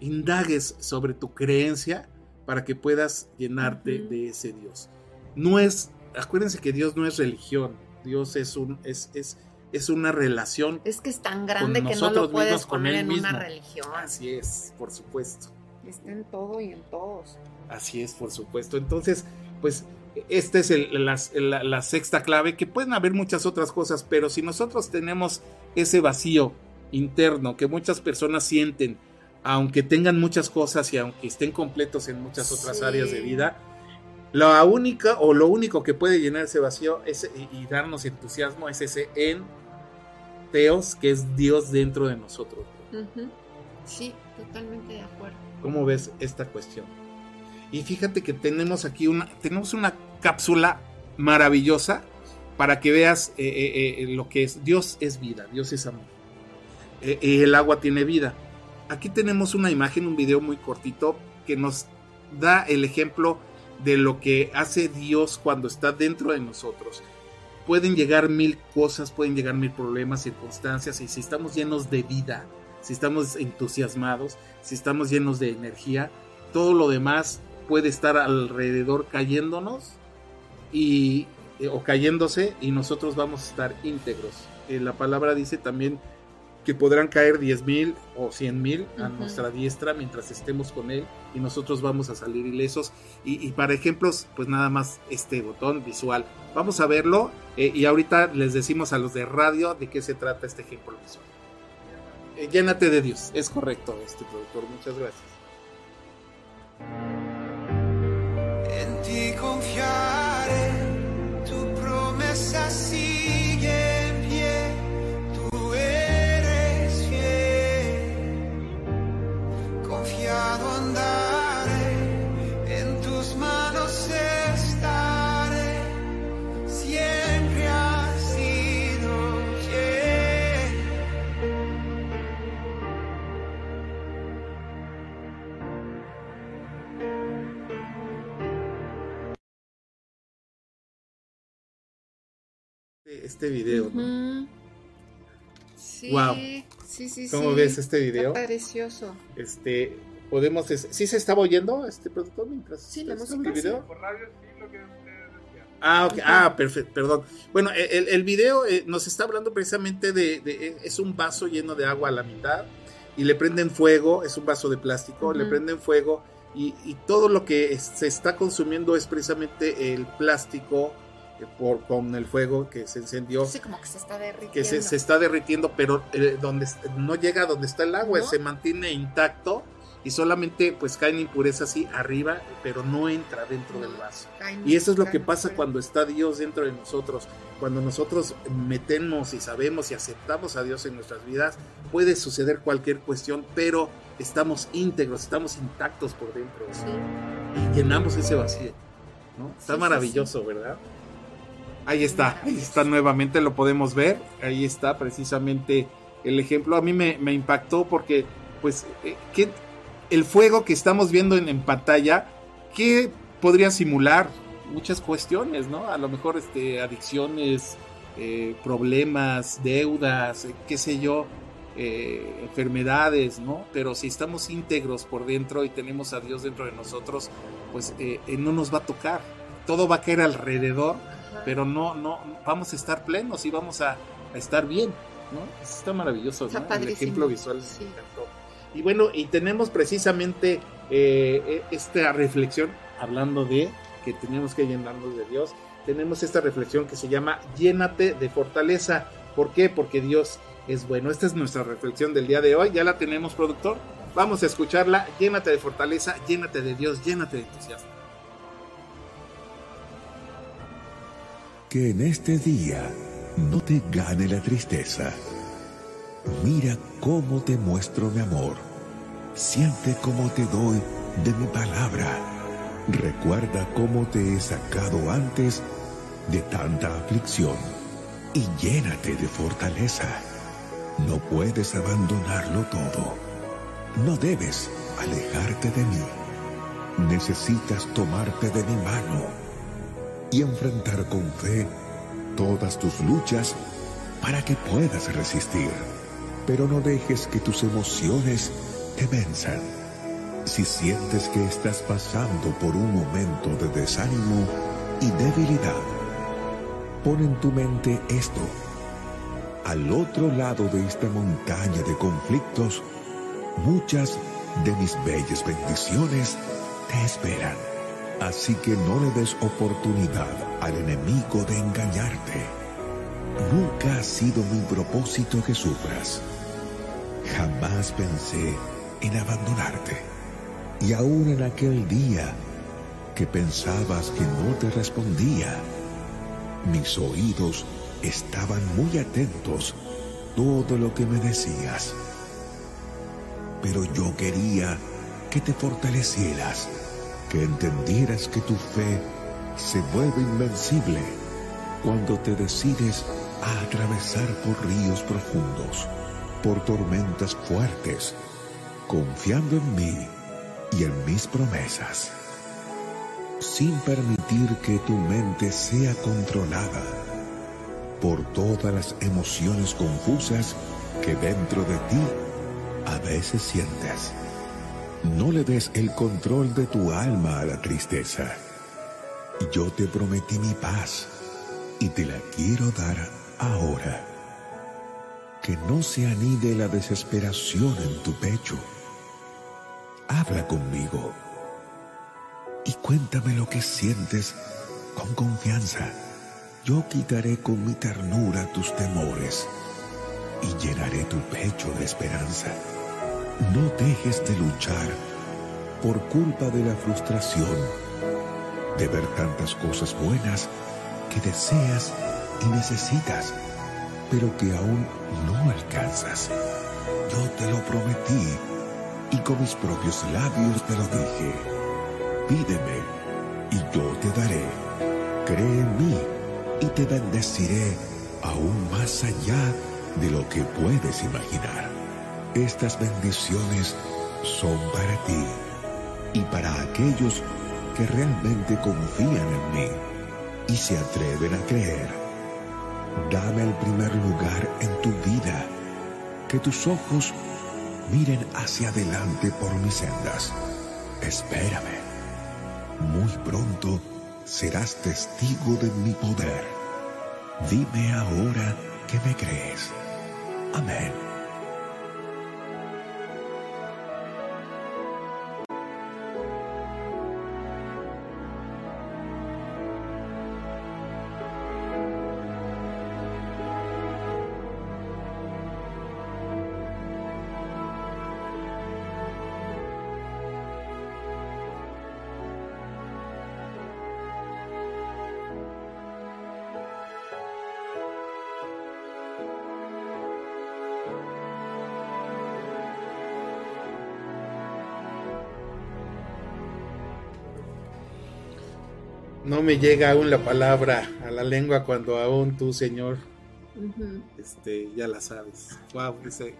indagues sobre tu creencia para que puedas llenarte de ese Dios. No es, acuérdense que Dios no es religión, Dios es un, es, es, es una relación. es que es tan grande que no nosotros lo puedes poner él en mismo. una religión. Así es, por supuesto. Está en todo y en todos. Así es, por supuesto. Entonces, pues esta es el- la, la- la sexta clave, que pueden haber muchas otras cosas, pero si nosotros tenemos ese vacío interno que muchas personas sienten, aunque tengan muchas cosas y aunque estén completos en muchas otras Sí. áreas de vida, la única o lo único que puede llenar ese vacío es, y, y darnos entusiasmo es ese en Teos, que es Dios dentro de nosotros. Sí, totalmente de acuerdo. ¿Cómo ves esta cuestión? Y fíjate que tenemos aquí una, tenemos una cápsula maravillosa para que veas eh, eh, eh, lo que es. Dios es vida, Dios es amor. Eh, el agua tiene vida. Aquí tenemos una imagen, un video muy cortito que nos da el ejemplo de lo que hace Dios cuando está dentro de nosotros. Pueden llegar mil cosas, pueden llegar mil problemas, circunstancias, y si estamos llenos de vida, si estamos entusiasmados, si estamos llenos de energía, todo lo demás puede estar alrededor cayéndonos y, eh, o cayéndose y nosotros vamos a estar íntegros. Eh, la palabra dice también que podrán caer 10 mil o 100 mil a Ujú. nuestra diestra mientras estemos con él y nosotros vamos a salir ilesos. Y, y para ejemplos, pues nada más este botón visual. Vamos a verlo eh, y ahorita les decimos a los de radio de qué se trata este ejemplo visual. Eh, llénate de Dios, es correcto este productor, muchas gracias. En ti confiaré, tu promesa sigue en pie, tú eres fiel. Confiado andaré, Este video, ¿no? Sí, Guau. sí, sí, ¿Cómo sí. ves este video? Está precioso. Este, podemos, es- ¿sí se estaba oyendo este productor mientras Sí, la música, el video? sí. Por radio sí, lo que ustedes decían. Ah, ok. Ujú. ah, perfecto, perdón. Bueno, e, el, el video eh, nos está hablando precisamente de, de- eh, es un vaso lleno de agua a la mitad y le prenden fuego, es un vaso de plástico, le prenden fuego y, y todo lo que es- se está consumiendo es precisamente el plástico por, con el fuego que se encendió. Sí, como que se está derritiendo. que se, se está derritiendo, pero eh, donde no llega donde está el agua, ¿No? se mantiene intacto y solamente pues caen impurezas así arriba, pero no entra dentro del vaso. Caen- Y eso es lo que pasa cuando está Dios dentro de nosotros. Cuando nosotros metemos y sabemos y aceptamos a Dios en nuestras vidas, puede suceder cualquier cuestión, pero estamos íntegros, estamos intactos por dentro Sí. y llenamos ese vacío. ¿no? Está Sí, sí, maravilloso, ¿verdad? Ahí está, ahí está nuevamente, lo podemos ver. Ahí está precisamente el ejemplo. A mí me, impactó porque, pues, eh, ¿qué- el fuego que estamos viendo en, pantalla, ¿qué podría simular? Muchas cuestiones, ¿no? A lo mejor este, adicciones, eh, problemas, deudas, eh, qué sé yo, enfermedades, ¿no? Pero si estamos íntegros por dentro y tenemos a Dios dentro de nosotros, pues no nos va a tocar. Todo va a caer alrededor. Pero no, no, vamos a estar plenos y vamos a, a estar bien, ¿no? Eso está maravilloso, Está ¿no? El ejemplo visual Sí. encantó. Y bueno, y tenemos precisamente eh, eh, esta reflexión, hablando de que tenemos que llenarnos de Dios, tenemos esta reflexión que se llama llénate de fortaleza. ¿Por qué? Porque Dios es bueno. Esta es nuestra reflexión del día de hoy. Ya la tenemos, productor. Vamos a escucharla. Llénate de fortaleza, llénate de Dios, llénate de entusiasmo. Que en este día no te gane la tristeza. Mira cómo te muestro mi amor. Siente cómo te doy de mi palabra. Recuerda cómo te he sacado antes de tanta aflicción y llénate de fortaleza. No puedes abandonarlo todo. No debes alejarte de mí. Necesitas tomarte de mi mano y enfrentar con fe todas tus luchas para que puedas resistir. Pero no dejes que tus emociones te venzan. Si sientes que estás pasando por un momento de desánimo y debilidad, pon en tu mente esto. Al otro lado de esta montaña de conflictos, muchas de mis bellas bendiciones te esperan. Así que no le des oportunidad al enemigo de engañarte. Nunca ha sido mi propósito que sufras. Jamás pensé en abandonarte. Y aún en aquel día que pensabas que no te respondía, mis oídos estaban muy atentos todo lo que me decías. Pero yo quería que te fortalecieras, que entendieras que tu fe se vuelve invencible cuando te decides a atravesar por ríos profundos, por tormentas fuertes, confiando en mí y en mis promesas, sin permitir que tu mente sea controlada por todas las emociones confusas que dentro de ti a veces sientes. No le des el control de tu alma a la tristeza. Yo te prometí mi paz y te la quiero dar ahora. que no se anide la desesperación en tu pecho. Habla conmigo y cuéntame lo que sientes con confianza. Yo quitaré con mi ternura tus temores y llenaré tu pecho de esperanza. No dejes de luchar por culpa de la frustración, de ver tantas cosas buenas que deseas y necesitas, pero que aún no alcanzas. Yo te lo prometí y con mis propios labios te lo dije. Pídeme y yo te daré. Cree en mí y te bendeciré aún más allá de lo que puedes imaginar. Estas bendiciones son para ti y para aquellos que realmente confían en mí y se atreven a creer. Dame el primer lugar en tu vida, que tus ojos miren hacia adelante por mis sendas. Espérame. Muy pronto serás testigo de mi poder. Dime ahora que me crees. Amén. No me llega aún la palabra a la lengua cuando aún tú, Señor, este, ya la sabes. Wow, ese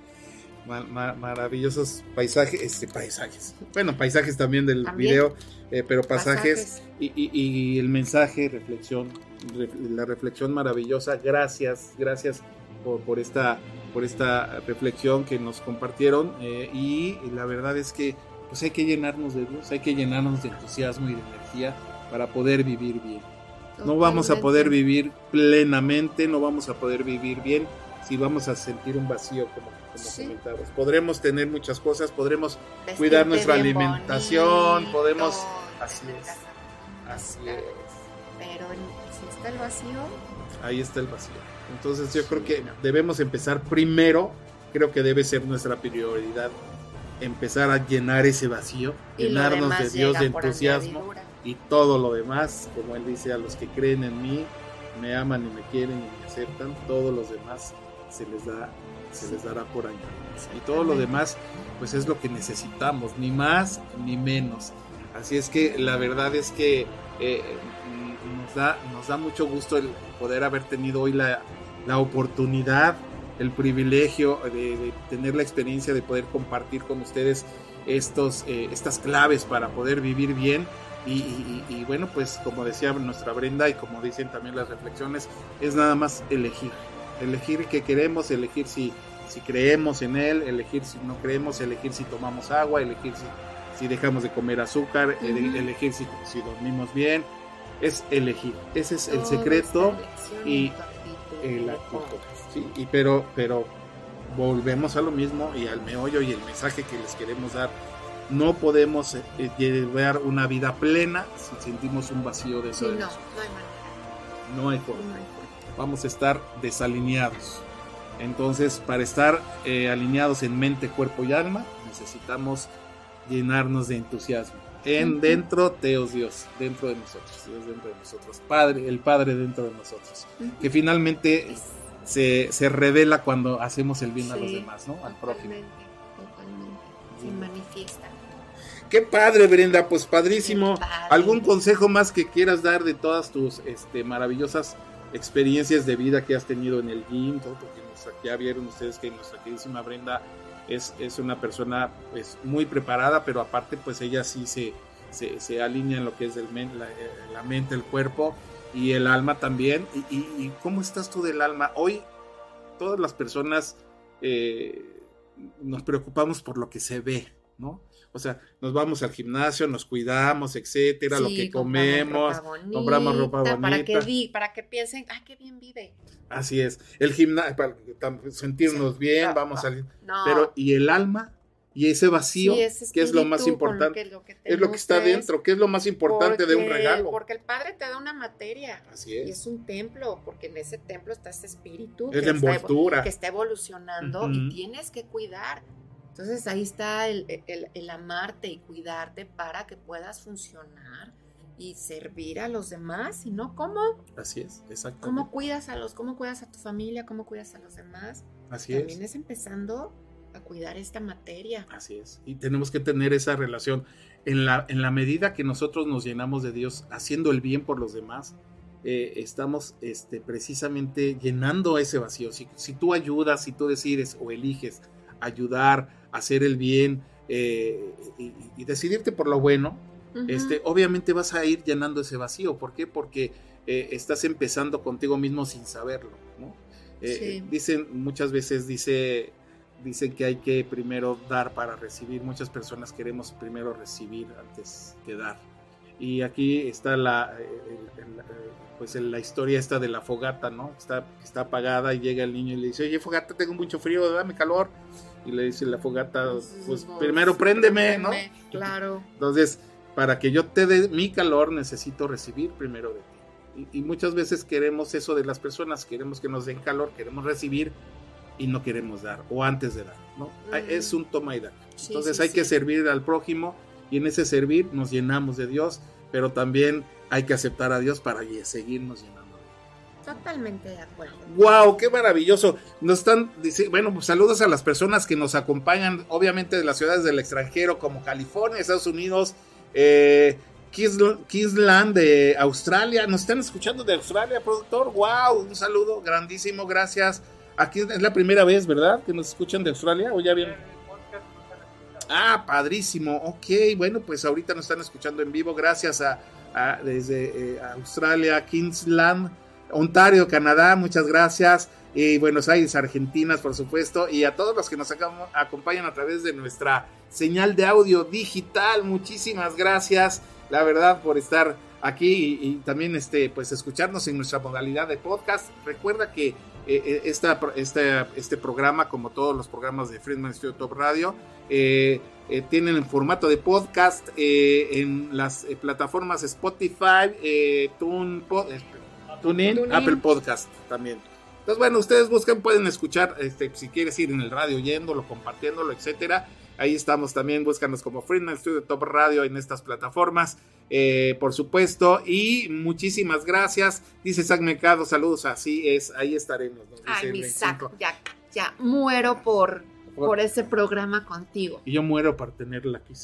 ma- ma- maravillosos paisajes, este, paisajes. Bueno, paisajes también del También. video, eh, pero pasajes, Pasajes. Y, y- y el mensaje, reflexión, re- la reflexión maravillosa. Gracias, gracias por, por esta por esta reflexión que nos compartieron eh, y la verdad es que pues hay que llenarnos de Dios, hay que llenarnos de entusiasmo y de energía para poder vivir bien. No vamos a poder vivir plenamente, no vamos a poder vivir bien si vamos a sentir un vacío, como, como Sí. comentabas. Podremos tener muchas cosas, podremos Vestirte cuidar nuestra alimentación, bonito, podemos- así es, así amistades, Pero si está el vacío, ahí está el vacío. Entonces yo creo que debemos empezar primero, creo que debe ser nuestra prioridad, empezar a llenar ese vacío, y llenarnos de Dios de entusiasmo añadidura. Y todo lo demás, como él dice, a los que creen en mí, me aman y me quieren y me aceptan, todos los demás se les da se les dará por año. Y todo lo demás pues es lo que necesitamos, ni más ni menos. Así es que la verdad es que eh, mm, nos, da, nos da mucho gusto el poder haber tenido hoy la, la oportunidad, el privilegio de, de tener la experiencia de poder compartir con ustedes estos, eh, estas claves para poder vivir bien. Y, y- y- y bueno, pues como decía nuestra Brenda y como dicen también las reflexiones, es nada más elegir. Elegir qué queremos, elegir si, si creemos en él, elegir si no creemos, elegir si tomamos agua, elegir si, si dejamos de comer azúcar, elegir si, si dormimos bien. Es elegir. Ese es el secreto y el actitud. Sí, y pero, pero volvemos a lo mismo y al meollo y el mensaje que les queremos dar. No podemos eh, eh, llevar una vida plena si sentimos un vacío de Sí, no, no hay manera. No hay forma. No hay forma. Vamos a estar desalineados. Entonces, para estar eh, alineados en mente, cuerpo y alma, necesitamos llenarnos de entusiasmo. En dentro, Teos Dios, dentro de nosotros, Dios dentro de nosotros, Padre, el Padre dentro de nosotros, que finalmente Es- se, se revela cuando hacemos el bien a los demás, ¿no? Al prójimo. Totalmente, totalmente. Se manifiesta. Qué padre, Brenda, pues padrísimo. Padre. ¿Algún consejo más que quieras dar de todas tus este, maravillosas experiencias de vida que has tenido en el? Todo, Porque ya vieron ustedes que nuestra queridísima Brenda es, es una persona pues, muy preparada, pero aparte pues ella sí se, se, se alinea en lo que es el men- la, eh, la mente, el cuerpo y el alma también. ¿Y, y- y cómo estás tú del alma? Hoy todas las personas eh, nos preocupamos por lo que se ve, ¿no? O sea, nos vamos al gimnasio, nos cuidamos, etcétera, lo Sí, que compramos comemos, ropa bonita, compramos ropa Para que, bonita. para que piensen, ay, qué bien vive. Así es. El gimnasio, para sentirnos Sí. bien, Ah, vamos ah, a salir. No. Pero, ¿y el alma? ¿Y ese vacío? Sí, ese que es lo más importante? que- lo que es lo que está dentro, que es lo más importante de un porque- regalo. Porque el Padre te da una materia. Así Y es. es un templo, porque en ese templo está ese espíritu Es que, la está, envoltura. que está evolucionando Ujú. y tienes que cuidar. Entonces ahí está el, el- el amarte y cuidarte para que puedas funcionar y servir a los demás, y no cómo, Así es, exactamente. cómo cuidas a los, cómo cuidas a tu familia, cómo cuidas a los demás. Así También es. es empezando a cuidar esta materia. Así es. Y tenemos que tener esa relación. En la, en la medida que nosotros nos llenamos de Dios haciendo el bien por los demás, eh, estamos este, precisamente llenando ese vacío. Si, si tú ayudas, si tú decides o eliges ayudar, hacer el bien eh, y, y decidirte por lo bueno, Ujú. este, obviamente vas a ir llenando ese vacío. ¿Por qué? Porque eh, estás empezando contigo mismo sin saberlo. ¿no? Eh, Sí. Dicen, muchas veces dice, dicen que hay que primero dar para recibir. Muchas personas queremos primero recibir antes que dar. Y aquí está la, eh, el- el- eh, pues la historia esta de la fogata, ¿no? Está, está apagada y llega el niño y le dice, oye, fogata, tengo mucho frío, dame calor. Y le dice la fogata, pues primero préndeme, ¿no? Claro. Entonces, para que yo te dé mi calor, necesito recibir primero de ti. Y, y muchas veces queremos eso de las personas, queremos que nos den calor, queremos recibir y no queremos dar, o antes de dar, ¿no? Mm. Es un toma y da. Sí, Entonces sí, hay que servir al prójimo y en ese servir nos llenamos de Dios, pero también hay que aceptar a Dios para seguirnos llenando. Totalmente de acuerdo. ¡Wow! ¡Qué maravilloso! Nos están bueno, pues saludos a las personas que nos acompañan, obviamente de las ciudades del extranjero, como California, Estados Unidos, eh, Queensland de Australia. Nos están escuchando de Australia, productor. ¡Wow! Un saludo grandísimo, gracias. Aquí es la primera vez, ¿verdad? Que nos escuchan de Australia, o ya bien. Ah, padrísimo. Ok, bueno, pues ahorita nos están escuchando en vivo. Gracias a, desde eh, Australia, Queensland, Ontario, Canadá. Muchas gracias. Y Buenos Aires, Argentina, por supuesto. Y a todos los que nos acom- acompañan a través de nuestra señal de audio digital. Muchísimas gracias, la verdad, por estar aquí y, también este, pues escucharnos en nuestra modalidad de podcast. Recuerda que eh, eh, esta, esta- este programa, como todos los programas de Friedman Studio Top Radio, eh, tienen en formato de podcast en las plataformas Spotify, Tune, Po- eh, TuneIn, TuneIn. Apple Podcast también. Entonces, bueno, ustedes buscan, pueden escuchar, este, si quieres ir en el radio oyéndolo, compartiéndolo, etcétera. Ahí estamos también, búscanos como Friedman Studio Top Radio en estas plataformas, eh, por supuesto. Y muchísimas gracias. Dice Zach Mercado, saludos, así es, ahí estaremos. dice Ay, mi 25. saco, ya, ya muero por, Por- por ese programa contigo. Y yo muero para tenerla aquí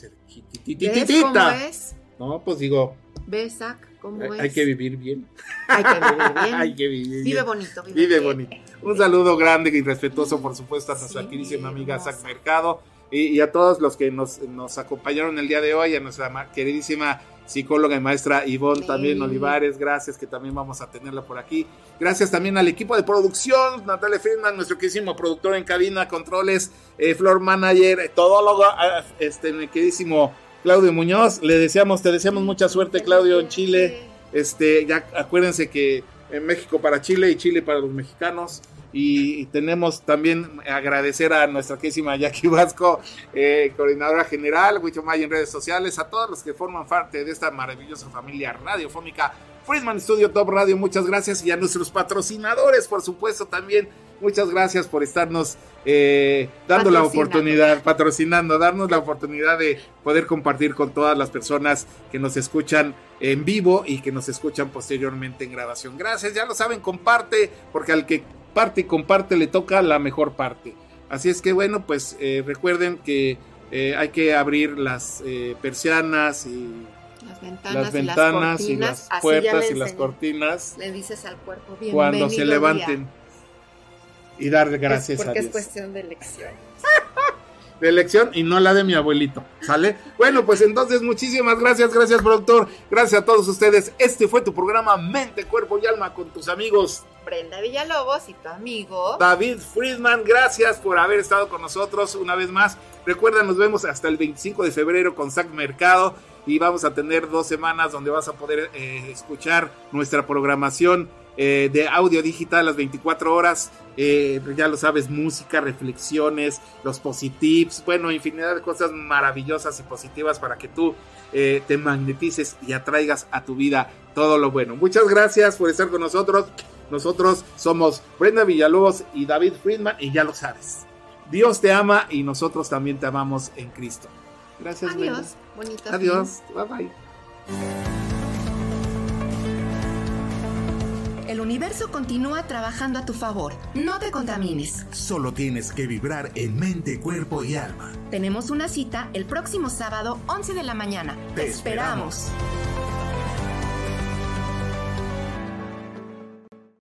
¿Ves cómo es? No, pues digo, ¿Ves, Zach? ¿Cómo hay, es? hay que vivir bien. Hay que vivir bien. hay que vivir Vive bien. bonito, vive, Vive bonito. Un saludo grande y respetuoso, por supuesto, a nuestra Sí, queridísima amiga. Zach Mercado y, y a todos los que nos, nos acompañaron el día de hoy, a nuestra ma- queridísima psicóloga y maestra Ivonne Sí. también Olivares, gracias que también vamos a tenerla por aquí. Gracias también al equipo de producción, Natalia Friedman, nuestro queridísimo productor en cabina, controles, eh, floor manager, todólogo, ah, este, mi queridísimo Claudio Muñoz. Le deseamos, te deseamos mucha suerte, Claudio, en Chile. Este, ya acuérdense que en México para Chile y Chile para los mexicanos. Y, tenemos también agradecer a nuestra querísima Jackie Vasco, eh, coordinadora general, Huicho Maya en redes sociales, a todos los que forman parte de esta maravillosa familia radiofónica Friedman Studio Top Radio, muchas gracias. Y a nuestros patrocinadores, por supuesto, también. Muchas gracias por estarnos eh, dando la oportunidad, patrocinando, darnos la oportunidad de poder compartir con todas las personas que nos escuchan en vivo y que nos escuchan posteriormente en grabación. Gracias, ya lo saben, comparte, porque al que parte y comparte le toca la mejor parte. Así es que bueno, pues eh, recuerden que eh, hay que abrir las eh, persianas y Las ventanas, las ventanas y las, así ya puertas y las cortinas Le dices al cuerpo cuando se día". Y dar Es gracias a porque es Dios. cuestión de elección. de elección y no la de mi abuelito, ¿sale? Bueno, pues entonces muchísimas gracias, gracias productor, gracias a todos ustedes. Este fue tu programa Mente, Cuerpo y Alma con tus amigos Brenda Villalobos y tu amigo David Friedman. Gracias por haber estado con nosotros una vez más. Recuerda, nos vemos hasta el 25 de febrero con Sac Mercado y vamos a tener dos semanas donde vas a poder eh, escuchar nuestra programación eh, de audio digital las 24 horas. Eh, ya lo sabes, música, reflexiones, los positives, bueno, infinidad de cosas maravillosas y positivas para que tú eh, te magnetices y atraigas a tu vida todo lo bueno. Muchas gracias por estar con nosotros. Nosotros somos Brenda Villalobos y David Friedman y ya lo sabes. Dios te ama y nosotros también te amamos en Cristo. Gracias, Brenda. Adiós. Bonito Adiós. Bye bye. El universo continúa trabajando a tu favor. No te contamines. Solo tienes que vibrar en mente, cuerpo y alma. Tenemos una cita el próximo sábado 11 de la mañana. Te esperamos. esperamos.